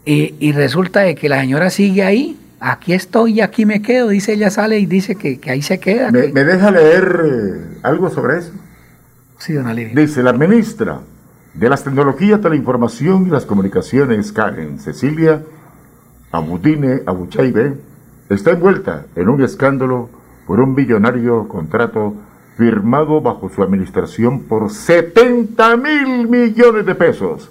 Speaker 29: Y, resulta de que la señora sigue ahí, aquí estoy y aquí me quedo, dice ella sale y dice que, ahí se queda.
Speaker 2: ¿Me, deja leer algo sobre eso? Dice la ministra de las Tecnologías de la Información y las Comunicaciones, Karen Cecilia Abudine Abuchaibe, está envuelta en un escándalo por un billonario contrato firmado bajo su administración por 70 mil millones de pesos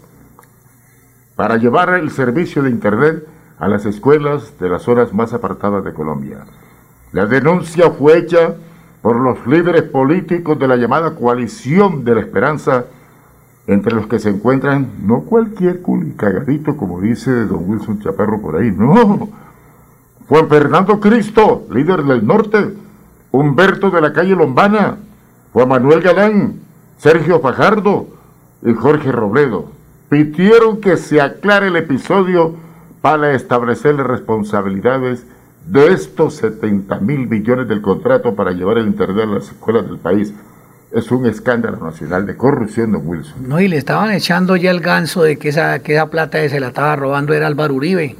Speaker 2: para llevar el servicio de Internet a las escuelas de las zonas más apartadas de Colombia. La denuncia fue hecha por los líderes políticos de la llamada coalición de la esperanza, entre los que se encuentran no cualquier cagadito, como dice don Wilson Chaparro por ahí, no. Juan Fernando Cristo, líder del norte, Humberto de la calle Lombana, Juan Manuel Galán, Sergio Fajardo. Y Jorge Robledo. Pidieron que se aclare el episodio para establecer las responsabilidades de estos 70 mil billones del contrato para llevar el Internet a las escuelas del país, es un escándalo nacional de corrupción, don Wilson.
Speaker 29: No, y le estaban echando ya el ganso de que esa, que esa plata que se la estaba robando era Álvaro Uribe.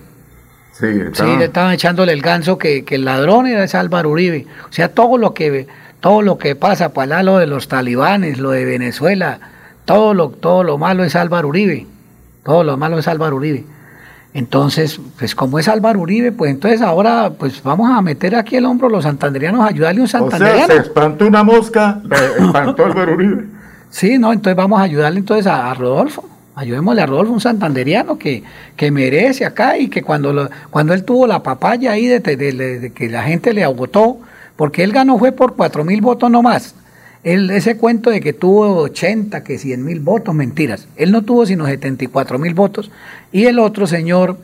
Speaker 2: Sí,
Speaker 29: le estaban echándole el ganso que, el ladrón era ese Álvaro Uribe. O sea, todo lo que, todo lo que pasa, para lo de los talibanes, lo de Venezuela, todo lo, todo lo malo es Álvaro Uribe. Todo lo malo es Álvaro Uribe. Entonces, pues como es Álvaro Uribe, pues entonces ahora pues vamos a meter aquí el hombro los santanderianos ayudarle a un santanderiano.
Speaker 2: O sea, se espantó una mosca, espantó Álvaro Uribe.
Speaker 29: Sí, no, entonces vamos a ayudarle entonces a, Rodolfo. Ayudémosle a Rodolfo, un santanderiano que, que merece acá y que cuando, lo, cuando él tuvo la papaya ahí de, de, que la gente le agotó, porque él ganó fue por cuatro mil votos nomás. Él, ese cuento de que tuvo 80, que 100 mil votos, mentiras. Él no tuvo sino 74 mil votos. Y el otro señor,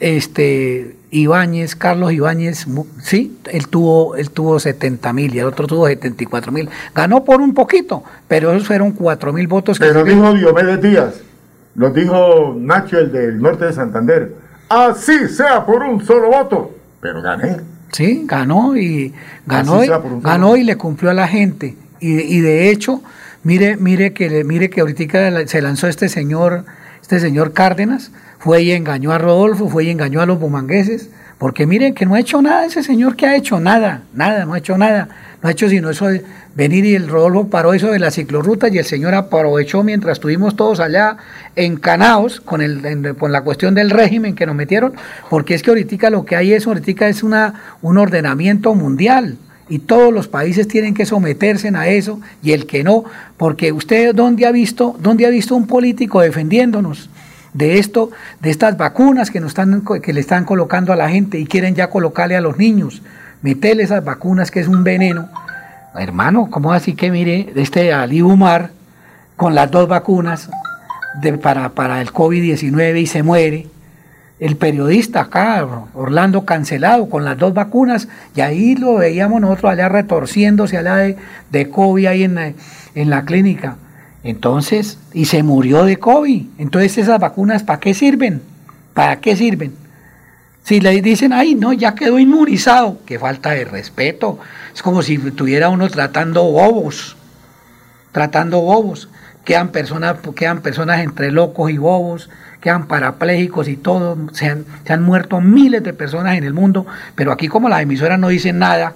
Speaker 29: este, Ibáñez, Carlos Ibáñez, sí, él tuvo, él tuvo 70 mil y el otro tuvo 74 mil. Ganó por un poquito, pero esos fueron 4 mil votos.
Speaker 2: Que pero dijo Diomedes Díaz, lo dijo Nacho, el del norte de Santander. Así sea por un solo voto, pero gané.
Speaker 29: Sí, ganó y ganó, ganó y le cumplió a la gente. Y, de hecho, mire, mire que, mire que ahorita se lanzó este señor, este señor Cárdenas, fue y engañó a Rodolfo, fue y engañó a los bumangueses, porque miren que no ha hecho nada ese señor que ha hecho, nada, nada, no ha hecho nada, no ha hecho sino eso de venir y el Rodolfo paró eso de la ciclorruta y el señor aprovechó mientras estuvimos todos allá encanados con, el, con la cuestión del régimen que nos metieron, porque es que ahorita lo que hay es, ahorita es una, un ordenamiento mundial, y todos los países tienen que someterse a eso y el que no, porque usted dónde ha visto, dónde ha visto un político defendiéndonos de esto, de estas vacunas que nos están que le están colocando a la gente y quieren ya colocarle a los niños, meterle esas vacunas que es un veneno. Hermano, ¿cómo así que mire este Ali Umar con las dos vacunas de, para, para el COVID-19 y se muere? El periodista acá, Orlando cancelado con las dos vacunas, y ahí lo veíamos nosotros allá retorciéndose allá de, de COVID ahí en, la- en la clínica. Entonces, y se murió de COVID. Entonces, esas vacunas, ¿para qué sirven? ¿Para qué sirven? Si le dicen, ay, no, ya quedó inmunizado, qué falta de respeto. Es como si tuviera uno tratando bobos, tratando bobos. Quedan personas, quedan personas entre locos y bobos, quedan parapléjicos y todo. Se han, se han muerto miles de personas en el mundo, pero aquí como las emisoras no dicen nada,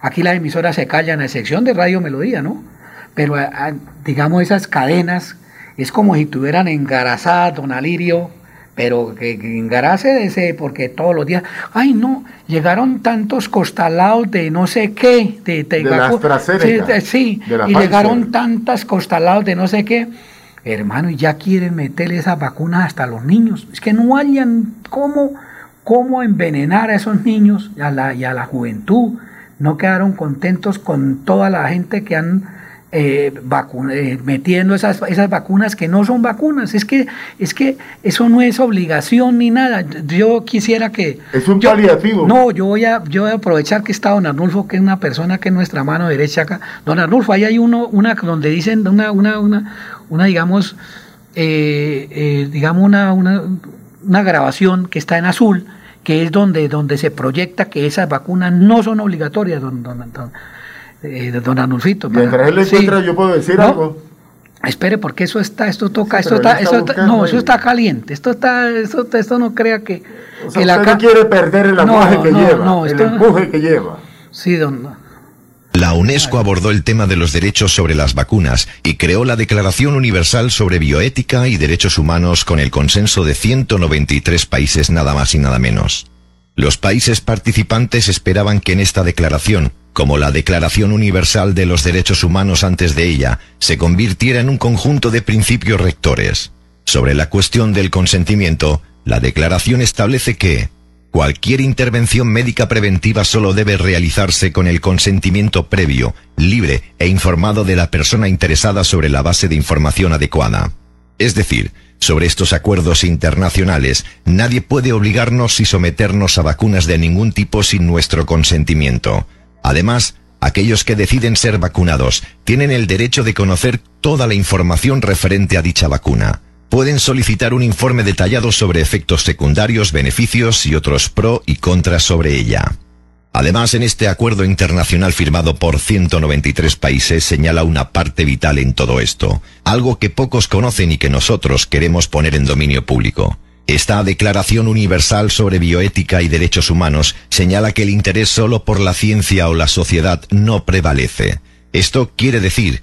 Speaker 29: aquí las emisoras se callan, a excepción de Radio Melodía, ¿no? Pero digamos esas cadenas, es como si tuvieran engarazadas, don Alirio, pero que, que engarace de ese, porque todos los días, ay no, llegaron tantos costalados de no sé qué, de,
Speaker 2: De la
Speaker 29: vacu-
Speaker 2: AstraZeneca,
Speaker 29: sí, sí,
Speaker 2: de la
Speaker 29: y llegaron tantas costalados de no sé qué, hermano, y ya quieren meterle esas vacunas hasta a los niños. Es que no hayan cómo, cómo envenenar a esos niños y a la, y a la juventud. No quedaron contentos con toda la gente que han eh, eh, metiendo esas, esas vacunas que no son vacunas. Es que, es que eso no es obligación ni nada. Yo quisiera que...
Speaker 2: Es un
Speaker 29: yo-
Speaker 2: paliativo.
Speaker 29: No, yo voy, a, yo voy a aprovechar que está don Arnulfo, que es una persona que es nuestra mano derecha acá. Don Arnulfo, ahí hay uno, una donde dicen una, una, una, una digamos, eh, eh, digamos una, una, una grabación que está en azul, que es donde, donde se proyecta que esas vacunas no son obligatorias, don, don, don, eh, don Arnulfito. para-
Speaker 2: Mientras él
Speaker 29: Sí.
Speaker 2: encuentra, yo puedo decir
Speaker 29: No,
Speaker 2: algo.
Speaker 29: Espere, porque eso está, esto toca,
Speaker 2: Sí,
Speaker 29: esto está,
Speaker 2: él
Speaker 29: esto
Speaker 2: está
Speaker 29: está- no, eso está caliente, esto está, esto, esto no crea que,
Speaker 2: O sea,
Speaker 29: que la
Speaker 2: usted no
Speaker 29: ca-
Speaker 2: quiere perder el
Speaker 29: No,
Speaker 2: aguaje que lleva, el empuje que lleva.
Speaker 29: Sí, don.
Speaker 34: La UNESCO abordó el tema de los derechos sobre las vacunas y creó la Declaración Universal sobre Bioética y Derechos Humanos con el consenso de 193 países nada más y nada menos. Los países participantes esperaban que en esta declaración, como la Declaración Universal de los Derechos Humanos antes de ella, se convirtiera en un conjunto de principios rectores. Sobre la cuestión del consentimiento, la declaración establece que cualquier intervención médica preventiva solo debe realizarse con el consentimiento previo, libre e informado de la persona interesada sobre la base de información adecuada. Es decir, sobre estos acuerdos internacionales, nadie puede obligarnos y someternos a vacunas de ningún tipo sin nuestro consentimiento. Además, aquellos que deciden ser vacunados tienen el derecho de conocer toda la información referente a dicha vacuna. Pueden solicitar un informe detallado sobre efectos secundarios, beneficios y otros pro y contras sobre ella. Además, en este acuerdo internacional firmado por 193 países señala una parte vital en todo esto, algo que pocos conocen y que nosotros queremos poner en dominio público. Esta Declaración Universal sobre Bioética y Derechos Humanos señala que el interés solo por la ciencia o la sociedad no prevalece. Esto quiere decir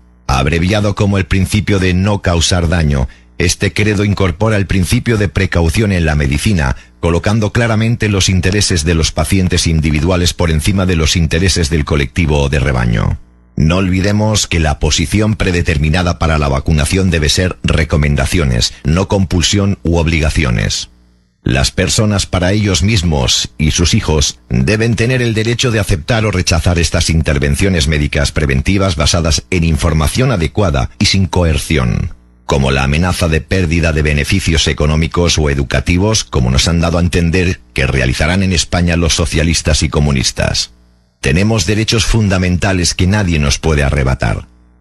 Speaker 34: Abreviado como el principio de no causar daño, este credo incorpora el principio de precaución en la medicina, colocando claramente los intereses de los pacientes individuales por encima de los intereses del colectivo o de rebaño. No olvidemos que la posición predeterminada para la vacunación debe ser recomendaciones, no compulsión u obligaciones. Las personas para ellos mismos y sus hijos deben tener el derecho de aceptar o rechazar estas intervenciones médicas preventivas basadas en información adecuada y sin coerción, como la amenaza de pérdida de beneficios económicos o educativos, como nos han dado a entender que realizarán en España los socialistas y comunistas. Tenemos derechos fundamentales que nadie nos puede arrebatar.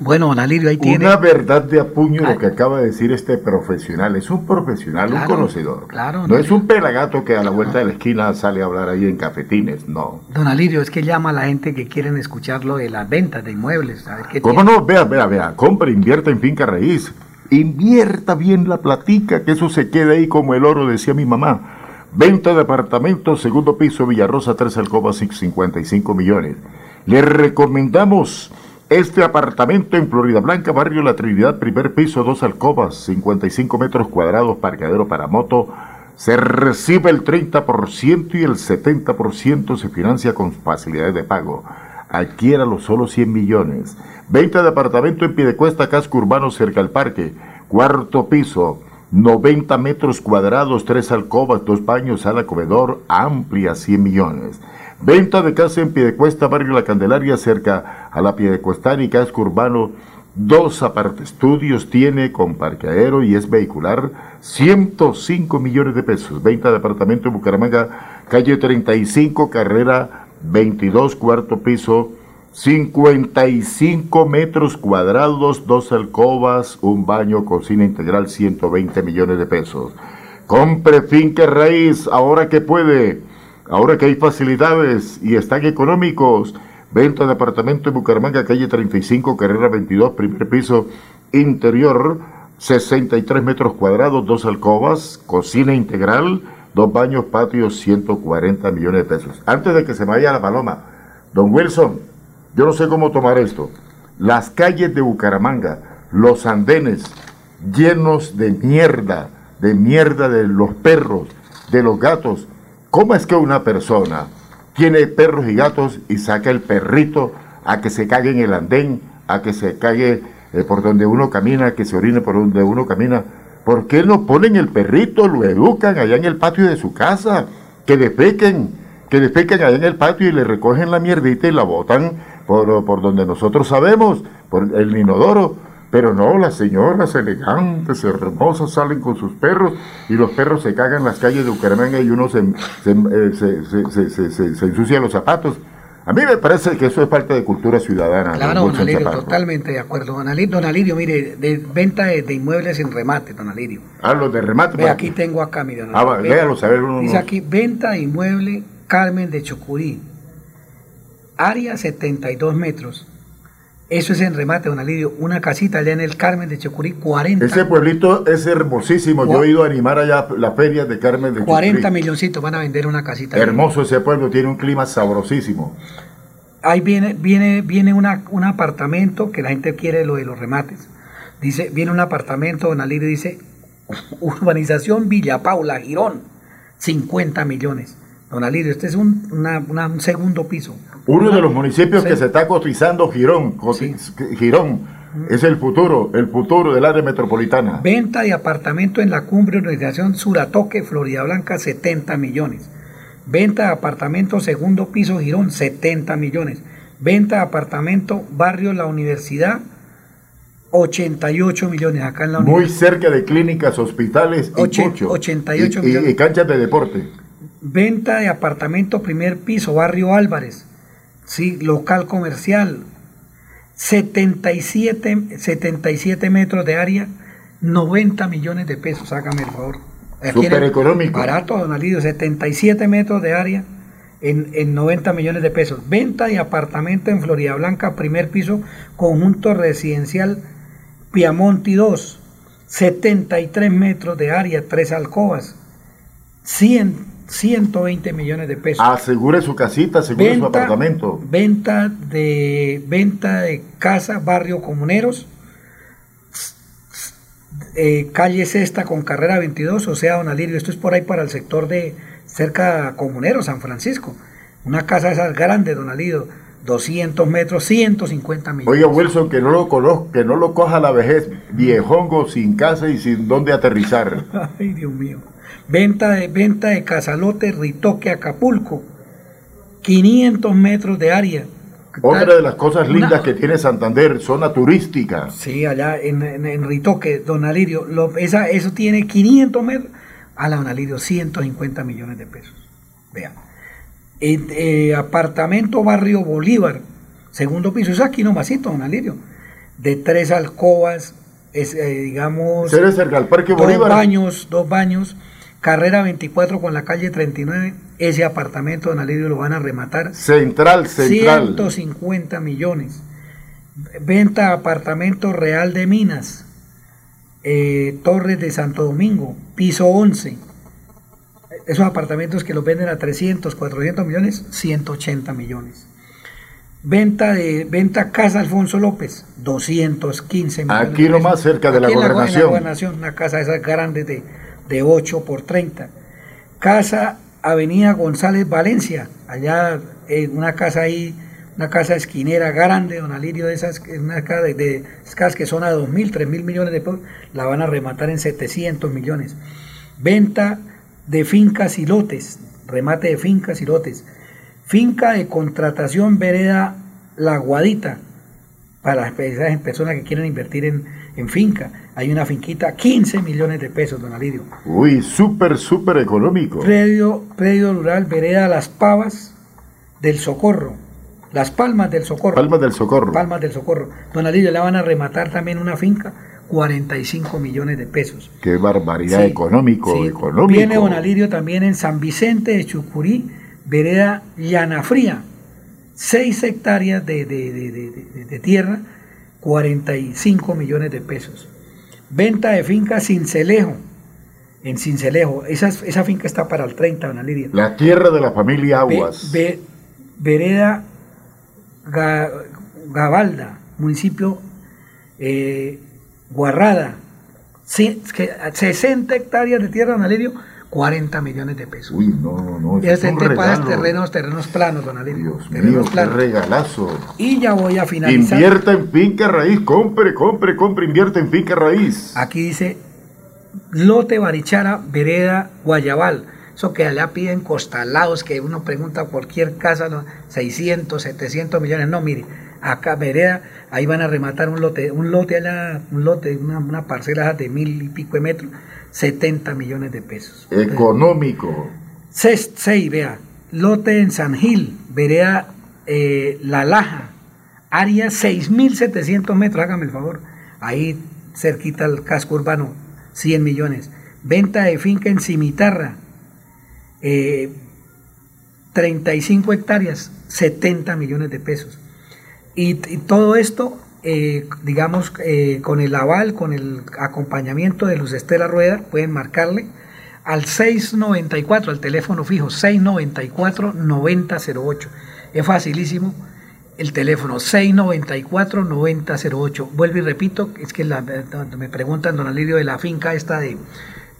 Speaker 29: Bueno, don Alirio, ahí tiene.
Speaker 2: Una verdad de apuño lo que acaba de decir este profesional. Es un profesional, un conocedor.
Speaker 29: claro,
Speaker 2: no
Speaker 29: no.
Speaker 2: es un pelagato que a la vuelta de la esquina sale a hablar ahí en cafetines, no.
Speaker 29: Don Alirio, es que llama a la gente que quieren escuchar lo de las ventas de inmuebles. A ver qué
Speaker 2: ¿Cómo
Speaker 29: tiene.
Speaker 2: no? Vea, vea, vea. Compre, invierta en finca raíz. Invierta bien la platica, que eso se quede ahí como el oro, decía mi mamá. Venta de apartamentos, segundo piso, Villarrosa, tres alcobas, 55 millones. Le recomendamos este apartamento en Florida Blanca, barrio La Trinidad, primer piso, dos alcobas, 55 metros cuadrados, parqueadero para moto. Se recibe el 30% y el 70% se financia con facilidades de pago. Adquiéralo solo 100 millones. Venta de apartamento en Piedecuesta, casco urbano cerca al parque. Cuarto piso, 90 metros cuadrados, tres alcobas, dos baños, sala, comedor, amplia, 100 millones. Venta de casa en Piedecuesta, barrio La Candelaria, cerca a la Piedecuestana y casco urbano. Dos aparte estudios tiene con parqueadero y es vehicular. 105 millones de pesos. Venta de apartamento en Bucaramanga, calle 35, carrera 22, cuarto piso. 55 metros cuadrados, dos alcobas, un baño, cocina integral, 120 millones de pesos. Compre finca raíz, ahora que puede, ahora que hay facilidades y están económicos. Venta de apartamento en Bucaramanga, calle 35, carrera 22, primer piso, interior, 63 metros cuadrados, dos alcobas, cocina integral, dos baños, patio, 140 millones de pesos. Antes de que se vaya la paloma, don Wilson, yo no sé cómo tomar esto. Las calles de Bucaramanga, los andenes llenos de mierda, de mierda de los perros, de los gatos. ¿Cómo es que una persona tiene perros y gatos y saca el perrito a que se cague en el andén, a que se cague eh, por donde uno camina, que se orine por donde uno camina? ¿Por qué no ponen el perrito, lo educan allá en el patio de su casa? Que defequen, que defequen allá en el patio y le recogen la mierdita y la botan por, por donde nosotros sabemos, por el inodoro. Pero no, las señoras elegantes, hermosas, salen con sus perros y los perros se cagan en las calles de Bucaramanga y uno se, se, eh, se- se- ensucia los zapatos. A mí me parece que eso es parte de cultura ciudadana.
Speaker 29: Claro, don Alirio, totalmente de acuerdo. Don Alirio, don Alirio, mire, de venta de, de inmuebles en remate, don Alirio.
Speaker 2: Ah, los de remate.
Speaker 29: Ve, aquí tengo acá, mi don
Speaker 2: Ah, a ver, uno-
Speaker 29: Dice aquí, venta de inmueble Carmen de Chocurí. Área 72 metros. Eso es en remate, don Alirio. Una casita allá en el Carmen de Chocurí, 40.
Speaker 2: Ese pueblito es hermosísimo. Yo he ido a animar allá la feria de Carmen de
Speaker 29: 40
Speaker 2: Chucrí.
Speaker 29: milloncitos van a vender una casita.
Speaker 2: Hermoso ese pueblo, tiene un clima sabrosísimo.
Speaker 29: Ahí viene, viene, viene una, un apartamento que la gente quiere lo de los remates. Dice, viene un apartamento, don Alirio dice, urbanización Villa Paula, Girón, 50 millones. Don Alirio, este es un, una- una- un segundo piso.
Speaker 2: Uno de los municipios
Speaker 29: Sí.
Speaker 2: que se está cotizando, Girón. Girón es el futuro, el futuro del área metropolitana.
Speaker 29: Venta de apartamento en la cumbre urbanización Suratoque, Florida Blanca, 70 millones. Venta de apartamento segundo piso Girón, 70 millones. Venta de apartamento barrio La Universidad, 88 millones. Acá en la
Speaker 2: Muy cerca de clínicas, hospitales y
Speaker 29: Oche-
Speaker 2: mucho.
Speaker 29: 88
Speaker 2: y, y-
Speaker 29: millones.
Speaker 2: y canchas de deporte.
Speaker 29: Venta de apartamento primer piso, barrio Álvarez. Sí, local comercial. 77, 77 metros de área, 90 millones de pesos, hágame el favor.
Speaker 2: Súper económico.
Speaker 29: Barato, don Alidio, 77 metros de área en, en 90 millones de pesos. Venta de apartamento en Florida Blanca, primer piso, conjunto residencial Piamonti 2, 73 metros de área, tres alcobas, 100, 120 millones de pesos.
Speaker 2: Asegure su casita, asegure su apartamento.
Speaker 29: Venta de venta de casa, barrio comuneros, eh, calle Sexta con carrera 22, o sea, don Alirio, esto es por ahí para el sector de cerca a Comunero, San Francisco. Una casa de esas grandes, don Alirio, 200 metros, 150 millones.
Speaker 2: Oiga, Wilson, que no lo conozco, que no lo coja la vejez, viejongo, sin casa y sin dónde aterrizar. [laughs]
Speaker 29: Ay, Dios mío. Venta de, venta de Casalote, Ritoque, Acapulco. 500 metros de área.
Speaker 2: Otra de las cosas
Speaker 29: Una-
Speaker 2: lindas que tiene Santander, zona turística.
Speaker 29: Sí, allá en, en, en Ritoque, Don Alirio, lo- esa, eso tiene 500 metros. A la Don Alirio, 150 millones de pesos. Vean. Eh, eh, apartamento Barrio Bolívar, segundo piso, eso aquí nomasito, Don Alirio. de tres alcobas, es, eh, digamos,
Speaker 2: cerca al Parque
Speaker 29: dos
Speaker 2: Bolívar.
Speaker 29: baños, dos baños, carrera 24 con la calle 39, ese apartamento, don Alirio, lo van a rematar.
Speaker 2: Central, central.
Speaker 29: 150 millones. Venta apartamento Real de Minas, eh, Torres de Santo Domingo, piso 11. Esos apartamentos que los venden a 300, 400 millones, 180 millones. Venta de venta Casa Alfonso López, 215 millones.
Speaker 2: Aquí lo más cerca de la
Speaker 29: Aquí en
Speaker 2: gobernación.
Speaker 29: en la gobernación, una casa de esas grandes de, de 8 por 30. Casa Avenida González Valencia, allá en una casa ahí, una casa esquinera grande, don Alirio, de esas, una casa de, esas casas que son a 2 mil, 3 mil millones de pesos, la van a rematar en 700 millones. Venta de fincas y lotes, remate de fincas y lotes. Finca de contratación vereda La Guadita, para esas personas que quieren invertir en, en finca. Hay una finquita, 15 millones de pesos, don Alirio.
Speaker 2: Uy, súper, súper económico.
Speaker 29: Predio, predio rural Vereda Las Pavas del Socorro. Las Palmas del Socorro.
Speaker 2: Palmas del Socorro.
Speaker 29: Palmas del Socorro. Don Alirio, le van a rematar también una finca, 45 millones de pesos.
Speaker 2: Qué barbaridad
Speaker 29: Sí,
Speaker 2: económico,
Speaker 29: sí.
Speaker 2: económico.
Speaker 29: Viene Don Alirio también en San Vicente de Chucurí, Vereda Llanafría. 6 hectáreas de- de- de- de tierra, 45 millones de pesos. Venta de finca Cincelejo, en Cincelejo. Esa, esa finca está para el 30, Don Alirio.
Speaker 2: La tierra de la familia Aguas.
Speaker 29: Ve- ve- vereda Ga- Gabalda, municipio eh, Guarrada, Sí, es que a 60 hectáreas de tierra, don Alirio, 40 millones de pesos.
Speaker 2: Uy, no, no, no.
Speaker 29: Y
Speaker 2: es
Speaker 29: pagas terrenos, terrenos planos, don Alirio.
Speaker 2: Dios
Speaker 29: terrenos
Speaker 2: mío, qué regalazo.
Speaker 29: Y ya voy a finalizar.
Speaker 2: Invierta en finca raíz, compre, compre, compre, invierte en finca raíz.
Speaker 29: Aquí dice Lote Barichara, Vereda, Guayabal. Eso que allá piden costalados, que uno pregunta cualquier casa, ¿no? 600, 700 millones. No, mire, acá Vereda, ahí van a rematar un lote, un lote allá, un lote, una, una parcela de mil y pico de metros, 70 millones de pesos.
Speaker 2: Económico.
Speaker 29: 6, vea, lote en San Gil, Vereda eh, La Laja, área 6.700 metros, hágame el favor, ahí cerquita al casco urbano, 100 millones. Venta de finca en Cimitarra, eh, 35 hectáreas, 70 millones de pesos. Y, todo esto, eh, digamos, eh, con el aval, con el acompañamiento de Luz Estela Rueda, pueden marcarle al 694, al teléfono fijo, 694-9008. Es facilísimo el teléfono 694-9008. Vuelvo y repito, es que la- me preguntan, don Alirio, de la finca esta de,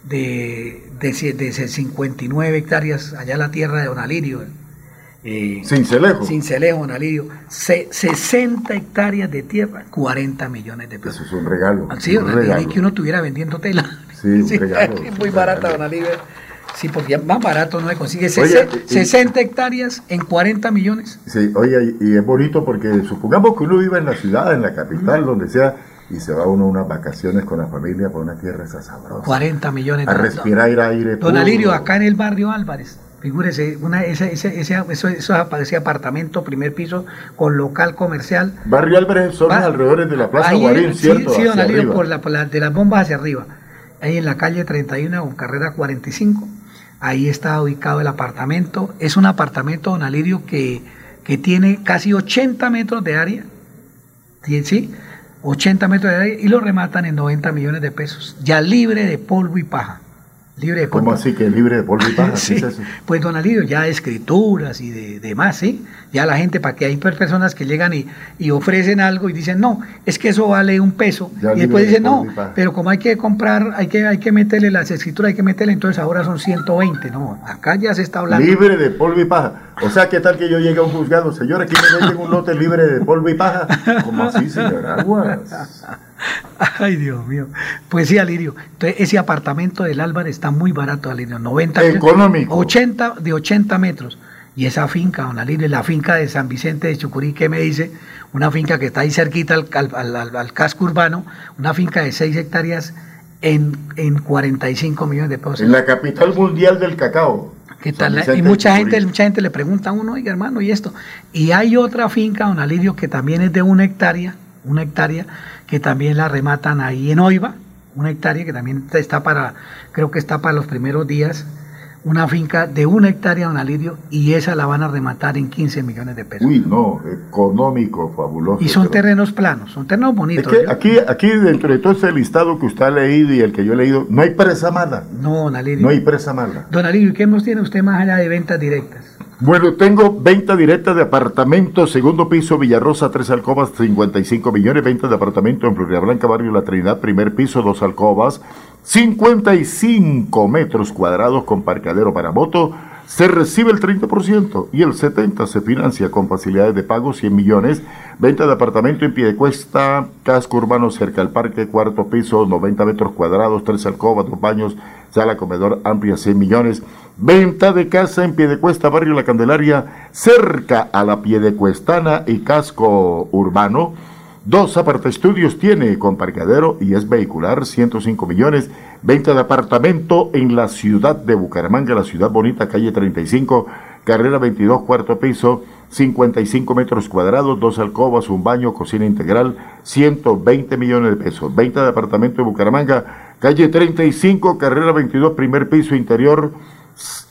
Speaker 29: de, de, de 59 hectáreas, allá en la tierra de don Alirio. Eh,
Speaker 2: Cincelejo.
Speaker 29: Cincelejo, don Alirio. Se- 60 hectáreas de tierra, 40 millones de pesos.
Speaker 2: Eso es un regalo.
Speaker 29: Sí,
Speaker 2: un
Speaker 29: don
Speaker 2: regalo.
Speaker 29: que uno estuviera vendiendo tela.
Speaker 2: Sí, un [laughs] regalo.
Speaker 29: es muy barata, don Alirio. Sí, porque más barato no se consigue.
Speaker 2: Oye,
Speaker 29: Sese-
Speaker 2: y-
Speaker 29: 60 hectáreas en 40 millones.
Speaker 2: Sí, oye, y es bonito porque supongamos que uno vive en la ciudad, en la capital, donde sea, y se va uno a unas vacaciones con la familia por una tierra esa sabrosa.
Speaker 29: 40 millones.
Speaker 2: A
Speaker 29: don-
Speaker 2: respirar aire
Speaker 29: Don
Speaker 2: puro.
Speaker 29: Alirio, acá en el barrio Álvarez, figúrese, una, ese, ese, ese, eso, eso, ese apartamento, primer piso, con local comercial.
Speaker 2: Barrio Álvarez son los alrededores de la Plaza
Speaker 29: Ahí,
Speaker 2: Guarín,
Speaker 29: sí,
Speaker 2: ¿cierto?
Speaker 29: Sí, don Alirio, por la, por la- de las bombas hacia arriba. Ahí en la calle 31 con carrera 45. Ahí está ubicado el apartamento. Es un apartamento, don Alirio, que, que tiene casi 80 metros de área. ¿Sí? ¿Sí? 80 metros de área y lo rematan en 90 millones de pesos. Ya libre de polvo y paja. Libre de polvo.
Speaker 2: ¿Cómo así que libre de polvo y paja? ¿Qué
Speaker 29: Sí,
Speaker 2: es eso?
Speaker 29: pues don Alirio, ya de escrituras y de demás, ¿sí? Ya la gente, para que hay per- personas que llegan y, y ofrecen algo y dicen, no, es que eso vale un peso.
Speaker 2: Ya
Speaker 29: y después
Speaker 2: de
Speaker 29: dicen, no, pero como hay que comprar, hay que, hay que meterle las escrituras, hay que meterle, entonces ahora son 120, no, acá ya se está hablando.
Speaker 2: Libre de polvo y paja. O sea, ¿qué tal que yo llegue a un juzgado? Señor, aquí me venden un lote libre de polvo y paja. ¿Cómo así, señor Aguas? [laughs]
Speaker 29: Ay, Dios mío. Pues sí, Alirio. Entonces, ese apartamento del Álvarez está muy barato, Alirio. 90
Speaker 2: Económico.
Speaker 29: 80, de 80 metros. Y esa finca, don Alirio, la finca de San Vicente de Chucurí, ¿qué me dice? Una finca que está ahí cerquita al, al- al- al casco urbano, una finca de 6 hectáreas en, en 45 millones de pesos.
Speaker 2: En la capital mundial del cacao.
Speaker 29: ¿Qué tal?
Speaker 2: Vicente
Speaker 29: Y mucha gente, mucha gente le pregunta a uno, oiga hermano, ¿y esto? Y hay otra finca, don Alirio, que también es de una hectárea, una hectárea que también la rematan ahí en Oiva, una hectárea que también está para, creo que está para los primeros días, una finca de una hectárea, don Alirio, y esa la van a rematar en 15 millones de pesos.
Speaker 2: Uy, no, económico, fabuloso.
Speaker 29: Y son terrenos planos, son terrenos bonitos.
Speaker 2: Es que aquí, aquí dentro de todo ese listado que usted ha leído y el que yo he leído, no hay presa mala.
Speaker 29: No, don Alirio.
Speaker 2: No hay presa mala.
Speaker 29: Don Alirio, ¿y qué nos tiene usted más allá de ventas directas?
Speaker 2: Bueno, tengo venta directa de apartamentos, segundo piso, Villarrosa, tres alcobas, 55 millones, venta de apartamento en Florida Blanca, Barrio La Trinidad, primer piso, dos alcobas, 55 metros cuadrados con parqueadero para moto, se recibe el 30% y el 70% se financia con facilidades de pago 100 millones. Venta de apartamento en pie de cuesta, casco urbano cerca al parque, cuarto piso, 90 metros cuadrados, tres alcobas, dos baños, sala comedor amplia 100 millones. Venta de casa en pie de cuesta, barrio La Candelaria, cerca a la pie de cuestana y casco urbano. Dos estudios tiene con parqueadero y es vehicular, 105 millones. Venta de apartamento en la ciudad de Bucaramanga, la ciudad bonita, calle 35, carrera 22, cuarto piso, 55 metros cuadrados, dos alcobas, un baño, cocina integral, 120 millones de pesos. Venta de apartamento en Bucaramanga, calle 35, carrera 22, primer piso interior,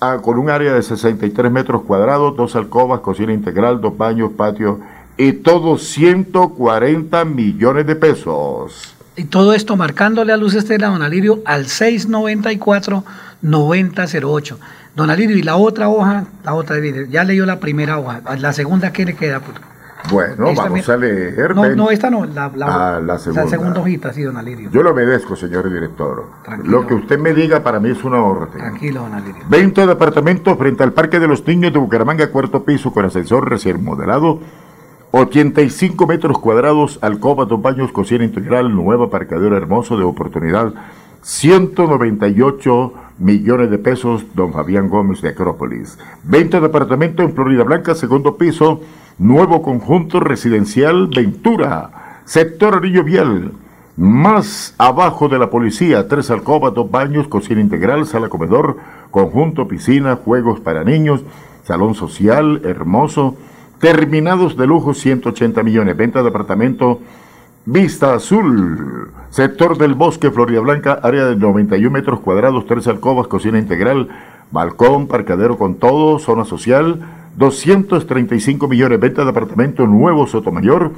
Speaker 2: ah, con un área de 63 metros cuadrados, dos alcobas, cocina integral, dos baños, patio y todo 140 millones de pesos.
Speaker 29: Y todo esto marcándole a Luz Estela, don Alirio, al 694-9008. Don Alirio, y la otra hoja, la otra, ya leyó la primera hoja, la segunda, ¿qué le queda?
Speaker 2: Bueno, vamos a leer.
Speaker 29: No, no, esta no, la,
Speaker 2: ah, la, segunda.
Speaker 29: la, segunda. hojita, sí, don Alirio.
Speaker 2: Yo lo obedezco, señor director. Lo que usted me diga para mí es una orden.
Speaker 29: Tranquilo, don Alirio.
Speaker 2: 20 departamentos frente al Parque de los Niños de Bucaramanga, cuarto piso, con ascensor recién modelado 85 metros cuadrados, alcoba, dos baños, cocina integral, nueva parqueadero hermoso de oportunidad, 198 millones de pesos, don Fabián Gómez de Acrópolis. 20 departamento en Florida Blanca, segundo piso, nuevo conjunto residencial Ventura, sector Anillo Vial, más abajo de la policía, tres alcobas, dos baños, cocina integral, sala comedor, conjunto, piscina, juegos para niños, salón social, hermoso, Terminados de lujo, 180 millones. Venta de apartamento Vista Azul. Sector del Bosque, Florida Blanca, área de 91 metros cuadrados, tres alcobas, cocina integral, balcón, parqueadero con todo, zona social. 235 millones. Venta de apartamento nuevo Sotomayor.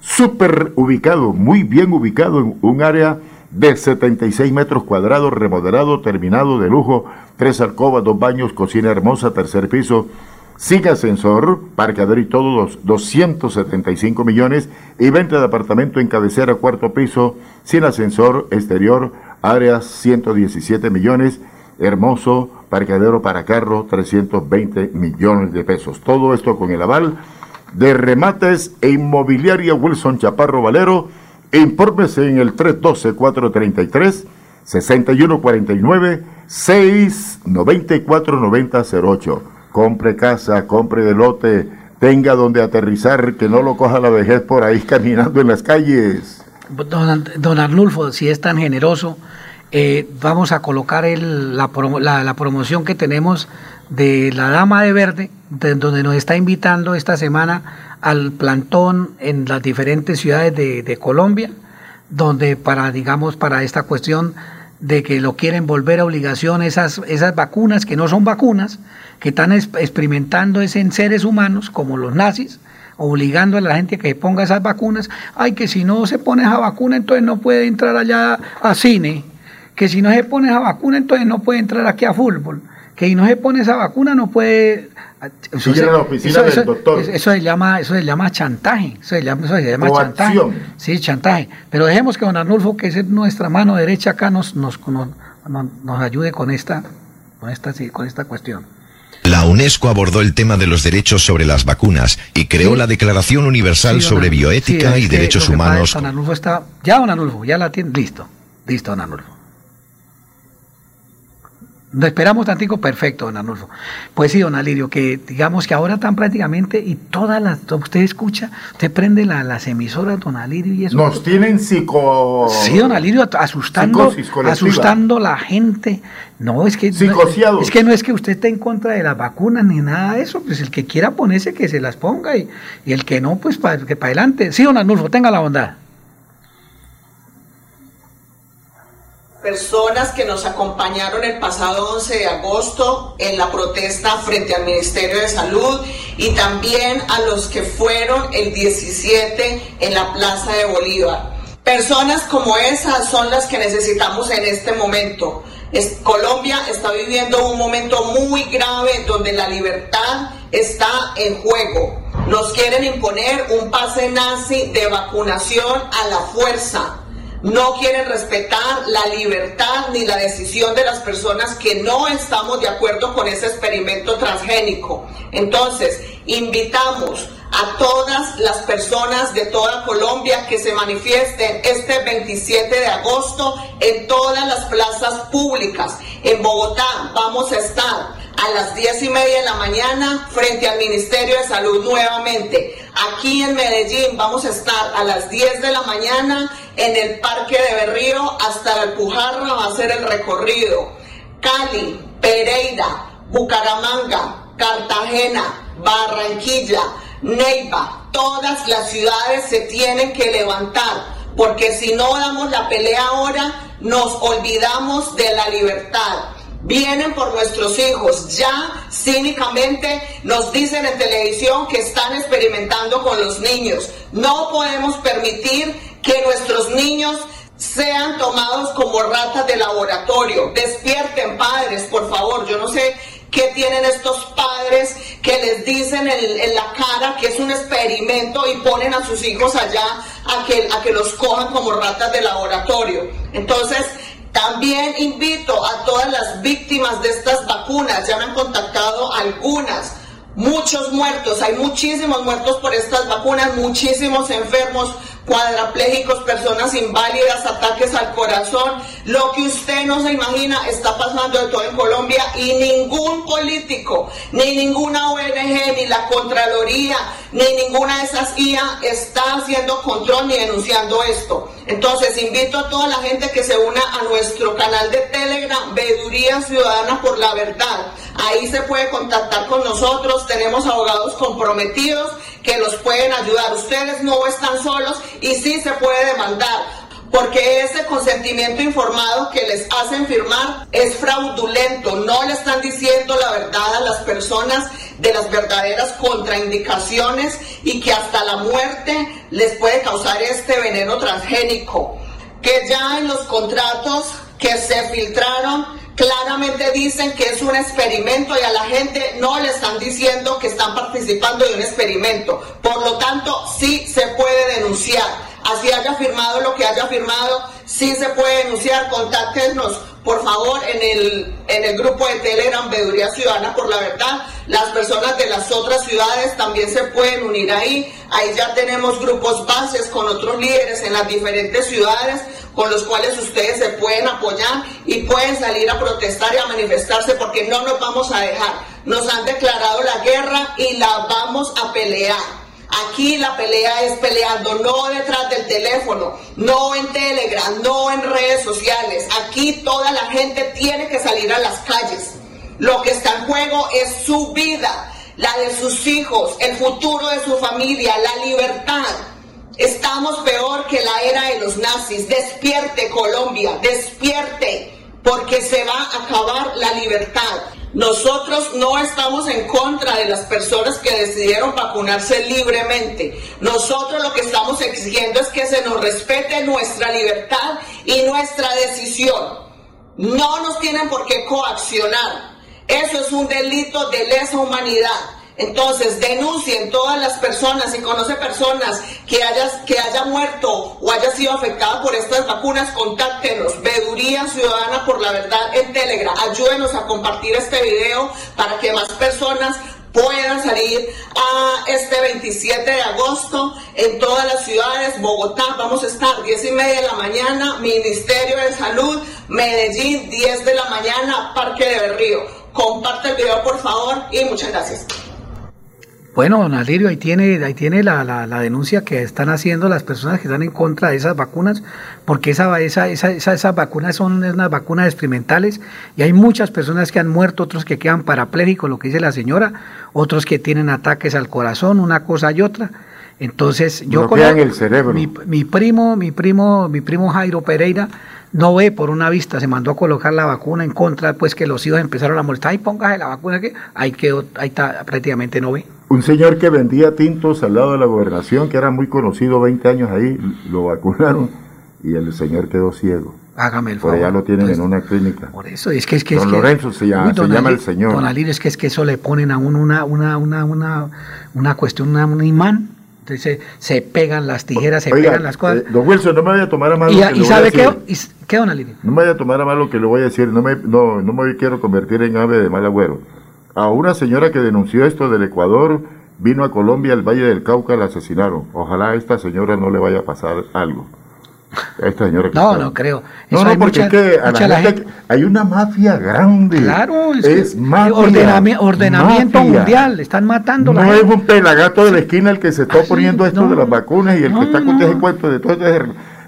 Speaker 2: Súper ubicado, muy bien ubicado en un área de 76 metros cuadrados, remodelado, terminado de lujo, tres alcobas, dos baños, cocina hermosa, tercer piso, sin ascensor, parqueadero y todos 275 millones y venta de apartamento en cabecera cuarto piso, sin ascensor, exterior, áreas 117 millones, hermoso, parqueadero para carro 320 millones de pesos. Todo esto con el aval de remates e inmobiliaria Wilson Chaparro Valero. Infórmese en el 312-433. 6149 694 9008 compre casa, compre de lote, tenga donde aterrizar, que no lo coja la vejez por ahí [laughs] caminando en las calles.
Speaker 29: Don, Arnulfo, si es tan generoso, eh, vamos a colocar el, la, la, promoción que tenemos de la Dama de Verde, donde nos está invitando esta semana al plantón en las diferentes ciudades de, de Colombia, donde para, digamos, para esta cuestión de que lo quieren volver a obligación esas, esas vacunas que no son vacunas, que están experimentando es en seres humanos como los nazis, obligando a la gente que ponga esas vacunas. Ay, que si no se pone esa vacuna, entonces no puede entrar allá a cine. Que si no se pone esa vacuna, entonces no puede entrar aquí a fútbol. Que si no se pone esa vacuna, no puede.
Speaker 2: Eso, se, la oficina del doctor.
Speaker 29: Eso, se llama, eso se llama chantaje. Eso se llama, chantaje. Sí, chantaje. Pero dejemos que don Arnulfo, que es nuestra mano derecha acá, nos, nos, nos, ayude con esta, con esta, con esta cuestión.
Speaker 34: La UNESCO abordó el tema de los derechos sobre las vacunas y creó la Declaración Universal sobre Bioética y Derechos Humanos.
Speaker 29: está, ya, don Anulfo, ya la tiene, listo, listo, don Anulfo. Lo esperamos tantico, perfecto, don Arnulfo. Pues sí, don Alirio, que digamos que ahora están prácticamente, y todas las, usted escucha, usted prende las emisoras, don Alirio, y eso.
Speaker 2: Nos tienen psico...
Speaker 29: Sí, don Alirio, asustando, asustando la gente. No, es que, no, es que no es que usted esté en contra de las vacunas ni nada de eso, pues el que quiera ponerse que se las ponga y, y el que no, pues para que para adelante. Sí, don Arnulfo, tenga la bondad.
Speaker 28: Personas que nos acompañaron el pasado 11 de agosto en la protesta frente al Ministerio de Salud y también a los que fueron el 17 en la Plaza de Bolívar. Personas como esas son las que necesitamos en este momento. Colombia está viviendo un momento muy grave donde la libertad está en juego. Nos quieren imponer un pase nazi de vacunación a la fuerza no quieren respetar la libertad ni la decisión de las personas que no estamos de acuerdo con ese experimento transgénico. Entonces, invitamos a todas las personas de toda Colombia que se manifiesten este 27 de agosto en todas las plazas públicas. En Bogotá vamos a estar a las 10 y media de la mañana frente al Ministerio de Salud nuevamente. Aquí en Medellín vamos a estar a las 10 de la mañana en el Parque de Berrío hasta la Alpujarra va a ser el recorrido. Cali, Pereira, Bucaramanga, Cartagena, Barranquilla, Neiva, todas las ciudades se tienen que levantar porque si no damos la pelea ahora, nos olvidamos de la libertad vienen por nuestros hijos. Ya cínicamente nos dicen en televisión que están experimentando con los niños. No podemos permitir que nuestros niños sean tomados como ratas de laboratorio. Despierten padres, por favor. Yo no sé qué tienen estos padres que les dicen en, la cara que es un experimento y ponen a sus hijos allá a que, a que los cojan como ratas de laboratorio. Entonces, también invito a todas las víctimas de estas vacunas, ya me han contactado algunas, muchos muertos, hay muchísimos muertos por estas vacunas, muchísimos enfermos, cuadraplégicos, personas inválidas, ataques al corazón, lo que usted no se imagina está pasando de todo en Colombia y ningún político, ni ninguna ONG, ni la Contraloría, ni ninguna de esas IA está haciendo control ni denunciando esto. Entonces invito a toda la gente que se una a nuestro canal de Telegram, Veeduría Ciudadana por la Verdad. Ahí se puede contactar con nosotros, tenemos abogados comprometidos que los pueden ayudar. Ustedes no están solos y sí se puede demandar porque ese consentimiento informado que les hacen firmar es fraudulento, no le están diciendo la verdad a las personas de las verdaderas contraindicaciones y que hasta la muerte les puede causar este veneno transgénico, que ya en los contratos que se filtraron claramente dicen que es un experimento y a la gente no le están diciendo que están participando de un experimento. Por lo tanto, sí se puede denunciar. Así haya firmado lo que haya firmado, sí se puede denunciar. Contáctenos, por favor, en el, en el grupo de Telegram Veeduría Ciudadana por la Verdad. Las personas de las otras ciudades también se pueden unir ahí. Ahí ya tenemos grupos bases con otros líderes en las diferentes ciudades con los cuales ustedes se pueden apoyar y pueden salir a protestar y a manifestarse porque no nos vamos a dejar. Nos han declarado la guerra y la vamos a pelear. Aquí la pelea es peleando, no detrás del teléfono, no en Telegram, no en redes sociales. Aquí toda la gente tiene que salir a las calles. Lo que está en juego es su vida, la de sus hijos, el futuro de su familia, la libertad. Estamos peor que la era de los nazis. Despierte Colombia, despierte, porque se va a acabar la libertad. Nosotros no estamos en contra de las personas que decidieron vacunarse libremente. Nosotros lo que estamos exigiendo es que se nos respete nuestra libertad y nuestra decisión. No nos tienen por qué coaccionar. Eso es un delito de lesa humanidad. Entonces, denuncien todas las personas, si conoce personas que haya, que haya muerto o haya sido afectada por estas vacunas, contáctenos. Veeduría Ciudadana por la Verdad en Telegram. Ayúdenos a compartir este video para que más personas puedan salir a este 27 de agosto en todas las ciudades. Bogotá, vamos a estar 10 y media de la mañana, Ministerio de Salud, Medellín, 10 de la mañana, Parque de Berrío. Comparte el video, por favor, y muchas gracias.
Speaker 29: Bueno, don Alirio, ahí tiene, ahí tiene la, la, la, denuncia que están haciendo las personas que están en contra de esas vacunas, porque esa, esa, esa, esas vacunas son unas vacunas experimentales y hay muchas personas que han muerto, otros que quedan parapléjicos, lo que dice la señora, otros que tienen ataques al corazón, una cosa y otra. Entonces, yo
Speaker 2: con el cerebro.
Speaker 29: Mi, mi, primo, mi primo, mi primo Jairo Pereira no ve por una vista, se mandó a colocar la vacuna en contra, pues que los hijos empezaron a molestar, y póngase la vacuna que ahí quedó, ahí está, prácticamente no ve.
Speaker 2: Un señor que vendía tintos al lado de la gobernación, que era muy conocido 20 años ahí, lo vacunaron y el señor quedó ciego.
Speaker 29: Hágame el
Speaker 2: Por
Speaker 29: favor.
Speaker 2: allá lo tienen
Speaker 29: Pues,
Speaker 2: en una clínica.
Speaker 29: Por eso, es que es que...
Speaker 2: Don
Speaker 29: es que-
Speaker 2: Lorenzo se llama,
Speaker 29: Uy, don
Speaker 2: se llama el señor.
Speaker 29: Don Alirio, es que es que eso le ponen a uno una, una, una, una, una cuestión, una, un imán, entonces se, se pegan las tijeras, se
Speaker 2: Oiga,
Speaker 29: pegan las cosas.
Speaker 2: eh, don Wilson, no me vaya a tomar a mal
Speaker 29: y,
Speaker 2: lo que le
Speaker 29: y
Speaker 2: voy a
Speaker 29: sabe qué,
Speaker 2: decir.
Speaker 29: y s- qué, don Alirio?
Speaker 2: No me vaya a tomar a mal lo que le voy a decir, no me, no, no me quiero convertir en ave de mal agüero. A una señora que denunció esto del Ecuador, vino a Colombia, al Valle del Cauca, la asesinaron. Ojalá a esta señora no le vaya a pasar algo. A esta señora que
Speaker 29: No,
Speaker 2: está-
Speaker 29: no creo.
Speaker 2: No,
Speaker 29: Eso
Speaker 2: no, porque
Speaker 29: mucha-
Speaker 2: es que a la gente- hay una mafia grande.
Speaker 29: Claro, es,
Speaker 2: es,
Speaker 29: que-
Speaker 2: mafia,
Speaker 29: ordenami- ordenamiento
Speaker 2: mafia.
Speaker 29: mundial, están matando la
Speaker 2: No es
Speaker 29: gente.
Speaker 2: un pelagato de la esquina el que se está poniendo esto de las vacunas y el que está con ese cuento de todo ese-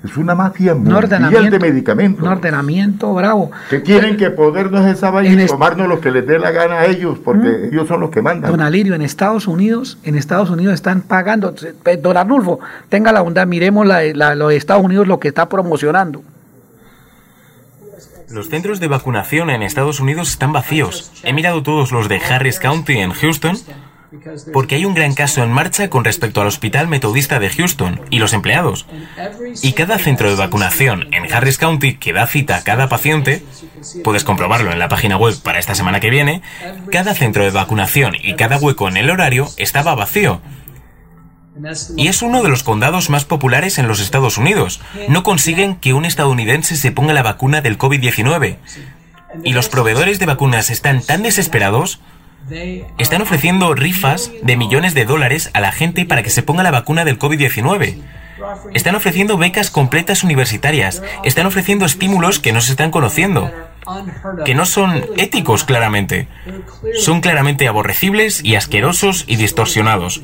Speaker 2: Es una mafia
Speaker 29: Un
Speaker 2: mundial de medicamentos.
Speaker 29: un ordenamiento bravo.
Speaker 2: Que quieren que podernos esa vaina y tomarnos lo que les dé la gana a ellos, porque ellos son los que mandan.
Speaker 29: Don Alirio, en Estados Unidos, en Estados Unidos están pagando. eh, Don Arnulfo, tenga la bondad, miremos la, la- lo de Estados Unidos lo que está promocionando.
Speaker 35: Los centros de vacunación en Estados Unidos están vacíos. He mirado todos los de Harris County en Houston porque hay un gran caso en marcha con respecto al Hospital Metodista de Houston y los empleados. Y cada centro de vacunación en Harris County que da cita a cada paciente, puedes comprobarlo en la página web para esta semana que viene, cada centro de vacunación y cada hueco en el horario estaba vacío. Y es uno de los condados más populares en los Estados Unidos. No consiguen que un estadounidense se ponga la vacuna del COVID-19. Y los proveedores de vacunas están tan desesperados, están ofreciendo rifas de millones de dólares a la gente para que se ponga la vacuna del COVID-19. Están ofreciendo becas completas universitarias. Están ofreciendo estímulos que no se están conociendo. Que no son éticos claramente. Son claramente aborrecibles y asquerosos y distorsionados.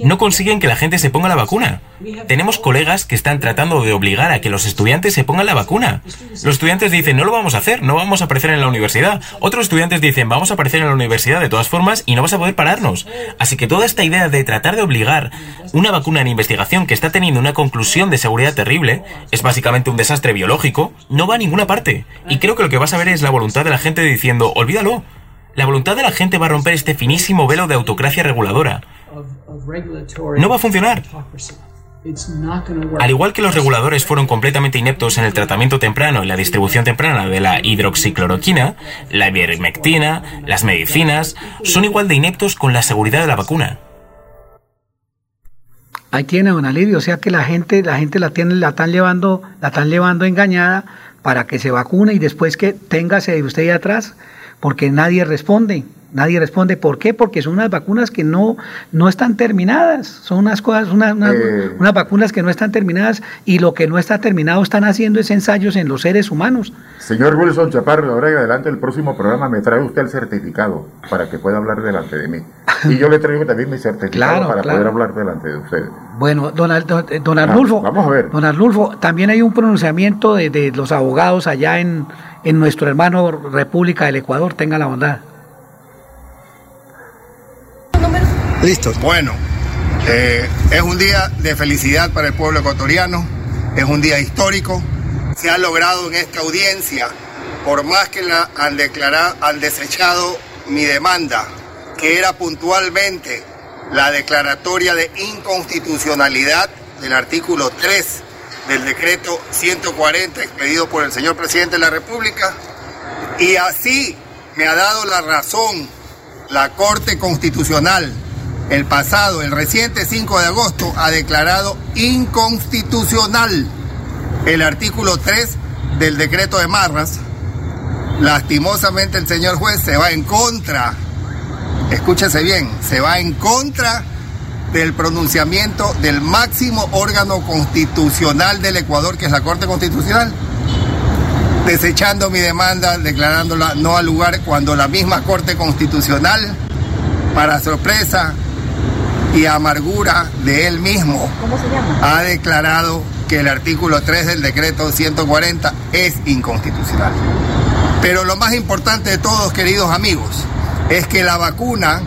Speaker 35: No consiguen que la gente se ponga la vacuna. Tenemos colegas que están tratando de obligar a que los estudiantes se pongan la vacuna. Los estudiantes dicen, no lo vamos a hacer, no vamos a aparecer en la universidad. Otros estudiantes dicen, vamos a aparecer en la universidad de todas formas y no vas a poder pararnos. Así que toda esta idea de tratar de obligar una vacuna en investigación que está teniendo una conclusión de seguridad terrible, es básicamente un desastre biológico, no va a ninguna parte. Y creo que lo que vas a ver es la voluntad de la gente diciendo, olvídalo. La voluntad de la gente va a romper este finísimo velo de autocracia reguladora. No va a funcionar. Al igual que los reguladores fueron completamente ineptos en el tratamiento temprano y la distribución temprana de la hidroxicloroquina, la ivermectina, las medicinas, son igual de ineptos con la seguridad de la vacuna.
Speaker 29: Ahí tiene don Alirio, o sea que la gente, la gente la tiene, la están llevando, la están llevando engañada para que se vacune y después que téngase usted ahí atrás, porque nadie responde, nadie responde. ¿Por qué? Porque son unas vacunas que no, no están terminadas, son unas cosas, una- una-
Speaker 2: Eh.
Speaker 29: unas vacunas que no están terminadas y lo que no está terminado están haciendo es ensayos en los seres humanos.
Speaker 2: Señor Wilson Chaparro, ahora en adelante el próximo programa me trae usted el certificado para que pueda hablar delante de mí. Y yo le traigo también mi certificado
Speaker 29: Claro,
Speaker 2: para
Speaker 29: claro.
Speaker 2: poder hablar delante de usted.
Speaker 29: Bueno, don, don, eh, don
Speaker 2: Ah,
Speaker 29: Arnulfo,
Speaker 2: vamos a ver.
Speaker 29: don Arnulfo, también hay un pronunciamiento de, de los abogados allá en, en nuestro hermano República del Ecuador, tenga la bondad.
Speaker 36: Bueno, eh, es un día de felicidad para el pueblo ecuatoriano, es un día histórico. Se ha logrado en esta audiencia, por más que la han declarado, han desechado mi demanda, que era puntualmente la declaratoria de inconstitucionalidad del artículo 3 del decreto 140 expedido por el señor presidente de la República, y así me ha dado la razón la Corte Constitucional el pasado, el reciente 5 de agosto, ha declarado inconstitucional el artículo 3 del decreto de Marras. Lastimosamente el señor juez se va en contra, escúchese bien, se va en contra del pronunciamiento del máximo órgano constitucional del Ecuador, que es la Corte Constitucional, desechando mi demanda, declarándola no al lugar, cuando la misma Corte Constitucional, para sorpresa y amargura de él mismo, ha declarado que el artículo 3 del decreto 140 es inconstitucional. Pero lo más importante de todos, queridos amigos, es que la vacuna,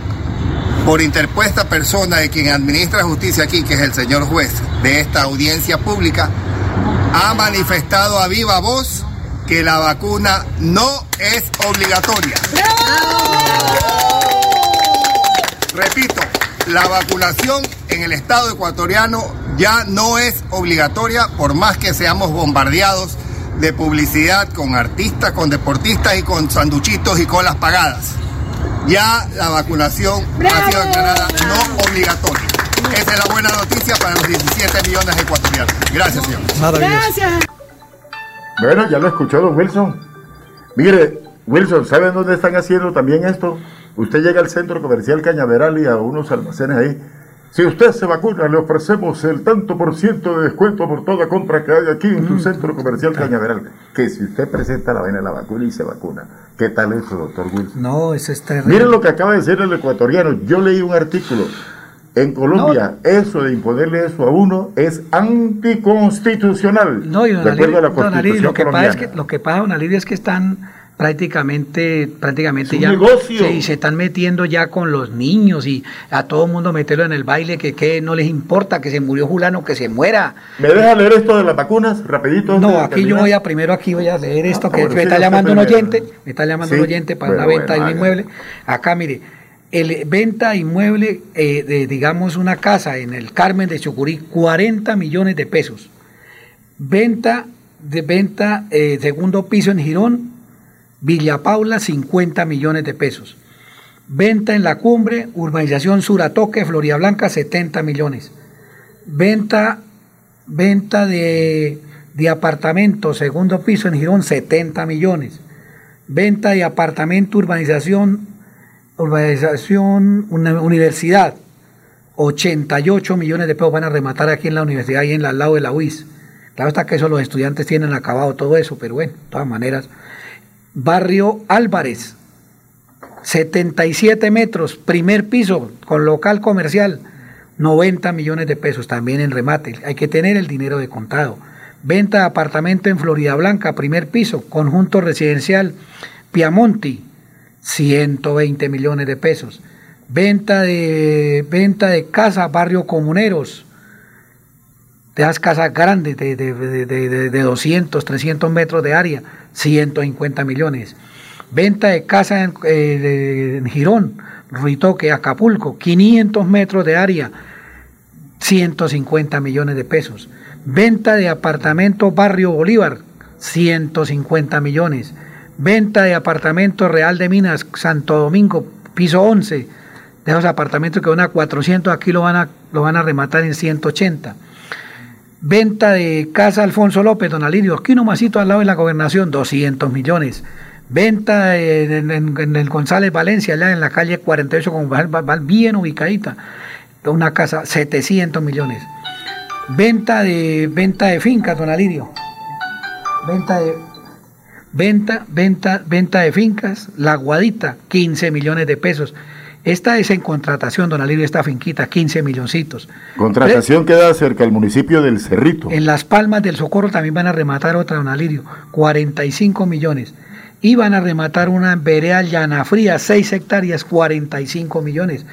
Speaker 36: por interpuesta persona de quien administra justicia aquí, que es el señor juez de esta audiencia pública, ha manifestado a viva voz que la vacuna no es obligatoria. Repito, la vacunación en el Estado ecuatoriano ya no es obligatoria por más que seamos bombardeados de publicidad con artistas, con deportistas y con sanduchitos y colas pagadas. Ya la vacunación ha sido declarada no obligatoria. Esa es la buena noticia para los 17 millones de ecuatorianos. Gracias, señor.
Speaker 37: Gracias.
Speaker 2: Bueno, ya lo escuchó, don Wilson. Mire, Wilson, ¿saben dónde están haciendo también esto? Usted llega al centro comercial Cañaveral y a unos almacenes ahí. Si usted se vacuna, le ofrecemos el tanto por ciento de descuento por toda compra que hay aquí en su centro comercial Cañaveral. Que si usted presenta la vaina de la vacuna y se vacuna. ¿Qué tal eso, doctor Wilson?
Speaker 29: No, eso es terrible.
Speaker 2: Miren lo que acaba de decir el ecuatoriano. Yo leí un artículo. En Colombia, eso de imponerle eso a uno es anticonstitucional.
Speaker 29: No, y don
Speaker 2: de acuerdo a la
Speaker 29: Alirio, don
Speaker 2: Constitución
Speaker 29: lo que pasa es que lo que pasa, don es que están prácticamente, prácticamente ya
Speaker 2: negocio.
Speaker 29: se, se están metiendo ya con los niños y a todo mundo meterlo en el baile que, que no les importa que se murió fulano que se muera.
Speaker 2: ¿Me deja leer esto de las vacunas rapidito?
Speaker 29: No, aquí yo voy a primero aquí voy a leer esto
Speaker 2: Ah,
Speaker 29: que
Speaker 2: bueno,
Speaker 29: me
Speaker 2: sí,
Speaker 29: está llamando un oyente, me está llamando un oyente para una venta
Speaker 2: bueno,
Speaker 29: de un inmueble. Acá mire, el venta de inmueble eh, de digamos una casa en el Carmen de Chucurí, 40 millones de pesos. Venta de venta eh, segundo piso en Girón, Villa Paula, 50 millones de pesos. Venta en la cumbre, urbanización Suratoque, Floria Blanca, 70 millones. Venta, venta de, de apartamento, segundo piso en Girón, 70 millones. Venta de apartamento, urbanización, urbanización, una universidad, 88 millones de pesos van a rematar aquí en la universidad y en al lado de la UIS. Claro está que eso los estudiantes tienen acabado todo eso, pero bueno, de todas maneras. Barrio Álvarez, 77 metros, primer piso, con local comercial, 90 millones de pesos también en remate. Hay que tener el dinero de contado. Venta de apartamento en Florida Blanca, primer piso, conjunto residencial Piamonti, 120 millones de pesos. Venta de, venta de casa, barrio Comuneros, de las casas grandes de, de, de, de, de 200, 300 metros de área, 150 millones. Venta de casa en, eh, Girón, Ruitoque, Acapulco, 500 metros de área, 150 millones de pesos. Venta de apartamento Barrio Bolívar, 150 millones. Venta de apartamento Real de Minas, Santo Domingo, piso 11. De esos apartamentos que van a 400, aquí lo van a, lo van a rematar en 180. Venta de Casa Alfonso López, Don Alirio, aquí nomasito al lado de la gobernación, 200 millones. Venta en, el González Valencia, allá en la calle 48, con bien ubicadita. Una casa, 700 millones. Venta de, venta de fincas, Don Alirio. Venta de, venta, venta, venta de fincas, La Guadita, 15 millones de pesos. Esta es en contratación, Don Alirio, esta finquita, 15 milloncitos.
Speaker 2: Contratación queda cerca del municipio del Cerrito.
Speaker 29: En Las Palmas del Socorro también van a rematar otra, don Alirio, 45 millones. Y van a rematar una en Berea Llana Fría, 6 hectáreas, 45 millones.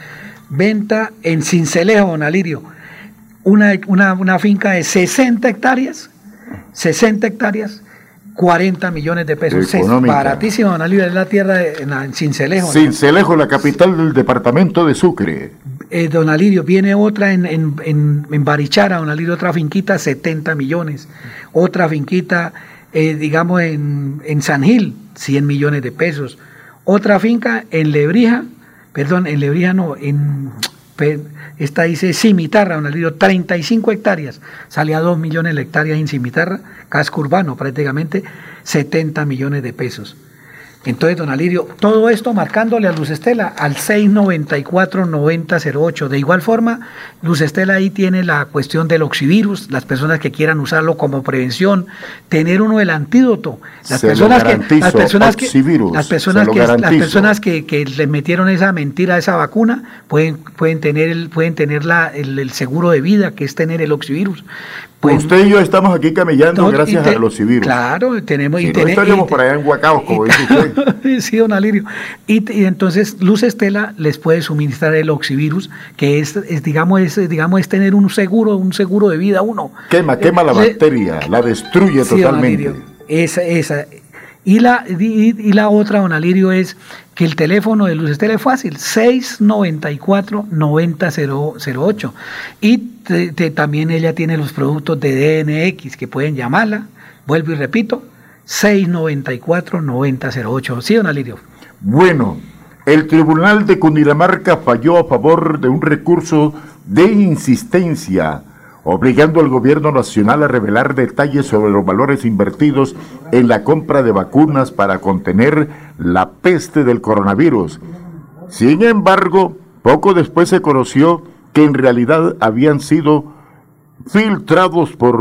Speaker 29: Venta en Cincelejo, don Alirio, una, una, una finca de 60 hectáreas, 60 hectáreas, 40 millones de pesos.
Speaker 2: Económica.
Speaker 29: Baratísimo, don es la tierra de, en, en Cincelejo. ¿no?
Speaker 2: Cincelejo, la capital del departamento de Sucre.
Speaker 29: Eh, don Alirio, viene otra en, en, en, en Barichara, don Alirio, otra finquita, 70 millones. Otra finquita, eh, digamos, en, en San Gil, 100 millones de pesos. Otra finca en Lebrija, perdón, en Lebrija no, en... Esta dice Cimitarra, don Alirio, 35 hectáreas. Sale a 2 millones de hectáreas en Cimitarra, casco urbano prácticamente, 70 millones de pesos. Entonces, don Alirio, todo esto marcándole a Luz Estela al 694-9008. De igual forma, Luz Estela ahí tiene la cuestión del oxivirus, las personas que quieran usarlo como prevención, tener uno el antídoto. Las
Speaker 2: Se
Speaker 29: personas que, las personas que,
Speaker 2: oxivirus,
Speaker 29: las personas que, las personas que, que le metieron esa mentira a esa vacuna pueden, pueden tener el, pueden tener la, el, el seguro de vida, que es tener el oxivirus.
Speaker 2: Usted y yo estamos aquí camellando gracias
Speaker 29: te-
Speaker 2: a los civiles.
Speaker 29: Claro, tenemos
Speaker 2: Si
Speaker 29: y
Speaker 2: no estaríamos por allá en Huacaos, como dice usted. [laughs]
Speaker 29: sí, don Alirio. Y, y, entonces Luz Estela les puede suministrar el oxivirus, que es, es, digamos, es, digamos, es tener un seguro, un seguro de vida uno.
Speaker 2: Quema, quema la bacteria, la destruye
Speaker 29: sí,
Speaker 2: totalmente.
Speaker 29: Don Alirio, esa, esa. Y la, y, la otra, don Alirio, es que el teléfono de Luz Estela es fácil, 694-9008. Y te, te, también ella tiene los productos de DNX que pueden llamarla, vuelvo y repito, 694-9008. Sí, don Alirio.
Speaker 2: Bueno, el Tribunal de Cundinamarca falló a favor de un recurso de insistencia obligando al gobierno nacional a revelar detalles sobre los valores invertidos en la compra de vacunas para contener la peste del coronavirus. Sin embargo, poco después se conoció que en realidad habían sido filtrados por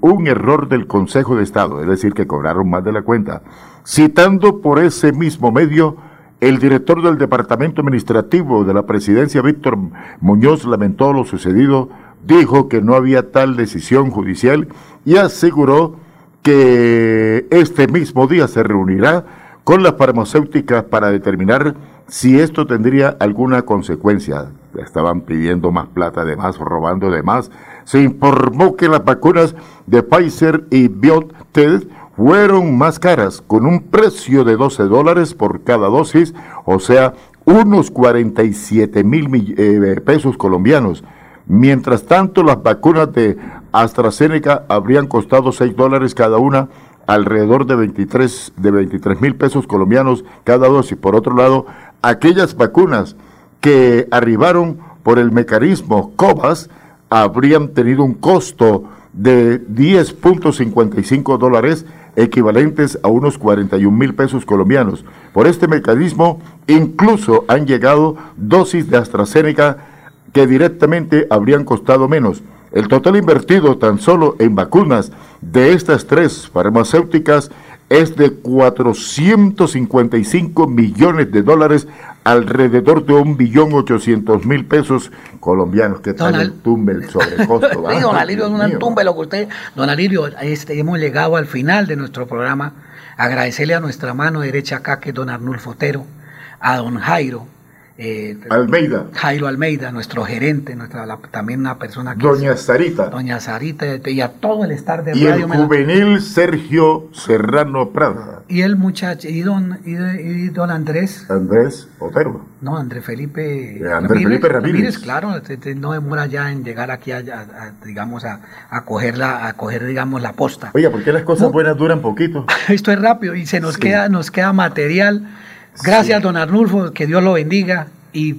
Speaker 2: un error del Consejo de Estado, es decir, que cobraron más de la cuenta. Citando por ese mismo medio, el director del Departamento Administrativo de la Presidencia, Víctor Muñoz, lamentó lo sucedido dijo que no había tal decisión judicial y aseguró que este mismo día se reunirá con las farmacéuticas para determinar si esto tendría alguna consecuencia. Estaban pidiendo más plata de más, robando de más. Se informó que las vacunas de Pfizer y BioNTech fueron más caras, con un precio de 12 dólares por cada dosis, o sea, unos 47 mil eh, pesos colombianos. Mientras tanto, las vacunas de AstraZeneca habrían costado 6 dólares cada una, alrededor de 23 de 23 mil pesos colombianos cada dosis. Por otro lado, aquellas vacunas que arribaron por el mecanismo COVAS habrían tenido un costo de 10.55 dólares equivalentes a unos 41 mil pesos colombianos. Por este mecanismo incluso han llegado dosis de AstraZeneca que directamente habrían costado menos. El total invertido tan solo en vacunas de estas tres farmacéuticas es de 455 millones de dólares, alrededor de un billón ochocientos mil pesos colombianos. ¿Qué tal el tumbe, el sobrecosto? [laughs]
Speaker 29: sí, don Alirio, es un tumbe lo que usted... Don Alirio, este, hemos llegado al final de nuestro programa. Agradecerle a nuestra mano derecha acá, que es don Arnulfo Otero, a don Jairo, eh,
Speaker 2: Almeida.
Speaker 29: Jairo Almeida, nuestro gerente, nuestra, la, también una persona que...
Speaker 2: Doña Sarita.
Speaker 29: Doña Sarita y a todo el estar de
Speaker 2: y
Speaker 29: Radio
Speaker 2: el juvenil Sergio Serrano Prada.
Speaker 29: Y el muchacho, y don, y, y don Andrés.
Speaker 2: Andrés Otero.
Speaker 29: No, Andrés Felipe
Speaker 2: eh, Andrés Ramírez, Felipe Ramírez. Ramírez
Speaker 29: claro, te, te, no demora ya en llegar aquí a, a, a digamos, a, a, coger la, a coger, digamos, la posta.
Speaker 2: Oiga, ¿por qué las cosas no, buenas duran poquito? [laughs]
Speaker 29: Esto es rápido y se nos sí. queda, nos queda material. Gracias, sí. don Arnulfo, que Dios lo bendiga y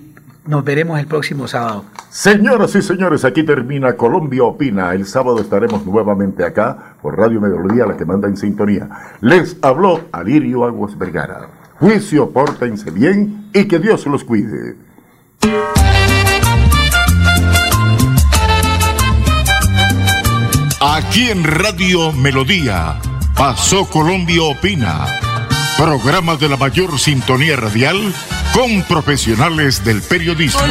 Speaker 29: nos veremos el próximo sábado.
Speaker 2: Señoras y señores, aquí termina Colombia Opina. El sábado estaremos nuevamente acá por Radio Mediodía, la que manda en sintonía. Les habló Alirio Aguas Vergara. Juicio, pórtense bien y que Dios los cuide.
Speaker 19: Aquí en Radio Melodía, pasó Colombia Opina. Programa de la mayor sintonía radial con profesionales del periodismo.